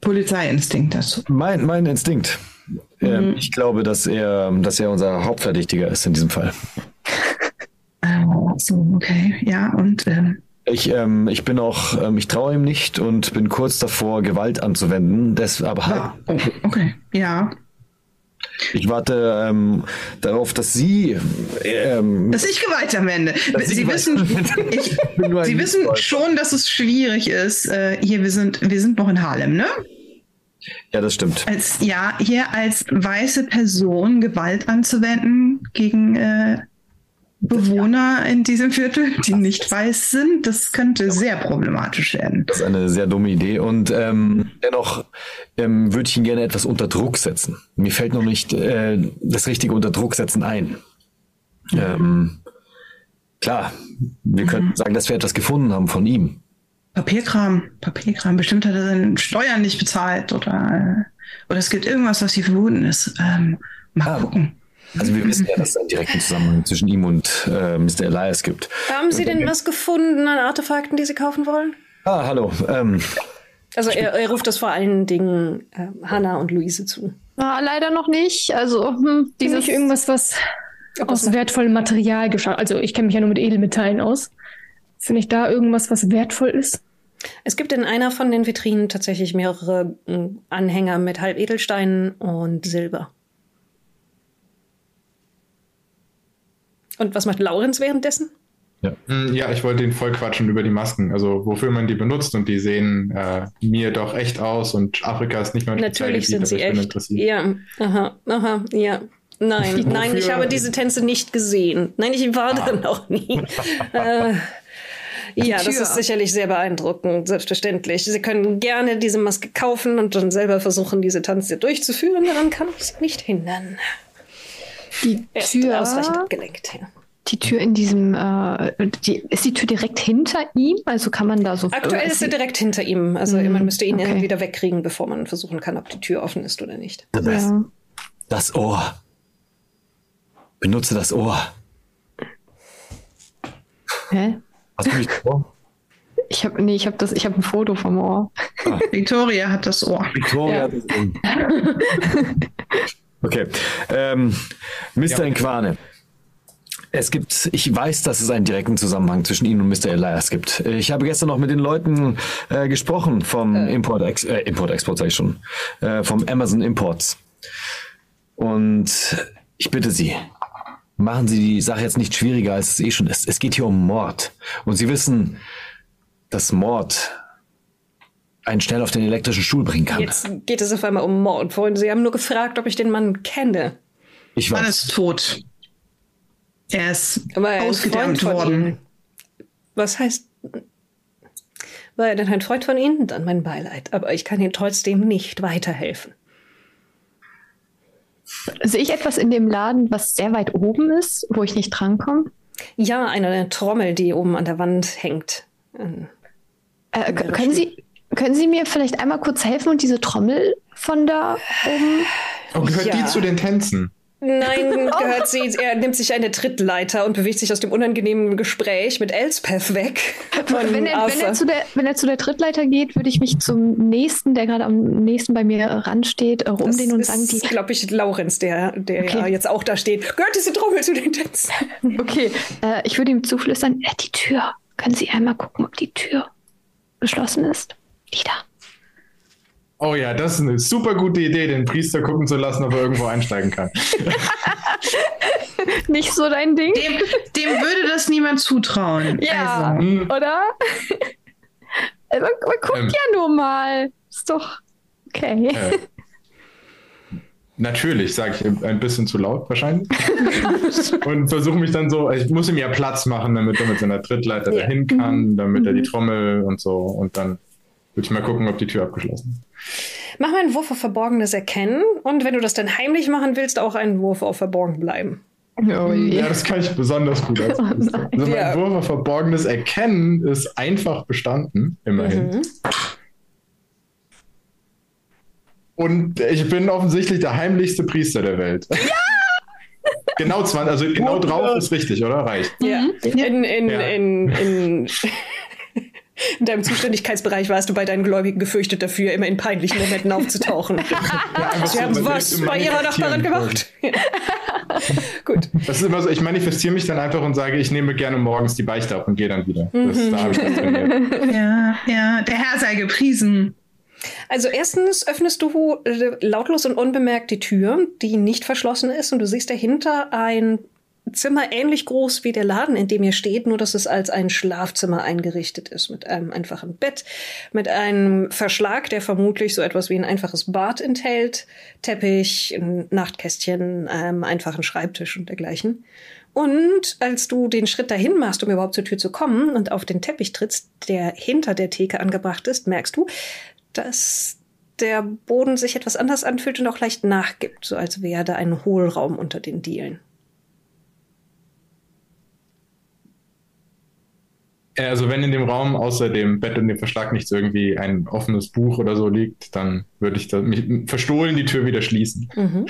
Polizeiinstinkt dazu? Mein, mein Instinkt. Ähm, ich glaube, dass er, dass er unser Hauptverdächtiger ist in diesem Fall. Äh, so, okay. Ja, und ähm, Ich, ähm, ich bin auch, ähm, ich traue ihm nicht und bin kurz davor, Gewalt anzuwenden. Das, aber halt, ah, oh, okay. Ja. Ich warte ähm, darauf, dass Sie. Ähm, Dass ich Gewalt anwende. Dass Sie wissen, ich, Sie wissen schon, dass es schwierig ist. Äh, hier, wir sind, wir sind noch in Harlem, ne? ja, das stimmt. Als, ja, hier als weiße Person Gewalt anzuwenden gegen äh, Bewohner in diesem Viertel, die nicht weiß sind, das könnte sehr problematisch werden. Das ist eine sehr dumme Idee und ähm, dennoch ähm, würde ich ihn gerne etwas unter Druck setzen. Mir fällt noch nicht äh, das richtige unter Druck setzen ein. Ähm, klar, wir könnten sagen, dass wir etwas gefunden haben von ihm. Papierkram, Papierkram. Bestimmt hat er seine Steuern nicht bezahlt oder, äh, oder es gibt irgendwas, was hier verboten ist. Ähm, mal Ah. gucken. Also wir wissen ja, dass es einen direkten Zusammenhang zwischen ihm und äh, Mr. Elias gibt. Haben Sie denn was gefunden an Artefakten, die Sie kaufen wollen? Ah, hallo. Ähm, Also er, er ruft das vor allen Dingen äh, Hannah und Luise zu. Ah, leider noch nicht. Also, hm, Dieses irgendwas, was aus wertvollem Material geschaffen. Also ich kenne mich ja nur mit Edelmetallen aus. Finde ich da irgendwas, was wertvoll ist? Es gibt in einer von den Vitrinen tatsächlich mehrere äh, Anhänger mit Halbedelsteinen und Silber. Und was macht Laurenz währenddessen? Hm, Ja, ich wollte ihn voll quatschen über die Masken, also wofür man die benutzt und die sehen äh, mir doch echt aus und Afrika ist nicht mein Natürlich sind sie echt. interessiert. Ja, aha, aha, ja. Nein, nein, ich habe diese Tänze nicht gesehen. Nein, ich war da noch nie. äh, ja, das ist sicherlich sehr beeindruckend, selbstverständlich. Sie können gerne diese Maske kaufen und dann selber versuchen, diese Tanze durchzuführen. Daran kann ich Sie nicht hindern. Die Er ist Tür, ausreichend abgelenkt. Ja. die Tür in diesem, äh, die, ist die Tür direkt hinter ihm? Also kann man da so. Aktuell ist er direkt hinter ihm. Also Mhm, man müsste ihn okay. irgendwie wieder wegkriegen, bevor man versuchen kann, ob die Tür offen ist oder nicht. best. Ja. Das Ohr. Benutze das Ohr. Hä? Hast du nicht das Ohr? Ich habe nee, ich habe das, ich habe ein Foto vom Ohr. Victoria hat das Ohr. Victoria Ja. hat das Ohr. Okay. Ähm, Mr. Ja. Inquane. Es gibt, ich weiß, dass es einen direkten Zusammenhang zwischen Ihnen und Mr. Elias gibt. Ich habe gestern noch mit den Leuten äh, gesprochen vom Import, Ex äh, Import Export, sag ich schon, äh, vom Amazon Imports. Und ich bitte Sie, machen Sie die Sache jetzt nicht schwieriger, als es eh schon ist. Es geht hier um Mord. Und Sie wissen, dass Mord einen schnell auf den elektrischen Stuhl bringen kann. Jetzt geht es auf einmal um Mord. Vorhin, Sie haben nur gefragt, ob ich den Mann kenne. Ich Mann weiß. ist tot. Er ist War er ein Freund ausgedämmt worden. Ihnen? Was heißt. War er denn ein Freund von Ihnen? Dann mein Beileid. Aber ich kann Ihnen trotzdem nicht weiterhelfen. Sehe ich etwas in dem Laden, was sehr weit oben ist, wo ich nicht drankomme? Ja, eine Trommel, die oben an der Wand hängt. Äh, können Sie, können Sie mir vielleicht einmal kurz helfen und diese Trommel von da oben? Oh, gehört Ja. die zu den Tänzen? Nein, gehört sie. Er nimmt sich eine Trittleiter und bewegt sich aus dem unangenehmen Gespräch mit Elspeth weg. Wenn er, wenn, er zu der, wenn er zu der Trittleiter geht, würde ich mich zum nächsten, der gerade am nächsten bei mir ransteht, äh, das rumdehnen und ist, sagen, die, glaube ich, Laurenz, der, der Okay. ja jetzt auch da steht. Gehört diese Trommel zu den Tänzen? okay, äh, ich würde ihm zuflüstern, äh, die Tür, können Sie einmal gucken, ob die Tür geschlossen ist? Die da. Oh ja, das ist eine super gute Idee, den Priester gucken zu lassen, ob er irgendwo einsteigen kann. Nicht so dein Ding? Dem, dem würde das niemand zutrauen. Ja, Also, Hm, oder? Man, man guckt Ähm. ja nur mal. Ist doch okay. äh, natürlich, sage ich ein bisschen zu laut wahrscheinlich. Und versuche mich dann so, ich muss ihm ja Platz machen, damit er mit seiner Trittleiter Ja. dahin kann, damit er die Trommel und so. Und dann würde ich mal gucken, ob die Tür abgeschlossen ist. Mach mal einen Wurf auf Verborgenes erkennen und wenn du das dann heimlich machen willst, auch einen Wurf auf Verborgen bleiben. Oh. Ja, das kann ich besonders gut als. Also mein Ja. Wurf auf Verborgenes erkennen ist einfach bestanden, immerhin. Mhm. Und ich bin offensichtlich der heimlichste Priester der Welt. Ja! genau 20, also genau drauf ist richtig, oder? Reicht. Ja. In, in, Ja. in, in, in deinem Zuständigkeitsbereich warst du bei deinen Gläubigen gefürchtet dafür, immer in peinlichen Momenten aufzutauchen. Ja, Sie so, haben was bei ihrer Nachbarin gemacht. Gut. Das ist immer so, ich manifestiere mich dann einfach und sage, ich nehme gerne morgens die Beichte ab und gehe dann wieder. Das, da habe ich das trainiert. ja, ja, der Herr sei gepriesen. Also erstens öffnest du lautlos und unbemerkt die Tür, die nicht verschlossen ist, und du siehst dahinter ein Zimmer ähnlich groß wie der Laden, in dem ihr steht, nur dass es als ein Schlafzimmer eingerichtet ist, mit einem einfachen Bett, mit einem Verschlag, der vermutlich so etwas wie ein einfaches Bad enthält, Teppich, ein Nachtkästchen, einem einfachen Schreibtisch und dergleichen. Und als du den Schritt dahin machst, um überhaupt zur Tür zu kommen und auf den Teppich trittst, der hinter der Theke angebracht ist, merkst du, dass der Boden sich etwas anders anfühlt und auch leicht nachgibt, so als wäre da ein Hohlraum unter den Dielen. Äh, Also wenn in dem Raum außer dem Bett und dem Verschlag nichts irgendwie ein offenes Buch oder so liegt, dann würde ich da, mich verstohlen die Tür wieder schließen Mhm.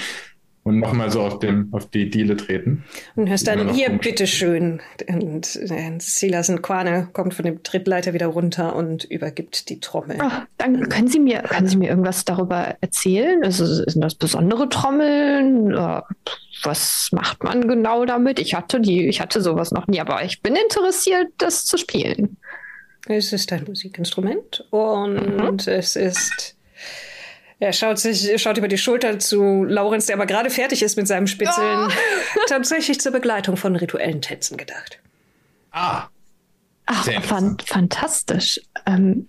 Und nochmal so auf, dem, auf die Diele treten. Und hörst dann, hier, bitteschön. Und äh, Silas und Quane kommt von dem Trittleiter wieder runter und übergibt die Trommel. Ach, dann können Sie mir, können Sie mir irgendwas darüber erzählen? Also, sind das besondere Trommeln? Äh, Was macht man genau damit? Ich hatte die, ich hatte sowas noch nie, aber ich bin interessiert, das zu spielen. Es ist ein Musikinstrument und es ist. Er schaut sich, schaut über die Schulter zu Laurenz, der aber gerade fertig ist mit seinem Spitzeln. Tatsächlich zur Begleitung von rituellen Tänzen gedacht. Ah, Ach, Sehr fan fantastisch. Ähm,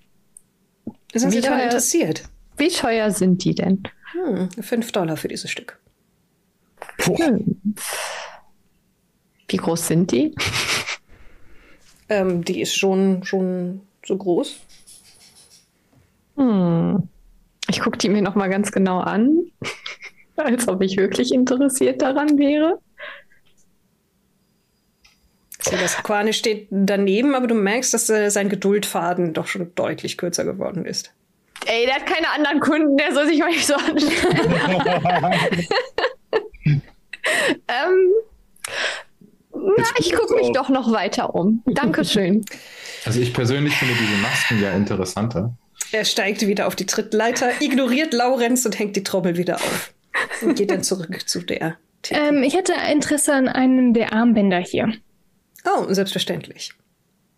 Sind Sie daran teuer- interessiert? wie teuer sind die denn? Hm, fünf Dollar für dieses Stück. Hm. Wie groß sind die? Ähm, die ist schon, schon so groß. Hm. Ich gucke die mir noch mal ganz genau an, als ob ich wirklich interessiert daran wäre. Silas Quane steht daneben, aber du merkst, dass äh, sein Geduldfaden doch schon deutlich kürzer geworden ist. Ey, der hat keine anderen Kunden, der soll sich mal nicht so anstellen. ähm, na, ich gucke mich doch noch weiter um. Dankeschön. also ich persönlich finde diese Masken ja interessanter. Er steigt wieder auf die Trittleiter, ignoriert Laurenz und hängt die Trommel wieder auf. Und geht dann zurück zu der. Ähm, ich hätte Interesse an einem der Armbänder hier. Oh, selbstverständlich.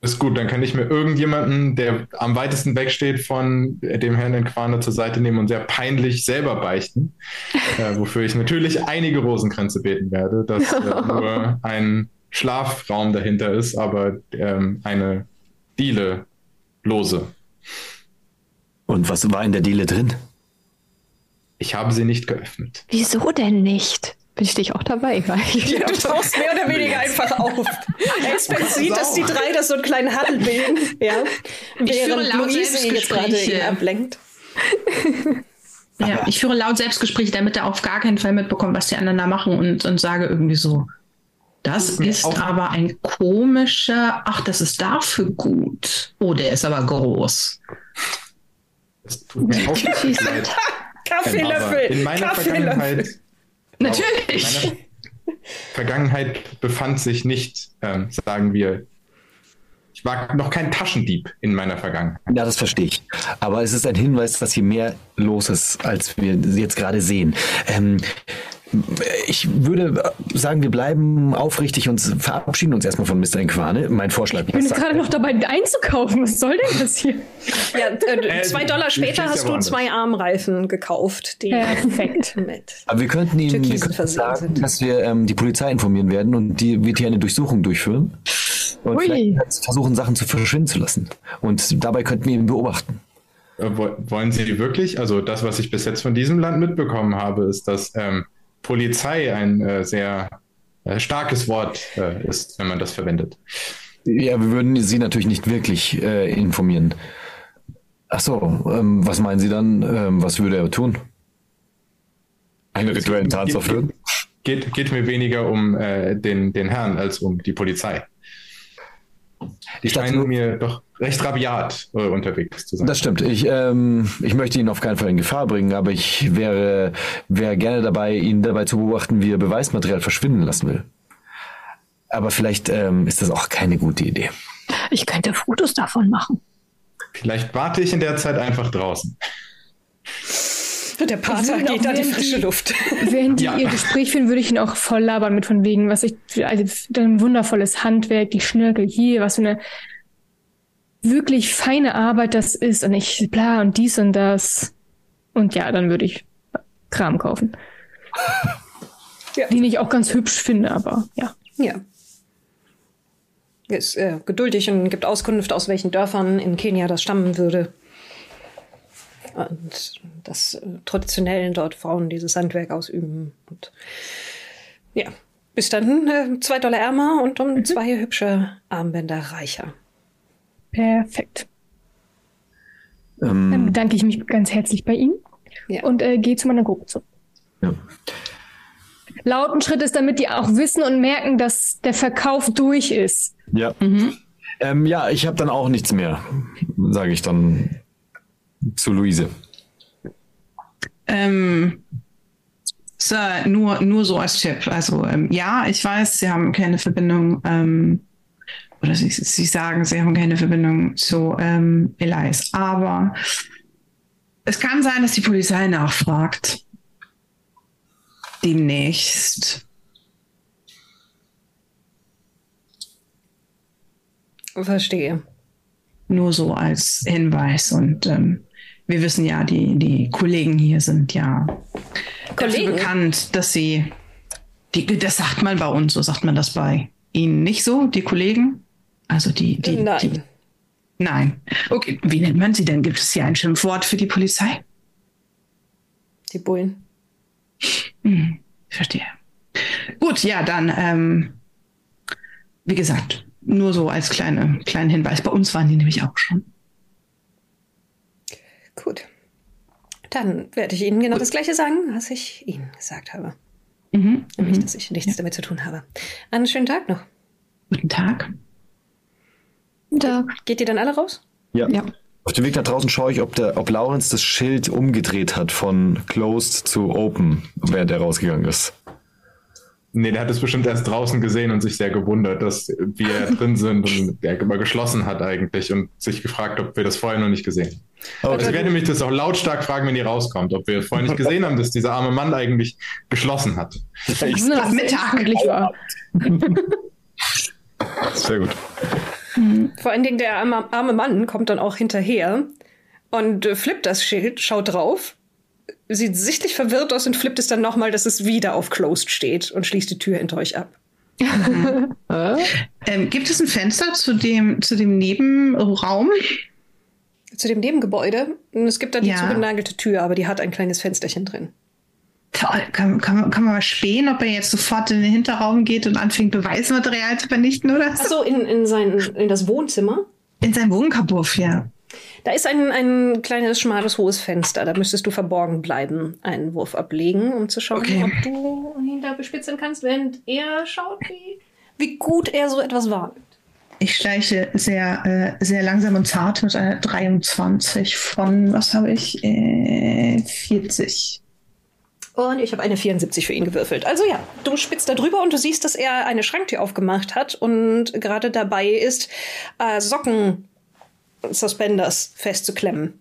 Ist gut, dann kann ich mir irgendjemanden, der am weitesten wegsteht von dem Herrn in Quane zur Seite nehmen und sehr peinlich selber beichten. äh, wofür ich natürlich einige Rosenkränze beten werde, dass äh, nur ein Schlafraum dahinter ist, aber ähm, eine Diele lose. Und was war in der Diele drin? Ich habe sie nicht geöffnet. Wieso denn nicht? Bin ich dich auch dabei? Ja, du tauchst mehr oder weniger einfach auf. Expert sieht, dass die drei das so einen kleinen Huddle bilden. Ja. Ich führe laut Luise jetzt gerade ihn Selbstgespräche. ablenkt. Ja, ich führe laut Selbstgespräche, damit er auf gar keinen Fall mitbekommt, was die anderen da machen und, und sage irgendwie so, das ist aber ein komischer, ach, das ist dafür gut. Oh, der ist aber groß. Das tut mir auch leid. Kaffeelöffel! in meiner! Vergangenheit Natürlich. In meiner Vergangenheit befand sich nicht, ähm, sagen wir, ich war noch kein Taschendieb in meiner Vergangenheit. Ja, das verstehe ich. Aber es ist ein Hinweis, dass hier mehr los ist, als wir jetzt gerade sehen. Ähm, Ich würde sagen, wir bleiben aufrichtig und verabschieden uns erstmal von Mr. Inquane. Mein Vorschlag. Ich bin jetzt gerade er? noch dabei einzukaufen. Was soll denn das hier? Ja, äh, Äh, zwei Dollar die später hast du zwei Armreifen gekauft, die Perfekt. mit. Aber wir könnten ihm wir könnten sagen, sind. dass wir ähm, die Polizei informieren werden und die wird hier eine Durchsuchung durchführen. Und Ui. vielleicht versuchen, Sachen zu verschwinden zu lassen. Und dabei könnten wir ihn beobachten. Äh, wo- Wollen Sie wirklich? Also das, was ich bis jetzt von diesem Land mitbekommen habe, ist, dass ähm, Polizei ein äh, sehr äh, starkes Wort äh, ist, wenn man das verwendet. Ja, wir würden Sie natürlich nicht wirklich äh, informieren. Ach so, ähm, was meinen Sie dann? Ähm, was würde er tun? Einen rituellen Tanz aufführen? Geht, geht mir weniger um äh, den, den Herrn als um die Polizei. Die Ich scheinen mir doch recht rabiat äh, unterwegs zu sein. Das stimmt. Ich, ähm, ich möchte ihn auf keinen Fall in Gefahr bringen, aber ich wäre, wäre gerne dabei, ihn dabei zu beobachten, wie er Beweismaterial verschwinden lassen will. Aber vielleicht ähm, ist das auch keine gute Idee. Ich könnte Fotos davon machen. Vielleicht warte ich in der Zeit einfach draußen. Der Pater geht an die frische die- Luft. Während die Ja. ihr Gespräch führen, würde ich ihn auch voll labern mit von wegen, was ich, also dein wundervolles Handwerk, die Schnörkel hier, was für eine wirklich feine Arbeit das ist und ich, bla, und dies und das. Und ja, dann würde ich Kram kaufen. Ja. Den ich auch ganz hübsch finde, aber ja. Ja. Ist äh, geduldig und gibt Auskunft, aus welchen Dörfern in Kenia das stammen würde. Und dass äh, traditionell dort Frauen dieses Handwerk ausüben. Und ja, bis dann äh, zwei Dollar ärmer und um zwei hübsche Armbänder reicher. Perfekt. Ähm, Dann bedanke ich mich ganz herzlich bei Ihnen Ja. und äh, gehe zu meiner Gruppe zurück. ja. Lauten Schritt ist, damit die auch wissen und merken, dass der Verkauf durch ist. Ja, ähm, ja ich habe dann auch nichts mehr, sage ich dann zu Luise. Ähm, Sir, nur, nur so als Tipp. Also ähm, ja, ich weiß, Sie haben keine Verbindung, ähm, oder Sie, Sie sagen, Sie haben keine Verbindung zu ähm, Elias, aber es kann sein, dass die Polizei nachfragt. Demnächst. Verstehe. Nur so als Hinweis. Und ähm, wir wissen ja, die, die Kollegen hier sind ja Kollegen? bekannt, dass sie, die, das sagt man bei uns, so sagt man das bei Ihnen nicht so, die Kollegen? Also die, die, Nein. Die, nein. Okay, wie nennt man sie denn? Gibt es hier ein Schimpfwort für die Polizei? Die Bullen. Hm, ich verstehe. Gut, ja, dann, ähm, wie gesagt, nur so als kleine, kleinen Hinweis. Bei uns waren die nämlich auch schon. Gut. Dann werde ich Ihnen genau das Gleiche sagen, was ich Ihnen gesagt habe. Mhm. Nämlich, Mhm. dass ich nichts damit zu tun habe. Einen schönen Tag noch. Guten Tag. Da, Geht ihr dann alle raus? Ja. ja. Auf dem Weg nach draußen schaue ich, ob, der, ob Lawrence das Schild umgedreht hat von Closed zu Open, während er rausgegangen ist. Nee, der hat es bestimmt erst draußen gesehen und sich sehr gewundert, dass wir drin sind und der immer geschlossen hat eigentlich und sich gefragt, ob wir das vorher noch nicht gesehen haben. Also ich werde mich das auch lautstark fragen, wenn die rauskommt, ob wir vorher nicht gesehen haben, dass dieser arme Mann eigentlich geschlossen hat. Ich es Mittag. war. Sehr gut. Vor allen Dingen der arme, arme Mann kommt dann auch hinterher und äh, flippt das Schild, schaut drauf, sieht sichtlich verwirrt aus und flippt es dann nochmal, dass es wieder auf Closed steht und schließt die Tür hinter euch ab. Ähm, gibt es ein Fenster zu dem, zu dem Nebenraum? Zu dem Nebengebäude. Und es gibt da die Ja. zugenagelte Tür, aber die hat ein kleines Fensterchen drin. Kann, kann, man- kann man mal spähen, ob er jetzt sofort in den Hinterraum geht und anfängt, Beweismaterial zu vernichten oder so? Achso, in, in, sein, in das Wohnzimmer. In seinem Wohnkabuff, ja. Da ist ein, ein kleines, schmales, hohes Fenster. Da müsstest du verborgen bleiben, einen Wurf ablegen, um zu schauen, Okay. ob du ihn da bespitzeln kannst, während er schaut, wie, wie gut er so etwas wahrnimmt. Ich schleiche sehr, äh, sehr langsam und zart mit einer 23 von, was habe ich? Äh, 40. Und ich habe eine 74 für ihn gewürfelt. Also ja, du spitzt da drüber und du siehst, dass er eine Schranktür aufgemacht hat und gerade dabei ist, äh, Socken Suspenders festzuklemmen.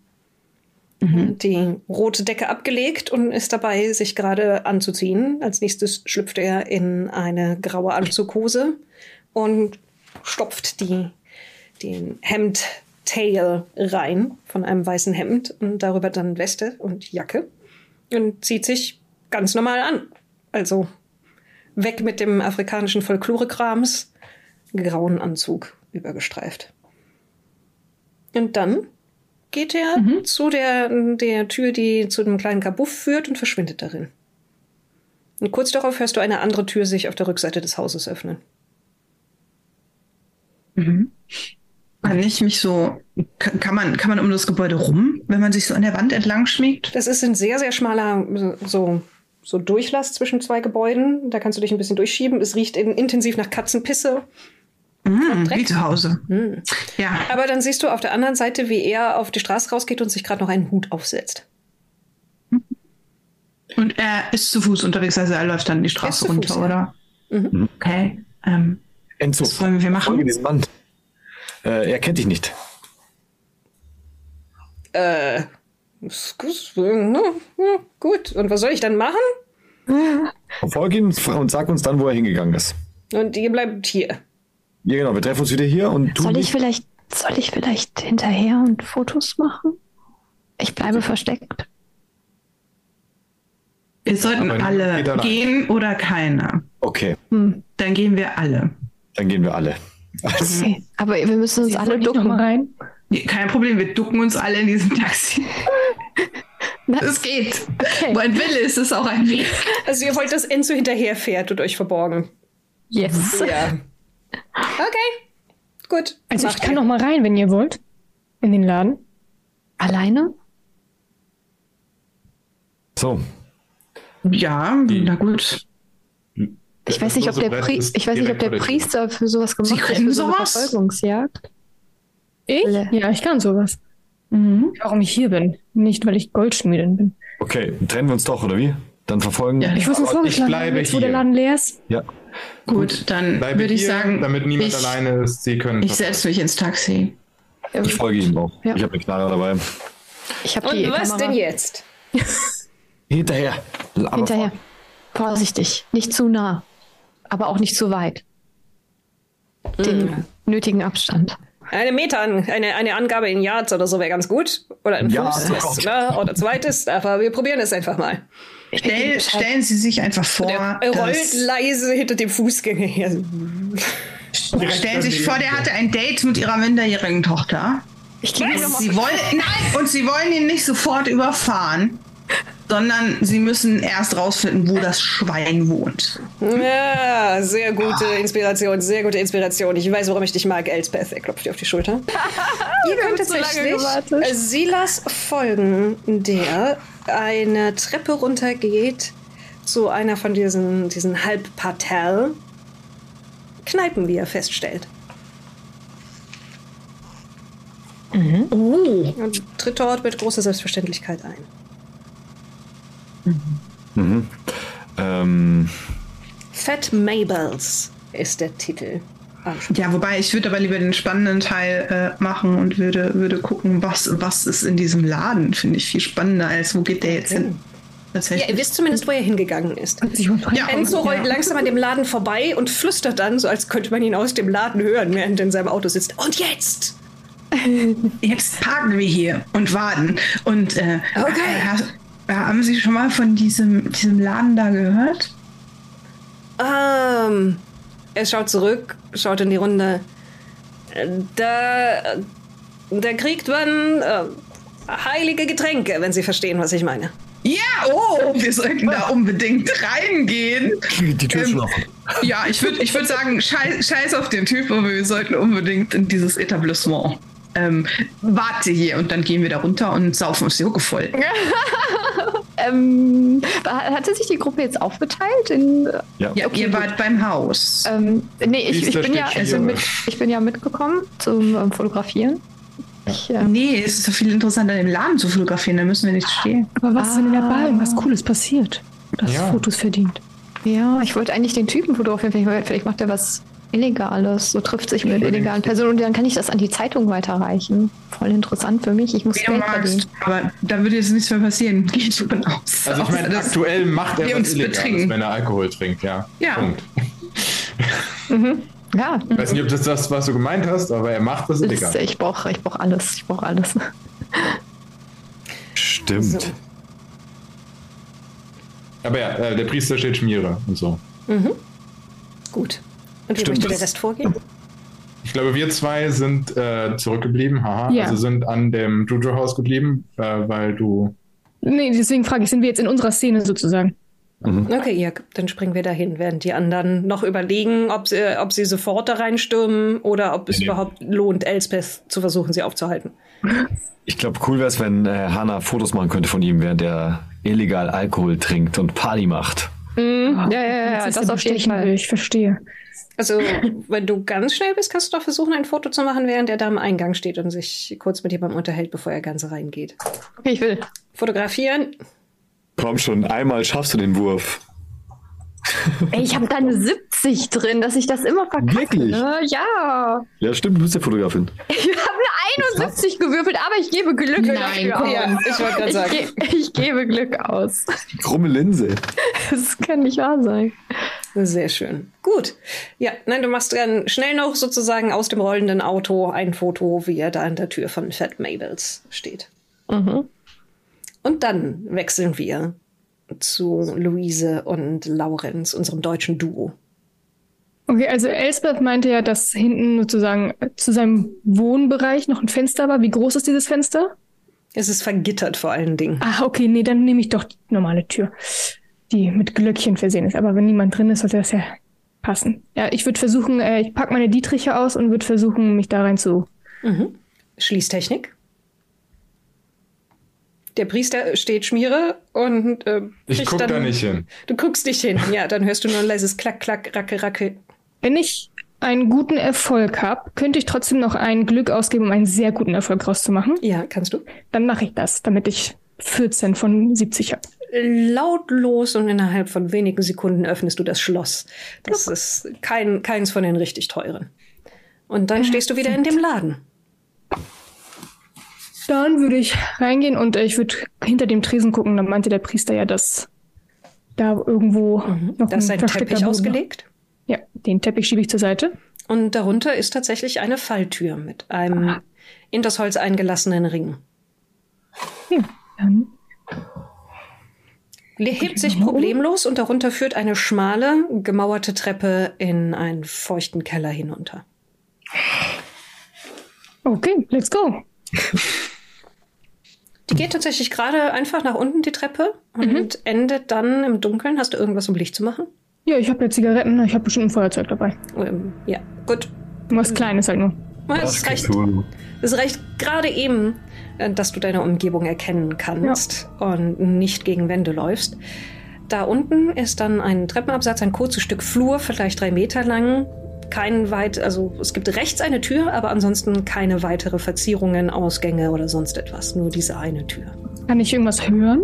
Mhm. Die rote Decke abgelegt und ist dabei, sich gerade anzuziehen. Als nächstes schlüpft er in eine graue Anzughose und stopft die, den Hemd-Tail rein von einem weißen Hemd und darüber dann Weste und Jacke und zieht sich ganz normal an. Also weg mit dem afrikanischen Folklore-Krams, grauen Anzug übergestreift. Und dann geht er Mhm. zu der, der Tür, die zu dem kleinen Kabuff führt und verschwindet darin. Und kurz darauf hörst du eine andere Tür sich auf der Rückseite des Hauses öffnen. Mhm. Kann ich mich so, kann, kann, man, kann man um das Gebäude rum, wenn man sich so an der Wand entlang schmiegt? Das ist ein sehr, sehr schmaler so, so Durchlass zwischen zwei Gebäuden. Da kannst du dich ein bisschen durchschieben. Es riecht in, intensiv nach Katzenpisse. Mhm, Dreck. wie zu Hause. Hm. Ja. Aber dann siehst du auf der anderen Seite, wie er auf die Straße rausgeht und sich gerade noch einen Hut aufsetzt. Und er ist zu Fuß unterwegs, also er läuft dann die Straße Fuß, runter, ja. oder? Mhm. Okay. Ähm, Enzo, was wollen wir folge machen? diesem Mann. Äh, er kennt dich nicht. Äh, gut, gut. Und was soll ich dann machen? Folge ihm und sag uns dann, wo er hingegangen ist. Und ihr bleibt hier. Ja, genau. Wir treffen uns wieder hier und tun Soll ich vielleicht, soll ich vielleicht hinterher und Fotos machen? Ich bleibe versteckt. Wir sollten Aber alle gehen oder keiner. Okay, Hm, Dann gehen wir alle. dann gehen wir alle. Also, okay. Aber wir müssen uns Sie alle ducken. rein. Kein Problem, wir ducken uns alle in diesem Taxi. Es geht. Okay. Wo ein Wille ist, ist auch ein Weg. Also ihr wollt, dass Enzo hinterherfährt und euch verborgen. Yes. Ja. Okay. Gut. Also ich kann ihr. noch mal rein, wenn ihr wollt. In den Laden. Alleine? so, Ja, Die- na gut. Ich weiß nicht, ob der, Pri ich weiß nicht, ob der Priester für sowas gemacht Sie hat, können so eine sowas? Verfolgungsjagd. Ich? Ja, ich kann sowas. Mhm. Warum ich hier bin. Nicht, weil ich Goldschmiedin bin. okay. Trennen wir uns doch, oder wie? Dann verfolgen. Ja, Ich ich vorgeschlagen bleibe jetzt wo der hier. Laden leer ist. Ja. Gut, dann Bleibe würde ich hier, sagen, damit niemand ich, alleine ist. Sie können. ich setze mich ins Taxi. Ich folge ihm auch. Ja. Ich habe eine Knarre dabei. Ich habe Und die was Kamera denn jetzt? Hinterher. Aber hinterher. Vorsichtig, nicht zu nah, aber auch nicht zu weit. Den nötigen Abstand. Eine Meter, an- eine, eine Angabe in Yards oder so wäre ganz gut. Oder in Ja, Fuß, ne? oder zweites. Aber wir probieren es einfach mal. Stell, stellen Sie sich einfach vor, Der rollt dass, leise hinter dem Fußgänger her. stellen Sie sich vor, der hatte ein Date mit Ihrer minderjährigen Tochter. Ich Und Sie wollen, nein, und Sie wollen ihn nicht sofort überfahren, sondern Sie müssen erst rausfinden, wo das Schwein wohnt. Ja, sehr gute Inspiration, sehr gute Inspiration. Ich weiß, warum ich dich mag, Elspeth. Er klopft dir auf die Schulter. Ihr könnt so tatsächlich gewartet. Silas folgen, der eine Treppe runtergeht zu einer von diesen, diesen Halbparterre Kneipen, wie er feststellt. Oh. Und tritt dort mit großer Selbstverständlichkeit ein. Ähm, Fat Mabels ist der Titel. Ja, wobei ich würde aber lieber den spannenden Teil äh, machen und würde, würde gucken, was, was ist in diesem Laden. Finde ich viel spannender, als wo geht der jetzt hin. Ja, ihr wisst zumindest, wo er hingegangen ist. Ja, Enzo rollt ja. langsam an dem Laden vorbei und flüstert dann, so als könnte man ihn aus dem Laden hören, während er in seinem Auto sitzt. Und jetzt! Jetzt parken wir hier und warten. Und äh, Okay. Äh, haben Sie schon mal von diesem, diesem Laden da gehört? Ähm, er schaut zurück, schaut in die Runde. Da, da kriegt man äh, heilige Getränke, wenn Sie verstehen, was ich meine. Ja, oh, wir sollten da unbedingt reingehen. die Tür ist Ähm. Ja, ich würde ich würd sagen, scheiß, scheiß auf den Typ, aber wir sollten unbedingt in dieses Etablissement. Ähm, warte hier und dann gehen wir da runter und saufen uns die Hucke voll. Ähm, hatte sich die Gruppe jetzt aufgeteilt? In, Ja. Ja, ihr wart beim Haus. ähm, nee, ich, ich, bin ja, steht ich, bin hier. mit, ich bin ja mitgekommen zum ähm, Fotografieren. Ich, ähm, Nee, es ist doch viel interessanter, im Laden zu fotografieren, da müssen wir nicht stehen. Aber was ist denn in der Ah. Cooles passiert? Das Ja. Fotos verdient. ja, ich wollte eigentlich den Typen fotografieren. Vielleicht, vielleicht macht er was Illegales. So trifft sich mit illegalen Personen und dann kann ich das an die Zeitung weiterreichen. Voll interessant für mich. Ich muss Wie Geld verdienen. magst, aber da würde jetzt nichts mehr passieren. Gehe ich davon aus. Also ich meine, aktuell macht er was uns Illegales, wenn er Alkohol trinkt, ja. Ja. Punkt. Ja, Ich weiß nicht, ob das das, was du gemeint hast, aber er macht das das, illegal. ich brauche ich brauch alles. Ich brauche alles. Stimmt. So. Aber ja, äh, der Priester steht Schmiere und so. Gut. Und wie Stimmt, möchte der das- Rest vorgehen? Ich glaube, wir zwei sind äh, zurückgeblieben, haha. Ja. Also sind an dem Juju-Haus geblieben, äh, weil du. Nee, deswegen frage ich, sind wir jetzt in unserer Szene sozusagen? Okay, ja, dann springen wir dahin, während die anderen noch überlegen, ob sie, ob sie sofort da reinstürmen oder ob es Nee. überhaupt lohnt, Elspeth zu versuchen, sie aufzuhalten. Ich glaube, cool wäre es, wenn äh, Hannah Fotos machen könnte von ihm, während er illegal Alkohol trinkt und Party macht. ja, ja, ja, Jetzt ist das er auf jeden Fall. Ich verstehe. Also, wenn du ganz schnell bist, kannst du doch versuchen, ein Foto zu machen, während er da am Eingang steht und sich kurz mit jemandem unterhält, bevor er ganz reingeht. Okay, ich will. Fotografieren. Komm schon, einmal schaffst du den Wurf. Ey, ich habe da eine 70 drin, dass ich das immer verkacke. Wirklich? Ne? Ja. Ja, stimmt, du bist ja Fotografin. Ich habe eine 71 gewürfelt, aber ich gebe Glück Nein, dafür komm. aus. Ja, ich wollte gerade Ich, sagen. ge ich gebe Glück aus. Die krumme Linse. Das kann nicht wahr sein. Sehr schön. Gut. Ja, nein, du machst dann schnell noch sozusagen aus dem rollenden Auto ein Foto, wie er da an der Tür von Fat Mabels steht. Mhm. Und dann wechseln wir zu Luise und Laurenz, unserem deutschen Duo. Okay, also Elsbeth meinte ja, dass hinten sozusagen zu seinem Wohnbereich noch ein Fenster war. Wie groß ist dieses Fenster? Es ist vergittert vor allen Dingen. Ah, okay, nee, dann nehme ich doch die normale Tür, die mit Glöckchen versehen ist. Aber wenn niemand drin ist, sollte das ja passen. Ja, ich würde versuchen, äh, ich packe meine Dietriche aus und würde versuchen, mich da rein zu. Mhm. Schließtechnik. Der Priester steht Schmiere und äh, Ich guck dann- da nicht hin. Du guckst nicht hin. Ja, dann hörst du nur ein leises Klack, Klack, Racke, Racke. Wenn ich einen guten Erfolg habe, könnte ich trotzdem noch ein Glück ausgeben, um einen sehr guten Erfolg rauszumachen. Ja, kannst du. Dann mache ich das, damit ich 14 von 70 habe. Lautlos und innerhalb von wenigen Sekunden öffnest du das Schloss. Das ist kein, keins von den richtig teuren. Und dann stehst du wieder in dem Laden. Dann würde ich reingehen und äh, ich würde hinter dem Tresen gucken. Dann meinte der Priester ja, dass da irgendwo noch Mhm. Da ist ein Teppich ausgelegt. Ja, den Teppich schiebe ich zur Seite. Und darunter ist tatsächlich eine Falltür mit einem in das Holz eingelassenen Ring. Dann Le- Hebt sich problemlos und darunter führt eine schmale, gemauerte Treppe in einen feuchten Keller hinunter. Okay, let's go. Die geht tatsächlich gerade einfach nach unten, die Treppe, und endet dann im Dunkeln. Hast du irgendwas, um Licht zu machen? Ja, ich habe ja Zigaretten, ich habe bestimmt ein Feuerzeug dabei. Ähm, ja, gut. Was Kleines halt nur. Es reicht, es reicht gerade eben, dass du deine Umgebung erkennen kannst und nicht gegen Wände läufst. Da unten ist dann ein Treppenabsatz, ein kurzes Stück Flur, vielleicht drei Meter lang. Kein weit, also es gibt rechts eine Tür, aber ansonsten keine weitere Verzierungen, Ausgänge oder sonst etwas. Nur diese eine Tür. Kann ich irgendwas hören?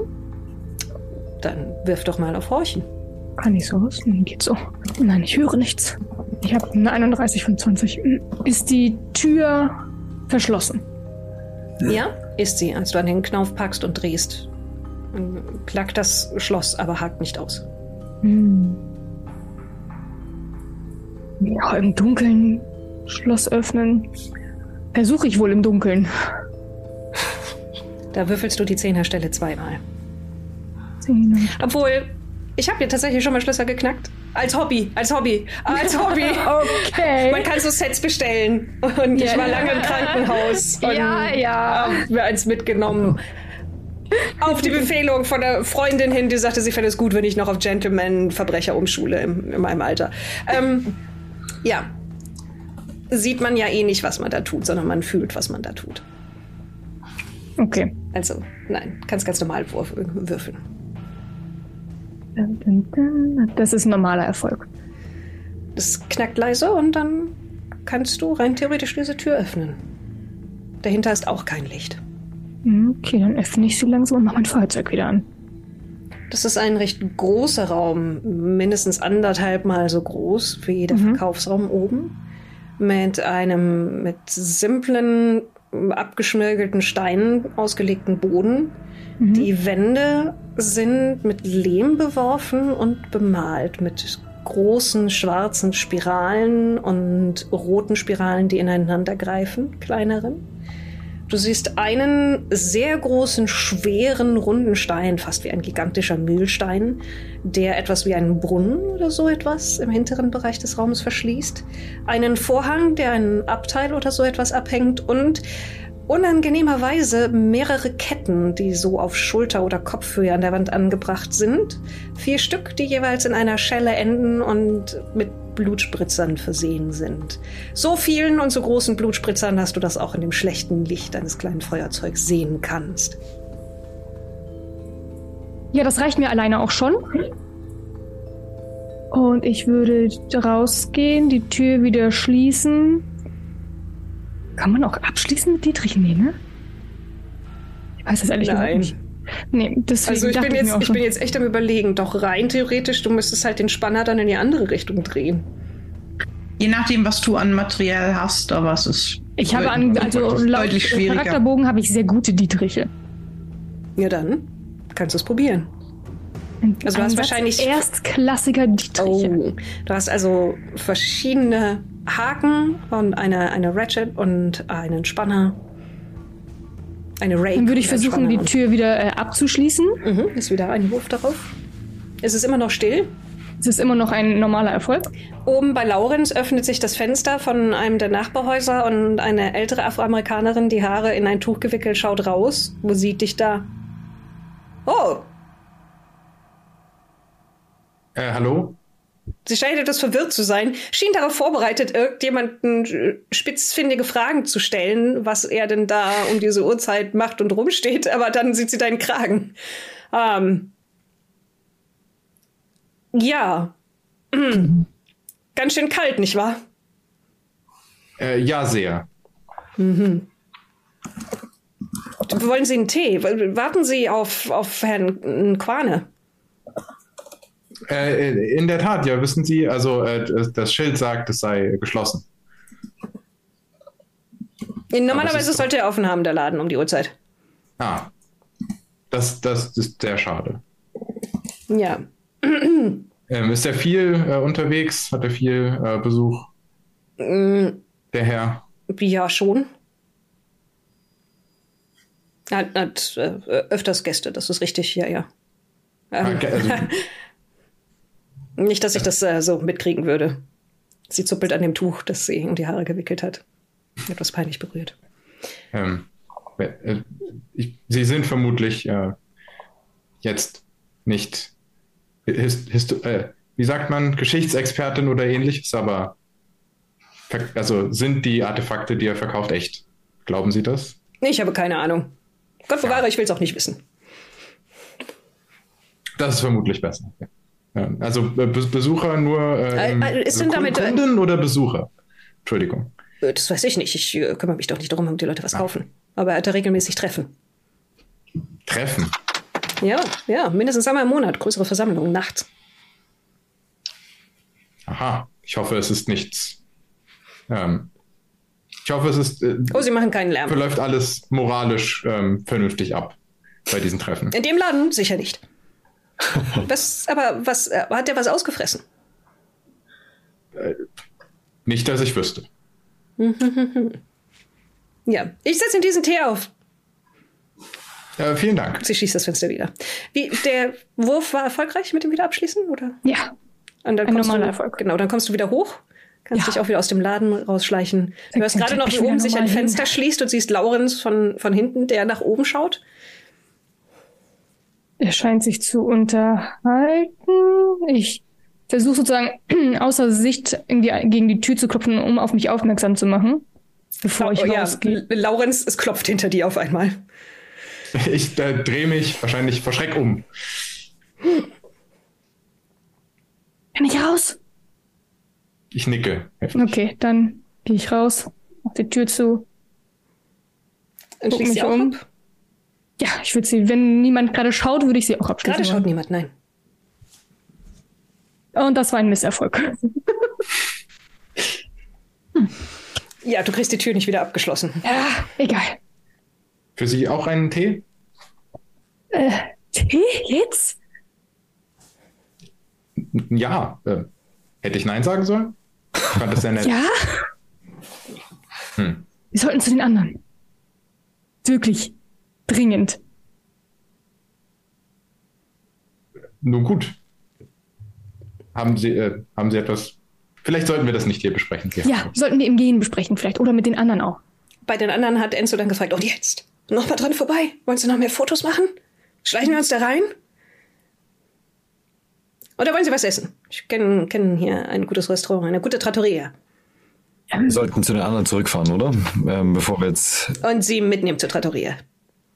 Dann wirf doch mal auf Horchen. Kann ich sowas? Hm, Geht so. Nein, ich höre nichts. Ich habe eine 31 von 20. Hm, Ist die Tür verschlossen? Ja, ist sie, als du an den Knauf packst und drehst. Klackt das Schloss, aber hakt nicht aus. Hm. Ja, im Dunkeln Schloss öffnen. Versuche ich wohl im Dunkeln. Da würfelst du die Zehnerstelle zweimal. Zehn. Obwohl, ich habe ja tatsächlich schon mal Schlösser geknackt. Als Hobby, als Hobby, als Hobby. Okay. Man kann so Sets bestellen. Und ich Ja. war lange im Krankenhaus. Und Ja, ja. hab mir eins mitgenommen. Auf die Befehlung von einer Freundin hin, die sagte, sie fände es gut, wenn ich noch auf Gentleman-Verbrecher umschule im, in meinem Alter. Ähm, ja. Sieht man ja eh nicht, was man da tut, sondern man fühlt, was man da tut. Okay. Also, nein, kannst ganz normal wurf- würfeln. Das ist ein normaler Erfolg. Es knackt leise und dann kannst du rein theoretisch diese Tür öffnen. Dahinter ist auch kein Licht. Okay, dann öffne ich sie langsam und mache mein Feuerzeug wieder an. Das ist ein recht großer Raum, mindestens anderthalb Mal so groß wie der Verkaufsraum oben, mit einem mit simplen, abgeschmirgelten Steinen ausgelegten Boden. Die Wände sind mit Lehm beworfen und bemalt mit großen schwarzen Spiralen und roten Spiralen, die ineinander greifen, kleineren. Du siehst einen sehr großen, schweren, runden Stein, fast wie ein gigantischer Mühlstein, der etwas wie einen Brunnen oder so etwas im hinteren Bereich des Raumes verschließt. Einen Vorhang, der ein Abteil oder so etwas abhängt und unangenehmerweise mehrere Ketten, die so auf Schulter- oder Kopfhöhe an der Wand angebracht sind. Vier Stück, die jeweils in einer Schelle enden und mit Blutspritzern versehen sind. So vielen und so großen Blutspritzern, dass du das auch in dem schlechten Licht eines kleinen Feuerzeugs sehen kannst. Ja, das reicht mir alleine auch schon. Und ich würde rausgehen, die Tür wieder schließen. Kann man auch abschließen mit Dietrich? Nee, ne? Ich weiß das ehrlich gesagt Nein. nicht. Nee, deswegen Also ich dachte bin, jetzt, auch ich schon- bin jetzt echt am überlegen, doch rein theoretisch, du müsstest halt den Spanner dann in die andere Richtung drehen. Je nachdem, was du an Material hast, aber es ist. Ich habe an, also deutlich laut. Charakterbogen habe ich sehr gute Dietriche. Ja dann, kannst du es probieren. Also du hast wahrscheinlich- erstklassiger Dietriche. Oh, du hast also verschiedene Haken und eine, eine Ratchet und einen Spanner. Eine Rake. Dann würde ich versuchen, die. Tür wieder äh, abzuschließen. Mhm, ist wieder ein Wurf darauf. Es ist immer noch still. Es ist immer noch ein normaler Erfolg. Oben bei Laurenz öffnet sich das Fenster von einem der Nachbarhäuser und eine ältere Afroamerikanerin, die Haare in ein Tuch gewickelt, schaut raus. Wo sieht dich da? Oh, Äh, hallo? Sie scheint etwas verwirrt zu sein, schien darauf vorbereitet, irgendjemanden äh, spitzfindige Fragen zu stellen, was er denn da um diese Uhrzeit macht und rumsteht, aber dann sieht sie deinen Kragen. Ähm. Ja. Hm. Ganz schön kalt, nicht wahr? Äh, ja, sehr. Wollen Sie einen Tee? Warten Sie auf, auf Herrn Quane. Äh, in der Tat, ja, wissen Sie, also äh, das Schild sagt, es sei geschlossen. Normalerweise sollte er offen haben, der Laden, um die Uhrzeit. Ah. Das, das ist sehr schade. Ja. Ähm, ist er viel äh, unterwegs? Hat er viel äh, Besuch? Der Herr? Ja, schon. Er hat, hat äh, öfters Gäste, das ist richtig, ja, ja. Ähm, also, nicht, dass ich das äh, so mitkriegen würde. Sie zuppelt an dem Tuch, das sie um die Haare gewickelt hat. Etwas peinlich berührt. ähm, äh, ich, Sie sind vermutlich äh, jetzt nicht, his, histo, äh, wie sagt man, Geschichtsexpertin oder ähnliches, aber also sind die Artefakte, die er verkauft, echt? Glauben Sie das? Ich habe keine Ahnung. Gott bewahre, ich will es auch nicht wissen. Das ist vermutlich besser. Ja. Also äh, Be Besucher nur. Äh, ähm, äh, ist also damit, Kunden oder Besucher? Entschuldigung. Das weiß ich nicht. Ich kümmere mich doch nicht darum, ob die Leute was kaufen. Aber er hat da regelmäßig Treffen. Treffen. Ja, ja, mindestens einmal im Monat. Größere Versammlungen, nachts. Aha. Ich hoffe, es ist nichts. Ähm, ich hoffe, es ist. Äh, Oh, sie machen keinen Lärm. verläuft alles moralisch ähm, vernünftig ab bei diesen Treffen. In dem Laden sicher nicht. Was, aber was, äh, hat der was ausgefressen? Nicht, dass ich wüsste. Ja, ich setze ihm diesen Tee auf. Äh, vielen Dank. Sie schließt das Fenster wieder. Wie, der Wurf war erfolgreich mit dem Wiederabschließen, oder? Ja. Und dann Ein kommst normaler du, Erfolg. Genau, dann kommst du wieder hoch, kannst Ja. dich auch wieder aus dem Laden rausschleichen. Du hörst gerade noch, wie oben sich ein normal hin. Fenster schließt und siehst Laurenz von, von hinten, der nach oben schaut. Er scheint sich zu unterhalten. Ich versuche sozusagen außer Sicht in die, gegen die Tür zu klopfen, um auf mich aufmerksam zu machen, bevor ich oh, ja, rausgehe. Laurenz, es klopft hinter dir auf einmal. Ich äh, drehe mich wahrscheinlich vor Schreck um. Kann ich raus? Ich nicke. heftig. Okay, dann gehe ich raus, mach die Tür zu. Dann Guck mich um. ab. Ja, ich würde sie, wenn niemand gerade schaut, würde ich sie auch abschließen. Gerade schaut niemand, nein. Und das war ein Misserfolg. Ja, du kriegst die Tür nicht wieder abgeschlossen. ja, egal. Für Sie auch einen Tee? Tee jetzt? Ja. Äh, hätte ich Nein sagen sollen? Ich fand das sehr nett. Ja? Hm. Wir sollten zu den anderen. Wirklich. Dringend. Nun gut. Haben Sie, äh, haben Sie etwas? Vielleicht sollten wir das nicht hier besprechen. Sie Ja, sollten wir im Gehen besprechen vielleicht. Oder mit den anderen auch. Bei den anderen hat Enzo dann gefragt, und jetzt? Noch mal dran vorbei? Wollen Sie noch mehr Fotos machen? Schleichen wir uns da rein? Oder wollen Sie was essen? Ich kenne kenn hier ein gutes Restaurant, eine gute Trattoria. Wir sollten zu den anderen zurückfahren, oder? Ähm, bevor wir jetzt. Und Sie mitnehmen zur Trattoria.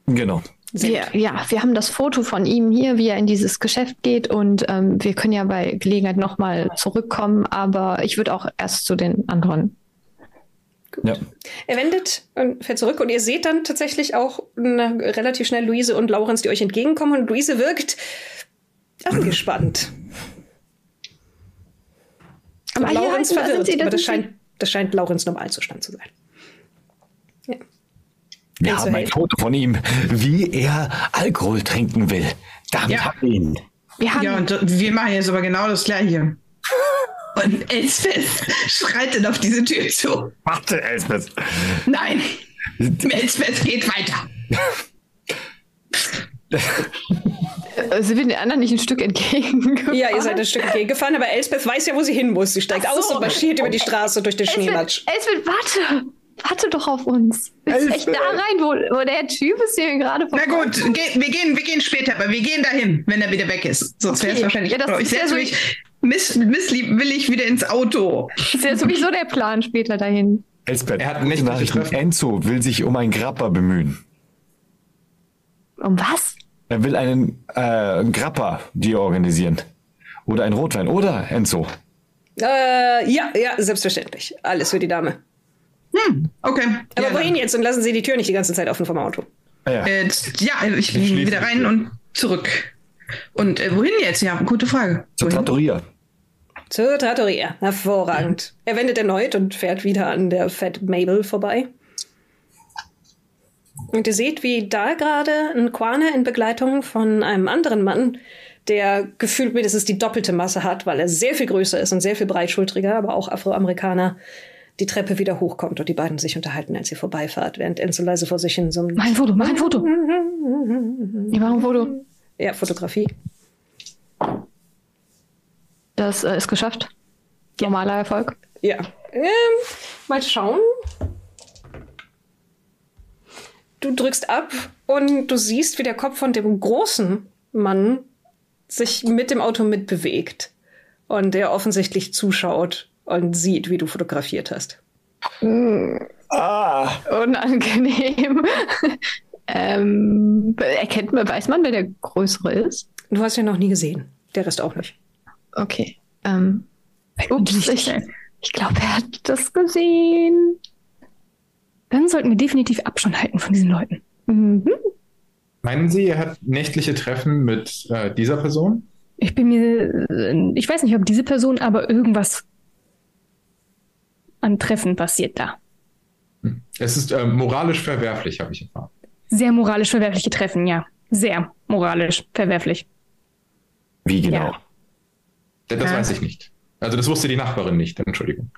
Genau. Wir, ja, wir haben das Foto von ihm hier, wie er in dieses Geschäft geht und ähm, wir können ja bei Gelegenheit nochmal zurückkommen, aber ich würde auch erst zu den anderen. Ja. Er wendet und fährt zurück und ihr seht dann tatsächlich auch na, relativ schnell Luise und Laurenz, die euch entgegenkommen und Luise wirkt angespannt. Aber Laurenz verwirrt, aber das scheint, das scheint Laurenz Normalzustand zu sein. Wir haben ein. Foto von ihm, wie er Alkohol trinken will. Damit Ja. haben wir ihn. Wir haben Ja, und wir machen jetzt aber genau das Gleiche. Und Elspeth schreitet auf diese Tür zu. Warte, Elspeth. Nein, Elspeth geht weiter. äh, sind wir den anderen nicht ein Stück entgegengefahren? Ja, ihr seid ein Stück gefahren, aber Elspeth weiß ja, wo sie hin muss. Sie steigt so. aus und marschiert über die Straße durch den Schneematsch. Elsbeth, warte! Warte doch auf uns. Willst du echt da rein, wo, wo der Typ ist, der gerade Na gut, ge wir, gehen, wir gehen später, aber wir gehen dahin, wenn er wieder weg ist. Sonst wäre es Okay. wahrscheinlich. Ja, das ich setze so- mich miss, misslieb will ich wieder ins Auto. ist ja sowieso der Plan später dahin. Elspeth, Er hat nächtliche Nachrichten. Enzo will sich um einen Grappa bemühen. Um was? Er will einen äh, Grappa dir organisieren. Oder ein Rotwein. Oder, Enzo? Äh, ja, ja, selbstverständlich. Alles für die Dame. Hm, okay. Aber ja, wohin jetzt? Und lassen Sie die Tür nicht die ganze Zeit offen vom Auto. Ah, ja. Äh, ja, ich bin wieder rein Tür. und zurück. Und äh, wohin jetzt? Ja, gute Frage. Zur Wohin? Trattoria. Zur Trattoria. Hervorragend. Er wendet erneut und fährt wieder an der Fat Mabel vorbei. Und ihr seht, wie da gerade ein Quane in Begleitung von einem anderen Mann, der gefühlt mindestens die doppelte Masse hat, weil er sehr viel größer ist und sehr viel breitschultriger, aber auch Afroamerikaner, die Treppe wieder hochkommt und die beiden sich unterhalten, als ihr vorbeifahrt, während Enzo leise vor sich hin so Mach ein Foto, mach ein Foto. Ich mache ein Foto. ja, Fotografie. Das äh, ist geschafft. Normaler Erfolg. Ja. Ähm, mal schauen. Du drückst ab und du siehst, wie der Kopf von dem großen Mann sich mit dem Auto mitbewegt. Und der offensichtlich zuschaut und sieht, wie du fotografiert hast. Ah! Unangenehm. ähm, erkennt man, weiß man, wer der Größere ist? Du hast ihn noch nie gesehen. Der Rest auch nicht. Okay. Ähm, ups, ich, ich glaube, er hat das gesehen. Dann sollten wir definitiv Abstand halten von diesen Leuten. Mhm. Meinen Sie, er hat nächtliche Treffen mit äh, dieser Person? Ich bin mir, äh, ich weiß nicht, ob diese Person, aber irgendwas an Treffen passiert da. Es ist äh, moralisch verwerflich, habe ich erfahren. Sehr moralisch verwerfliche Treffen, ja. Sehr moralisch verwerflich. Wie genau? Ja. Das Ja. weiß ich nicht. Also das wusste die Nachbarin nicht, Entschuldigung.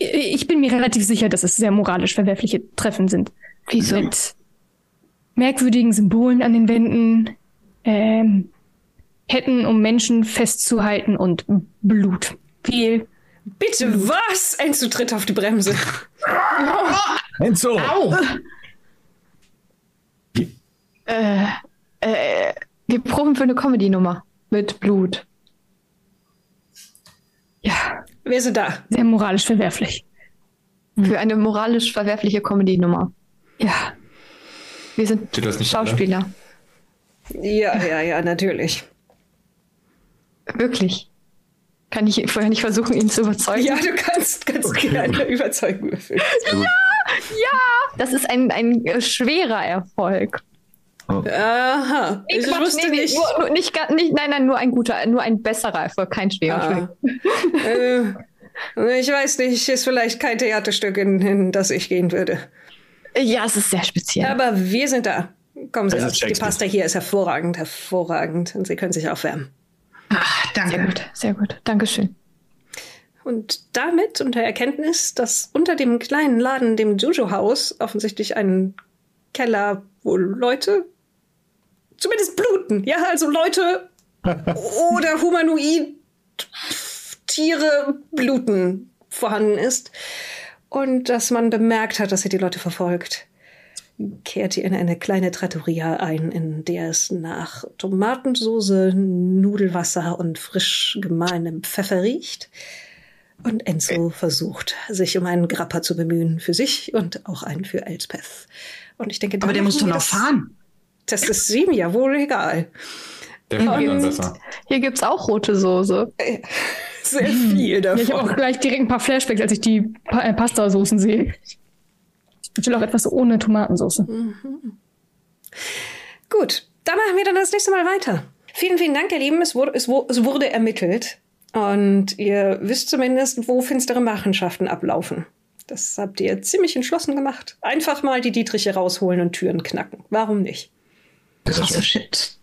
Ich bin mir relativ sicher, dass es sehr moralisch verwerfliche Treffen sind. Wieso? Mit merkwürdigen Symbolen an den Wänden, ähm, Ketten, um Menschen festzuhalten und Blut. Viel. Bitte was? Enzo tritt auf die Bremse. Enzo! Au! Äh, äh, wir proben für eine Comedy-Nummer mit Blut. Ja, Wer ist da? sehr moralisch verwerflich. Für eine moralisch verwerfliche Comedy-Nummer. Ja. Wir sind? Schauspieler. Ja, ja, ja, natürlich. Wirklich. Kann ich vorher nicht versuchen, ihn zu überzeugen? Ja, du kannst ganz gerne Überzeugung würfeln. Das ist ein, ein schwerer Erfolg. Aha. Nee, Ich Quatsch, wusste nee, nee, nicht. Nur, nur, nicht, nicht. Nein, nein, nur ein guter, nur ein besserer Erfolg, kein schwerer. Ah. äh, ich weiß nicht, ist vielleicht kein Theaterstück, in, in das ich gehen würde. Ja, es ist sehr speziell. Aber wir sind da. Kommen Sie auf. Die. Pasta hier ist hervorragend, hervorragend. Und Sie können sich aufwärmen. Ach, sehr danke. gut, sehr gut. Dankeschön. Und damit und der Erkenntnis, dass unter dem kleinen Laden, dem Juju-Haus, offensichtlich ein Keller, wo Leute zumindest bluten. Ja, also Leute oder humanoid Tiere bluten vorhanden ist. Und dass man bemerkt hat, dass er die Leute verfolgt. Kehrt ihr in eine kleine Trattoria ein, in der es nach Tomatensoße, Nudelwasser und frisch gemahlenem Pfeffer riecht. Und Enzo versucht, sich um einen Grappa zu bemühen, für sich und auch einen für Elspeth. Und ich denke, Aber der muss doch noch das- fahren. Das ist ihm ja wohl egal. Der fährt dann besser. Hier gibt's auch rote Soße. Sehr viel Ja, ich habe auch davon. gleich direkt ein paar Flashbacks, als ich die pa äh, Pasta-Soßen sehe. Ich will auch etwas ohne Tomatensauce. Gut, dann machen wir dann das nächste Mal weiter. Vielen, vielen Dank, ihr Lieben. Es wurde, es es wurde ermittelt. Und ihr wisst zumindest, wo finstere Machenschaften ablaufen. Das habt ihr ziemlich entschlossen gemacht. Einfach mal die Dietriche rausholen und Türen knacken. Warum nicht? Krasser Shit.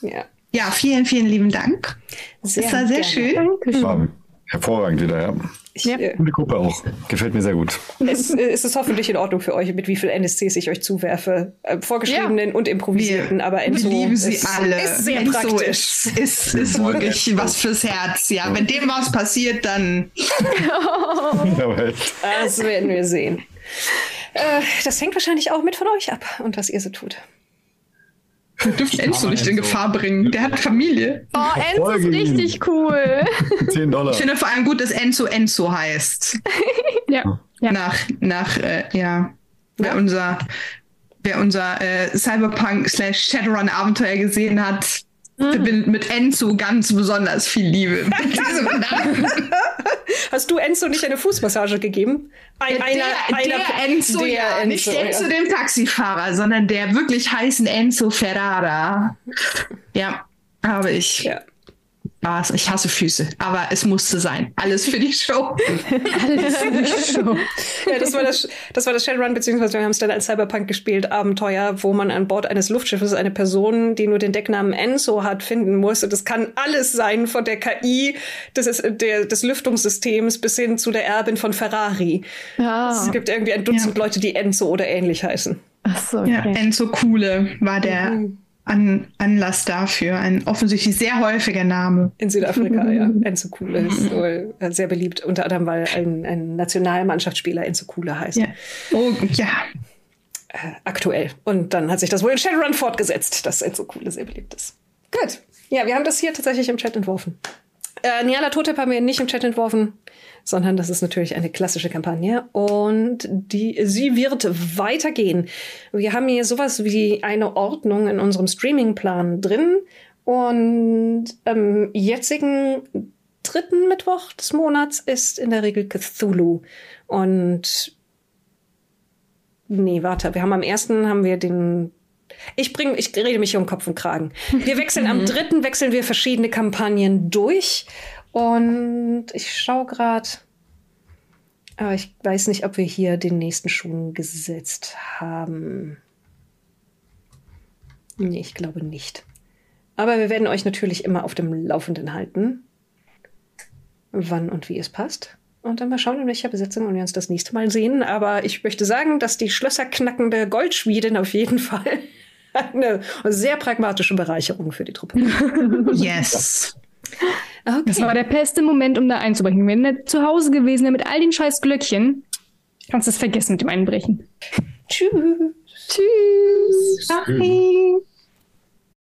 Ja. Ja, vielen, vielen lieben Dank. Sehr das war sehr gerne. schön. Dankeschön. War hervorragend wieder, ja. Ich, Ja. äh, Gute Gruppe auch. Gefällt mir sehr gut. es, äh, es ist hoffentlich in Ordnung für euch, mit wie viel NSCs ich euch zuwerfe. Äh, vorgeschriebenen und improvisierten, aber Wir Enzo lieben sie ist, alle. ist sehr Enzo praktisch. Ist, ist, ist wirklich was fürs Herz. Ja, wenn dem was passiert, dann Das werden wir sehen. Äh, das hängt wahrscheinlich auch mit von euch ab und was ihr so tut. wir dürfen Enzo nicht in. Gefahr bringen. Der hat Familie. Oh, Enzo ist richtig cool. 10 Dollar. Ich finde vor allem gut, dass Enzo Enzo heißt. Ja. ja. Nach, nach, äh, ja, wer unser, wer unser äh, Cyberpunk slash Shadowrun Abenteuer gesehen hat, verbindet mit Enzo ganz besonders viel Liebe. Hast du Enzo nicht eine Fußmassage gegeben? Ein, einer, der, einer, der Enzo, der ja, Enzo, nicht Enzo ja. dem Taxifahrer, sondern der wirklich heißen Enzo Ferrara. Ja, habe ich. Ja. Spaß. Ich hasse Füße, aber es musste sein. Alles für die Show. Ja, das war das, das war das Shadowrun, beziehungsweise wir haben es dann als Cyberpunk gespielt, Abenteuer, wo man an Bord eines Luftschiffes eine Person, die nur den Decknamen Enzo hat, finden muss. Und das kann alles sein, von der KI des, der, des Lüftungssystems bis hin zu der Erbin von Ferrari. Ja. Es gibt irgendwie ein Dutzend Ja. Leute, die Enzo oder ähnlich heißen. Ach so, Ja, okay. Enzo Coole war der An Anlass dafür. Ein offensichtlich sehr häufiger Name. In Südafrika, ja. Enzo Kule ist wohl äh, sehr beliebt, unter anderem, weil ein, ein Nationalmannschaftsspieler Enzo Kule heißt. Ja. Oh, ja. aktuell. Und dann hat sich das wohl in Shadowrun fortgesetzt, dass Enzo Coole sehr beliebt ist. Gut. Ja, wir haben das hier tatsächlich im Chat entworfen. Äh, Niala Totep haben wir nicht im Chat entworfen, sondern das ist natürlich eine klassische Kampagne und die, sie wird weitergehen. Wir haben hier sowas wie eine Ordnung in unserem Streamingplan drin und am jetzigen dritten Mittwoch des Monats ist in der Regel Cthulhu und Nee, warte. Wir haben am ersten haben wir den. Ich bringe, ich rede mich hier um Kopf und Kragen. Wir wechseln am dritten wechseln wir verschiedene Kampagnen durch und ich schaue gerade. Aber ich weiß nicht, ob wir hier den nächsten schon gesetzt haben. Nee, ich glaube nicht. Aber wir werden euch natürlich immer auf dem Laufenden halten, wann und wie es passt. Und dann mal schauen, in welcher Besetzung wir uns das nächste Mal sehen. Aber ich möchte sagen, dass die schlösserknackende Goldschmiedin auf jeden Fall eine sehr pragmatische Bereicherung für die Truppe. Yes. Das war der beste Moment, um da einzubrechen. Wenn er zu Hause gewesen wäre mit all den scheiß Glöckchen, kannst du es vergessen mit dem Einbrechen. Tschüss. Tschüss. Bye.